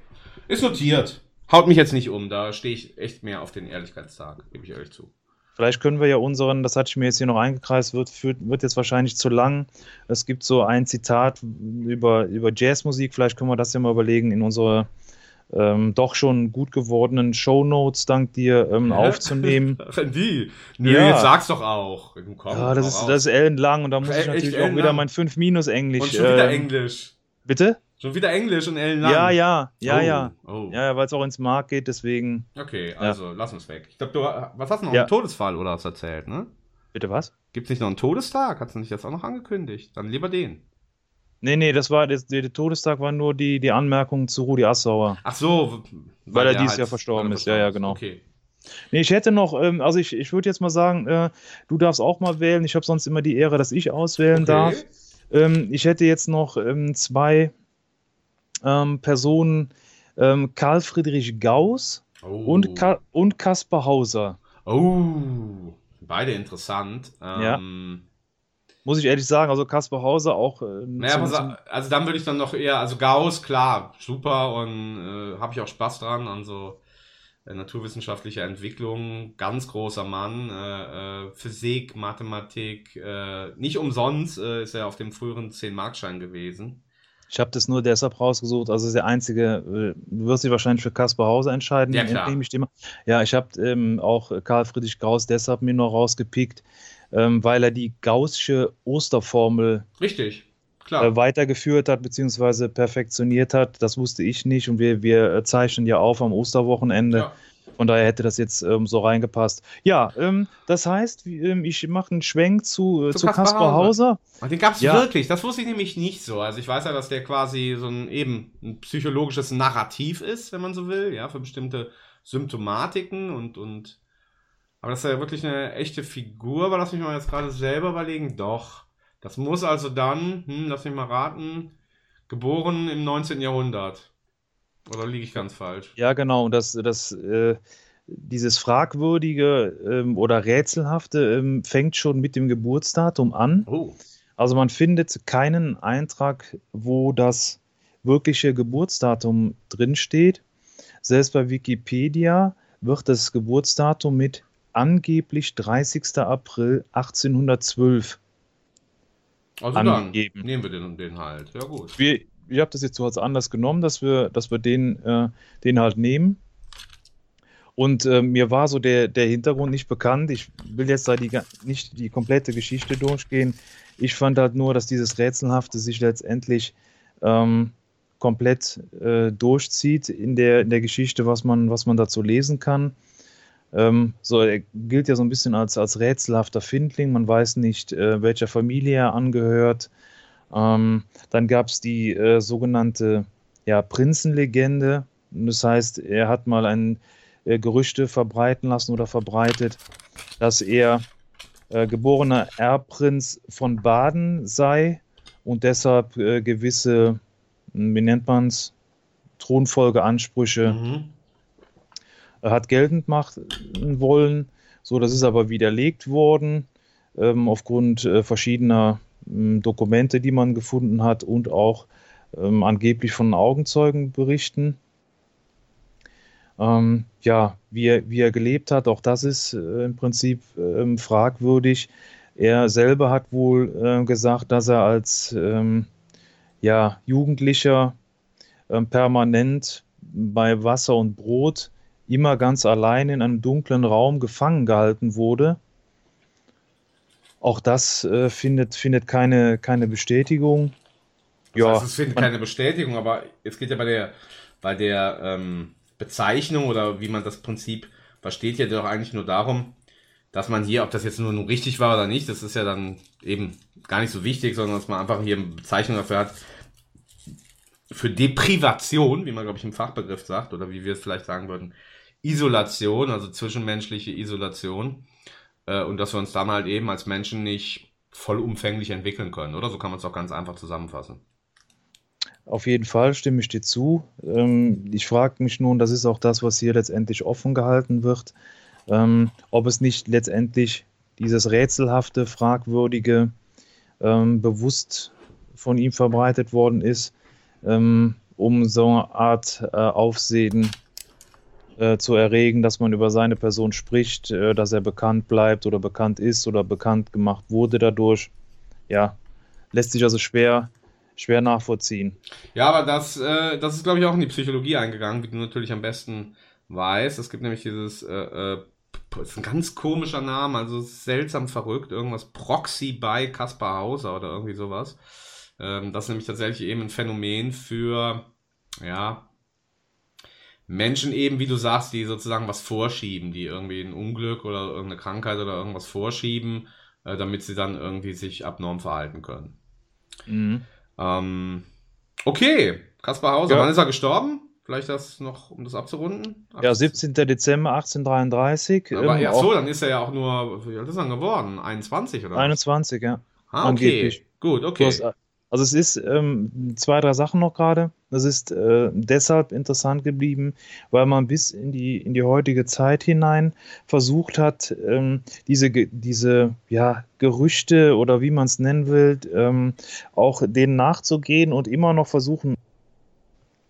[SPEAKER 1] ist notiert. Haut mich jetzt nicht um, da stehe ich echt mehr auf den Ehrlichkeitstag, gebe ich ehrlich zu.
[SPEAKER 2] Vielleicht können wir ja unseren, das hatte ich mir jetzt hier noch eingekreist, wird, wird jetzt wahrscheinlich zu lang. Es gibt so ein Zitat über, über Jazzmusik, vielleicht können wir das ja mal überlegen, in unsere ähm, doch schon gut gewordenen Shownotes dank dir ähm, aufzunehmen. *laughs*
[SPEAKER 1] Die? Nö,
[SPEAKER 2] Ja.
[SPEAKER 1] jetzt sag's doch auch. Komm,
[SPEAKER 2] Ja, das ist,
[SPEAKER 1] raus.
[SPEAKER 2] das ist ellenlang und da muss ich natürlich auch wieder mein 5 Minus Englisch.
[SPEAKER 1] Und schon wieder
[SPEAKER 2] ähm,
[SPEAKER 1] Englisch.
[SPEAKER 2] Bitte?
[SPEAKER 1] Schon wieder Englisch und ellenlang.
[SPEAKER 2] Ja, ja, ja,
[SPEAKER 1] Oh,
[SPEAKER 2] ja.
[SPEAKER 1] oh.
[SPEAKER 2] Ja, ja, weil es auch ins Markt geht, deswegen.
[SPEAKER 1] Okay,
[SPEAKER 2] Ja.
[SPEAKER 1] also lass uns weg. Ich glaube, du was hast du noch?
[SPEAKER 2] Ja.
[SPEAKER 1] Einen Todesfall oder was erzählt, ne?
[SPEAKER 2] Bitte was?
[SPEAKER 1] Gibt's nicht noch einen Todestag? Hast du nicht jetzt auch noch angekündigt? Dann lieber den.
[SPEAKER 2] Nee, nee, das war, der, der Todestag war nur die, die Anmerkung zu Rudi Assauer.
[SPEAKER 1] Ach so,
[SPEAKER 2] Weil, er
[SPEAKER 1] der
[SPEAKER 2] dieses
[SPEAKER 1] halt-
[SPEAKER 2] Jahr verstorben
[SPEAKER 1] weil er
[SPEAKER 2] ist. Ja, ja, genau.
[SPEAKER 1] Okay.
[SPEAKER 2] Nee, ich hätte noch, ähm, also ich, ich würde jetzt mal sagen, äh, du darfst auch mal wählen. Ich habe sonst immer die Ehre, dass ich auswählen
[SPEAKER 1] Okay.
[SPEAKER 2] darf. Ähm, ich hätte jetzt noch ähm, zwei Personen, ähm, Karl Friedrich Gauss und, Ka und Kaspar Hauser.
[SPEAKER 1] Oh, beide interessant. Ähm,
[SPEAKER 2] Muss ich ehrlich sagen, also Kaspar Hauser auch. Äh,
[SPEAKER 1] Naja, sa- also dann würde ich dann noch eher, also Gauss, klar, super und äh, habe ich auch Spaß dran an so äh, naturwissenschaftlicher Entwicklung, ganz großer Mann, äh, äh, Physik, Mathematik, äh, nicht umsonst äh, ist er auf dem früheren 10-Markschein gewesen.
[SPEAKER 2] Ich habe das nur deshalb rausgesucht. Also der einzige, du wirst dich wahrscheinlich für Kaspar Hauser entscheiden.
[SPEAKER 1] Ja, klar.
[SPEAKER 2] ich. Ja, ich habe ähm, auch Karl Friedrich Gauss deshalb mir noch rausgepickt, ähm, weil er die gaußsche Osterformel
[SPEAKER 1] Richtig, klar.
[SPEAKER 2] äh, weitergeführt hat bzw. perfektioniert hat. Das wusste ich nicht und wir, wir äh, zeichnen ja auf am Osterwochenende.
[SPEAKER 1] Ja.
[SPEAKER 2] Von daher hätte das jetzt ähm, so reingepasst. Ja, ähm, das heißt, ähm, ich mache einen Schwenk zu, äh, zu, Kaspar Hauser.
[SPEAKER 1] Und den gab es
[SPEAKER 2] Ja.
[SPEAKER 1] wirklich, das wusste ich nämlich nicht so. Also ich weiß ja, dass der quasi so ein eben ein psychologisches Narrativ ist, wenn man so will, ja, für bestimmte Symptomatiken und, und aber das ist ja wirklich eine echte Figur, aber lass mich mal jetzt gerade selber überlegen. Doch. Das muss also dann, hm, lass mich mal raten, geboren im 19. Jahrhundert. Oder liege ich ganz falsch?
[SPEAKER 2] Ja, genau. Und das, das, äh, dieses fragwürdige ähm, oder rätselhafte ähm, fängt schon mit dem Geburtsdatum an.
[SPEAKER 1] Oh.
[SPEAKER 2] Also man findet keinen Eintrag, wo das wirkliche Geburtsdatum drinsteht. Selbst bei Wikipedia wird das Geburtsdatum mit angeblich 30. April 1812
[SPEAKER 1] Also dann
[SPEAKER 2] angegeben.
[SPEAKER 1] nehmen wir den, den halt. Ja gut.
[SPEAKER 2] Wir, ich habe das jetzt so als Anlass genommen, dass wir, dass wir den, äh, den halt nehmen. Und äh, mir war so der, der Hintergrund nicht bekannt. Ich will jetzt da die, nicht die komplette Geschichte durchgehen. Ich fand halt nur, dass dieses Rätselhafte sich letztendlich ähm, komplett äh, durchzieht in der, in der Geschichte, was man, was man dazu lesen kann. Ähm, so, er gilt ja so ein bisschen als, als rätselhafter Findling. Man weiß nicht, äh, welcher Familie er angehört. Ähm, dann gab es die äh, sogenannte ja, Prinzenlegende. Das heißt, er hat mal ein äh, Gerüchte verbreiten lassen oder verbreitet, dass er äh, geborener Erbprinz von Baden sei und deshalb äh, gewisse, hm, wie nennt man es, Thronfolgeansprüche mhm. Hat geltend machen wollen. So, das ist aber widerlegt worden ähm, aufgrund äh, verschiedener ähm, Dokumente, die man gefunden hat und auch ähm, angeblich von Augenzeugen berichten. Ähm, ja, wie er, wie er gelebt hat, auch das ist äh, im Prinzip äh, fragwürdig. Er selber hat wohl äh, gesagt, dass er als ähm, ja, Jugendlicher ähm, permanent bei Wasser und Brot immer ganz allein in einem dunklen Raum gefangen gehalten wurde. Auch das äh, findet, findet keine, keine Bestätigung.
[SPEAKER 1] Das ja, heißt, es findet keine Bestätigung, aber es geht ja bei der, bei der ähm, Bezeichnung oder wie man das Prinzip versteht, ja doch eigentlich nur darum, dass man hier, ob das jetzt nur, nur richtig war oder nicht, das ist ja dann eben gar nicht so wichtig, sondern dass man einfach hier eine Bezeichnung dafür hat, für Deprivation, wie man, glaube ich, im Fachbegriff sagt, oder wie wir es vielleicht sagen würden, Isolation, also zwischenmenschliche Isolation, äh, und dass wir uns dann halt eben als Menschen nicht vollumfänglich entwickeln können, oder? So kann man es auch ganz einfach zusammenfassen.
[SPEAKER 2] Auf jeden Fall stimme ich dir zu. Ähm, ich frage mich nun, das ist auch das, was hier letztendlich offen gehalten wird, ähm, ob es nicht letztendlich dieses rätselhafte, fragwürdige ähm, bewusst von ihm verbreitet worden ist, um so eine Art äh, Aufsehen äh, zu erregen, dass man über seine Person spricht, äh, dass er bekannt bleibt oder bekannt ist oder bekannt gemacht wurde dadurch. Ja, lässt sich also schwer, schwer nachvollziehen.
[SPEAKER 1] Ja, aber das, äh, das ist, glaube ich, auch in die Psychologie eingegangen, wie du natürlich am besten weißt. Es gibt nämlich dieses, äh, äh, ist ein ganz komischer Name, also seltsam verrückt, irgendwas Proxy bei Kaspar Hauser oder irgendwie sowas. Ähm, das ist nämlich tatsächlich eben ein Phänomen für, ja, Menschen eben, wie du sagst, die sozusagen was vorschieben, die irgendwie ein Unglück oder irgendeine Krankheit oder irgendwas vorschieben, äh, damit sie dann irgendwie sich abnorm verhalten können. Mhm. Ähm, okay, Kaspar Hauser, ja. wann ist er gestorben? Vielleicht das noch, um das abzurunden?
[SPEAKER 2] Ja, 17. Dezember 1833.
[SPEAKER 1] Aber ähm, ja, so, dann ist er ja auch nur, wie alt ist er geworden? 21 oder
[SPEAKER 2] 21, was? ja.
[SPEAKER 1] Ah, okay. Angeblich. Gut, okay. Hast,
[SPEAKER 2] also es ist ähm, zwei, drei Sachen noch gerade. Das ist äh, deshalb interessant geblieben, weil man bis in die, in die heutige Zeit hinein versucht hat, ähm, diese, diese ja, Gerüchte oder wie man es nennen will, ähm, auch denen nachzugehen und immer noch versuchen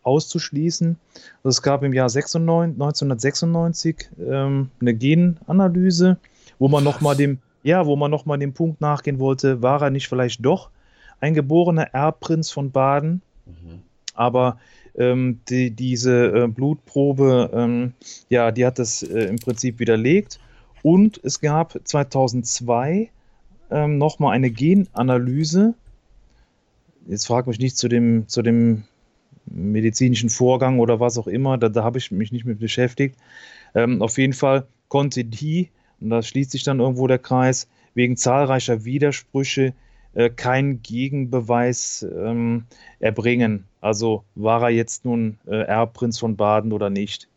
[SPEAKER 2] auszuschließen. Also es gab im Jahr 96, 1996 ähm, eine Genanalyse, wo man nochmal dem, ja, wo man noch mal dem Punkt nachgehen wollte, war er nicht vielleicht doch ein geborener Erbprinz von Baden. Mhm. Aber ähm, die, diese äh, Blutprobe, ähm, ja, die hat das äh, im Prinzip widerlegt. Und es gab 2002 ähm, nochmal eine Genanalyse. Jetzt frage mich nicht zu dem, zu dem medizinischen Vorgang oder was auch immer, da, da habe ich mich nicht mit beschäftigt. Ähm, auf jeden Fall konnte die, und da schließt sich dann irgendwo der Kreis, wegen zahlreicher Widersprüche äh, keinen Gegenbeweis ähm, erbringen. Also war er jetzt nun äh, Erbprinz von Baden oder nicht.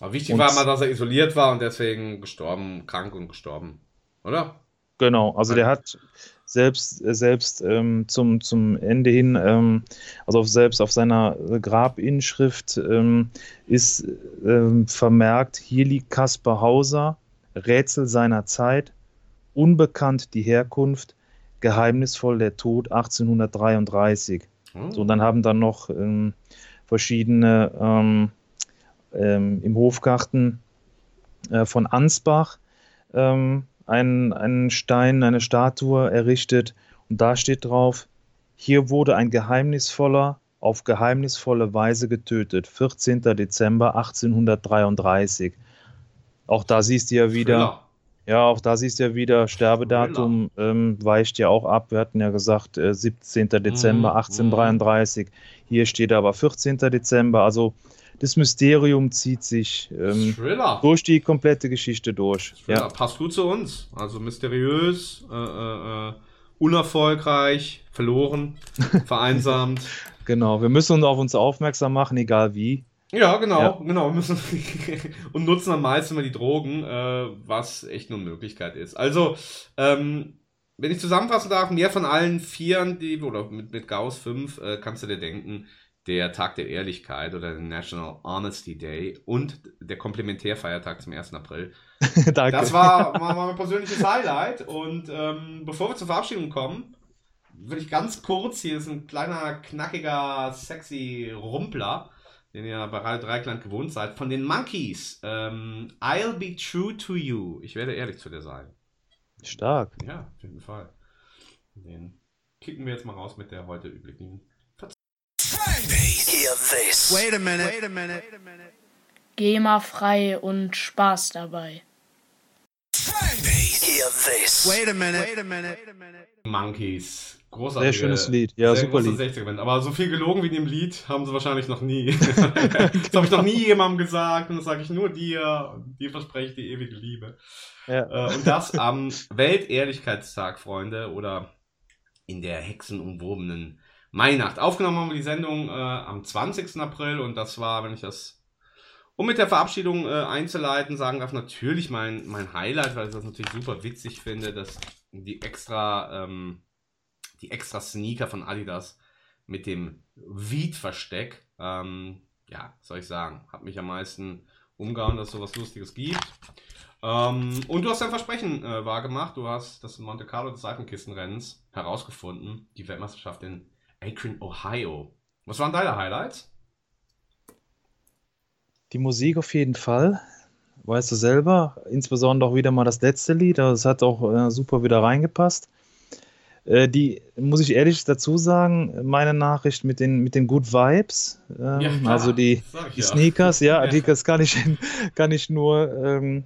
[SPEAKER 1] Aber wichtig und, war mal, dass er isoliert war und deswegen gestorben, krank und gestorben, oder?
[SPEAKER 2] Genau, also der hat selbst, äh, selbst ähm, zum, zum Ende hin, ähm, also selbst auf seiner Grabinschrift ähm, ist ähm, vermerkt, hier liegt Kaspar Hauser, Rätsel seiner Zeit, unbekannt die Herkunft, geheimnisvoll der Tod 1833. Oh. So, dann haben dann noch ähm, verschiedene ähm, ähm, im Hofgarten äh, von Ansbach ähm, einen, einen Stein, eine Statue errichtet und da steht drauf, hier wurde ein geheimnisvoller auf geheimnisvolle Weise getötet, 14. Dezember 1833. Auch da siehst du ja wieder,
[SPEAKER 1] Thriller.
[SPEAKER 2] Ja, auch da siehst du ja wieder, Sterbedatum ähm, weicht ja auch ab. Wir hatten ja gesagt, äh, 17. Dezember
[SPEAKER 1] Mhm,
[SPEAKER 2] 1833. Hier steht aber 14. Dezember. Also das Mysterium zieht sich ähm,
[SPEAKER 1] Thriller.
[SPEAKER 2] durch die komplette Geschichte durch.
[SPEAKER 1] Ja.
[SPEAKER 2] Ja.
[SPEAKER 1] Passt gut zu uns. Also mysteriös, äh, äh, äh, unerfolgreich, verloren, *laughs* vereinsamt.
[SPEAKER 2] Genau, wir müssen uns auf uns aufmerksam machen, egal wie.
[SPEAKER 1] Ja, genau,
[SPEAKER 2] Ja.
[SPEAKER 1] genau. *laughs* Und nutzen am meisten immer die Drogen, äh, was echt nur eine Möglichkeit ist. Also, ähm, wenn ich zusammenfassen darf, mehr von allen Vieren, die, oder mit, mit Gauss 5, äh, kannst du dir denken, der Tag der Ehrlichkeit oder der National Honesty Day und der Komplementärfeiertag zum 1. April. *laughs*
[SPEAKER 2] Danke.
[SPEAKER 1] Das war, war, war mein persönliches Highlight. Und ähm, bevor wir zur Verabschiedung kommen, würde ich ganz kurz, hier ist ein kleiner, knackiger, sexy Rumpler, den ihr bei Radio Dreikland gewohnt seid, von den Monkeys. Ähm, I'll be true to you. Ich werde ehrlich zu dir sein.
[SPEAKER 2] Stark.
[SPEAKER 1] Ja, auf jeden Fall. Den kicken wir jetzt mal raus mit der heute üblichen.
[SPEAKER 12] Hear this. Wait a minute. Wait a minute.
[SPEAKER 6] GEMA-frei und Spaß dabei.
[SPEAKER 12] Hear this. Wait a minute. Wait a minute.
[SPEAKER 1] Monkeys. Großartige,
[SPEAKER 2] Sehr schönes Lied. Ja,
[SPEAKER 1] sehr
[SPEAKER 2] super Lied.
[SPEAKER 1] 60er-Band. Aber so viel gelogen wie in dem Lied haben sie wahrscheinlich noch nie. *laughs* *laughs* das habe ich noch nie jemandem gesagt und das sage ich nur dir. Und dir verspreche ich die ewige Liebe.
[SPEAKER 2] Ja.
[SPEAKER 1] Äh, und das am Weltehrlichkeitstag, Freunde, oder in der hexenumwobenen Mainacht. Aufgenommen haben wir die Sendung äh, am 20. April und das war, wenn ich das um mit der Verabschiedung äh, einzuleiten, sagen darf, natürlich mein, mein Highlight, weil ich das natürlich super witzig finde, dass die extra, ähm, die extra Sneaker von Adidas mit dem Weed-Versteck, ähm, ja, soll ich sagen, hat mich am meisten umgehauen, dass es sowas Lustiges gibt. Ähm, und du hast dein Versprechen äh, wahrgemacht. Du hast das Monte Carlo des Seifenkistenrennens herausgefunden. Die Weltmeisterschaft in Akron, Ohio. Was waren deine Highlights?
[SPEAKER 2] Die Musik auf jeden Fall. Weißt du selber, insbesondere auch wieder mal das letzte Lied, das hat auch äh, super wieder reingepasst. Äh, die, muss ich ehrlich dazu sagen, meine Nachricht mit den, mit den Good Vibes, ähm,
[SPEAKER 1] Ja,
[SPEAKER 2] also die, die
[SPEAKER 1] ja.
[SPEAKER 2] Sneakers, ja,
[SPEAKER 1] Ja.
[SPEAKER 2] Die, das kann ich, *laughs* kann ich nur ähm,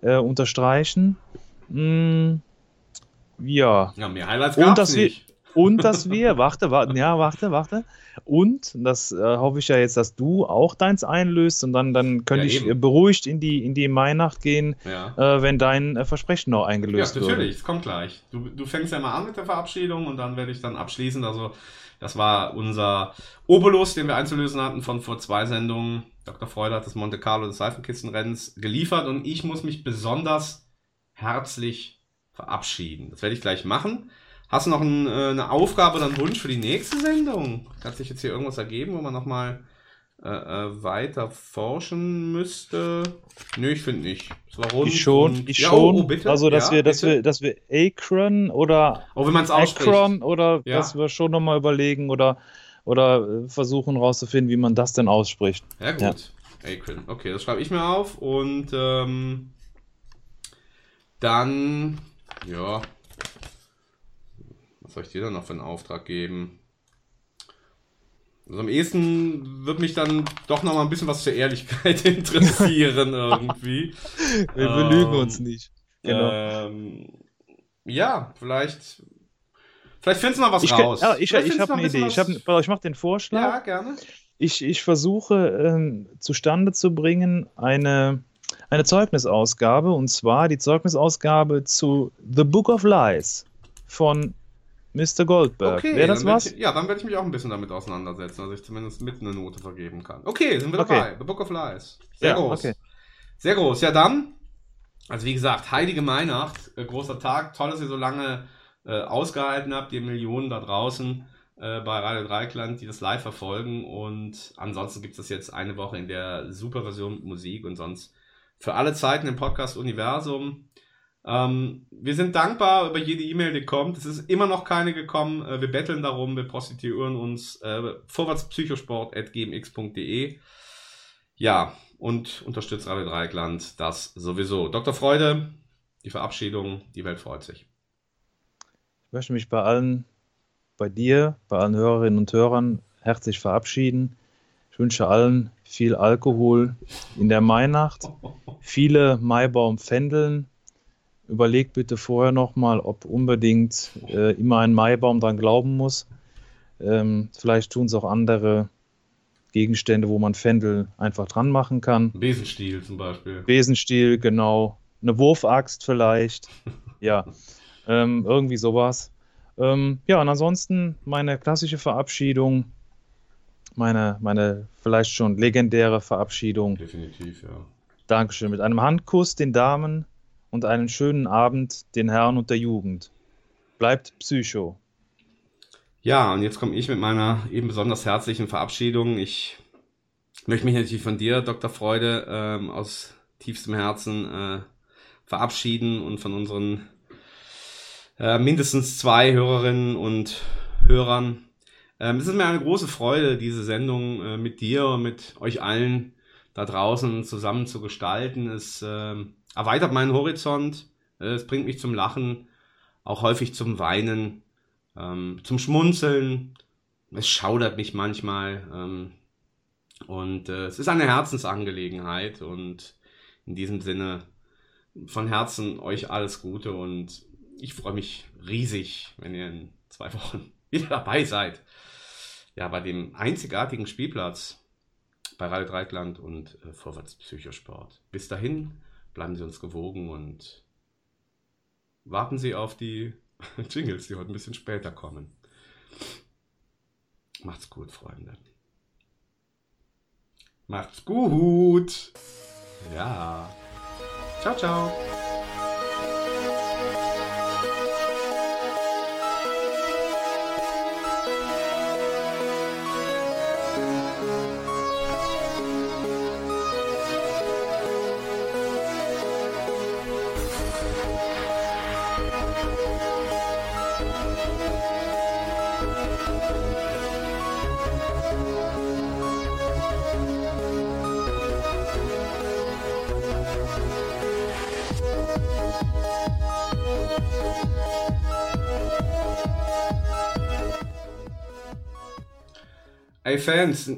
[SPEAKER 2] äh, unterstreichen. Mm, ja.
[SPEAKER 1] Ja, mehr Highlights
[SPEAKER 2] dass wir,
[SPEAKER 1] nicht.
[SPEAKER 2] Und dass wir, warte, warte, ja, warte, warte. Und das äh, hoffe ich ja jetzt, dass du auch deins einlöst und dann, dann könnte
[SPEAKER 1] Ja,
[SPEAKER 2] ich
[SPEAKER 1] eben.
[SPEAKER 2] äh, beruhigt in die, in die Mainacht gehen,
[SPEAKER 1] Ja.
[SPEAKER 2] äh, wenn dein äh, Versprechen noch
[SPEAKER 1] Ja,
[SPEAKER 2] eingelöst wird.
[SPEAKER 1] natürlich, es kommt gleich. Du, du fängst ja mal an mit der Verabschiedung und dann werde ich dann abschließen. Also, das war unser Obolus, den wir einzulösen hatten von vor zwei Sendungen. Dr. Freude hat das Monte Carlo des Seifenkistenrennens geliefert und ich muss mich besonders herzlich verabschieden. Das werde ich gleich machen. Hast du noch ein, äh, eine Aufgabe oder einen Wunsch für die nächste Sendung? Hat sich jetzt hier irgendwas ergeben, wo man nochmal äh, äh, weiter forschen müsste? Nö, ich finde nicht. Es war rund
[SPEAKER 2] Ich schon, ich
[SPEAKER 1] Ja,
[SPEAKER 2] schon.
[SPEAKER 1] Oh, oh, bitte.
[SPEAKER 2] Also, dass
[SPEAKER 1] ja,
[SPEAKER 2] wir, dass
[SPEAKER 1] bitte.
[SPEAKER 2] wir, dass wir Akron oder
[SPEAKER 1] Oh, man's ausspricht.
[SPEAKER 2] Akron oder
[SPEAKER 1] Ja.
[SPEAKER 2] dass wir schon nochmal überlegen oder, oder äh, versuchen rauszufinden, wie man das denn ausspricht.
[SPEAKER 1] Ja, gut. Akron. Okay, das schreibe ich mir auf. Und ähm, dann, ja. Soll ich dir dann noch für einen Auftrag geben? Also am ehesten wird mich dann doch noch mal ein bisschen was zur Ehrlichkeit *laughs* interessieren irgendwie. *laughs*
[SPEAKER 2] Wir belügen uns nicht. Genau.
[SPEAKER 1] Ähm, ja, vielleicht. Vielleicht findest du noch was
[SPEAKER 2] Ich,
[SPEAKER 1] raus.
[SPEAKER 2] ja, ich,
[SPEAKER 1] Vielleicht
[SPEAKER 2] ich
[SPEAKER 1] findest
[SPEAKER 2] habe eine Idee. Ich, hab, ich mache den Vorschlag.
[SPEAKER 1] Ja, gerne.
[SPEAKER 2] Ich, ich versuche ähm, zustande zu bringen eine, eine Zeugnisausgabe und zwar die Zeugnisausgabe zu The Book of Lies von Mr. Goldberg.
[SPEAKER 1] Okay,
[SPEAKER 2] Wäre das was?
[SPEAKER 1] Ich, ja, dann werde ich mich auch ein bisschen damit auseinandersetzen, dass ich zumindest mit eine Note vergeben kann. Okay, sind wir
[SPEAKER 2] Okay.
[SPEAKER 1] dabei. The Book of Lies. Sehr
[SPEAKER 2] Ja,
[SPEAKER 1] groß.
[SPEAKER 2] okay.
[SPEAKER 1] Sehr groß. Ja, dann, also wie gesagt, heilige Weihnacht, äh, großer Tag. Toll, dass ihr so lange äh, ausgehalten habt, ihr Millionen da draußen äh, bei Radio Dreikland, die das live verfolgen. Und ansonsten gibt es das jetzt eine Woche in der Superversion mit Musik und sonst für alle Zeiten im Podcast-Universum. Ähm, wir sind dankbar über jede E-Mail, die kommt. Es ist immer noch keine gekommen. Äh, wir betteln darum, wir prostituieren uns. Äh, vorwärtspsychosport.gmx.de. Ja, und unterstützt Radio Dreieckland das sowieso. Dr. Freude, die Verabschiedung, die Welt freut sich.
[SPEAKER 2] Ich möchte mich bei allen, bei dir, bei allen Hörerinnen und Hörern herzlich verabschieden. Ich wünsche allen viel Alkohol in der Mainacht, viele Maibaum pfändeln, überlegt bitte vorher nochmal, ob unbedingt äh, immer ein Maibaum dran glauben muss. Ähm, vielleicht tun es auch andere Gegenstände, wo man Fendel einfach dran machen kann.
[SPEAKER 1] Besenstiel zum Beispiel.
[SPEAKER 2] Besenstiel, genau. Eine Wurfaxt vielleicht. *laughs* ja, ähm, irgendwie sowas. Ähm, ja, und ansonsten meine klassische Verabschiedung, meine, meine vielleicht schon legendäre Verabschiedung.
[SPEAKER 1] Definitiv, ja.
[SPEAKER 2] Dankeschön. Mit einem Handkuss den Damen und einen schönen Abend den Herren und der Jugend. Bleibt Psycho.
[SPEAKER 1] Ja, und jetzt komme ich mit meiner eben besonders herzlichen Verabschiedung. Ich möchte mich natürlich von dir, Dr. Freude, ähm, aus tiefstem Herzen äh, verabschieden und von unseren äh, mindestens zwei Hörerinnen und Hörern. Ähm, es ist mir eine große Freude, diese Sendung äh, mit dir und mit euch allen da draußen zusammen zu gestalten. Es äh, erweitert meinen Horizont, äh, es bringt mich zum Lachen, auch häufig zum Weinen, ähm, zum Schmunzeln. Es schaudert mich manchmal. Ähm, und äh, es ist eine Herzensangelegenheit und in diesem Sinne von Herzen euch alles Gute und ich freue mich riesig, wenn ihr in zwei Wochen *laughs* wieder dabei seid. Ja, bei dem einzigartigen Spielplatz bei Radio Dreikland und äh, Vorwärts Psychosport. Bis dahin bleiben Sie uns gewogen und warten Sie auf die *laughs* Jingles, die heute ein bisschen später kommen. Macht's gut, Freunde. Macht's gut. Ja. Ciao, ciao. Ey Fans,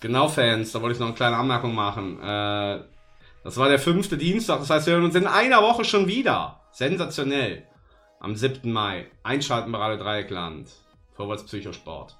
[SPEAKER 1] Genau, Fans, da wollte ich noch eine kleine Anmerkung machen. Äh, das war der fünfte Dienstag, das heißt, wir hören uns in einer Woche schon wieder. Sensationell. Am 7. Mai. Einschalten bei Radio Dreieckland. Vorwärts Psychosport.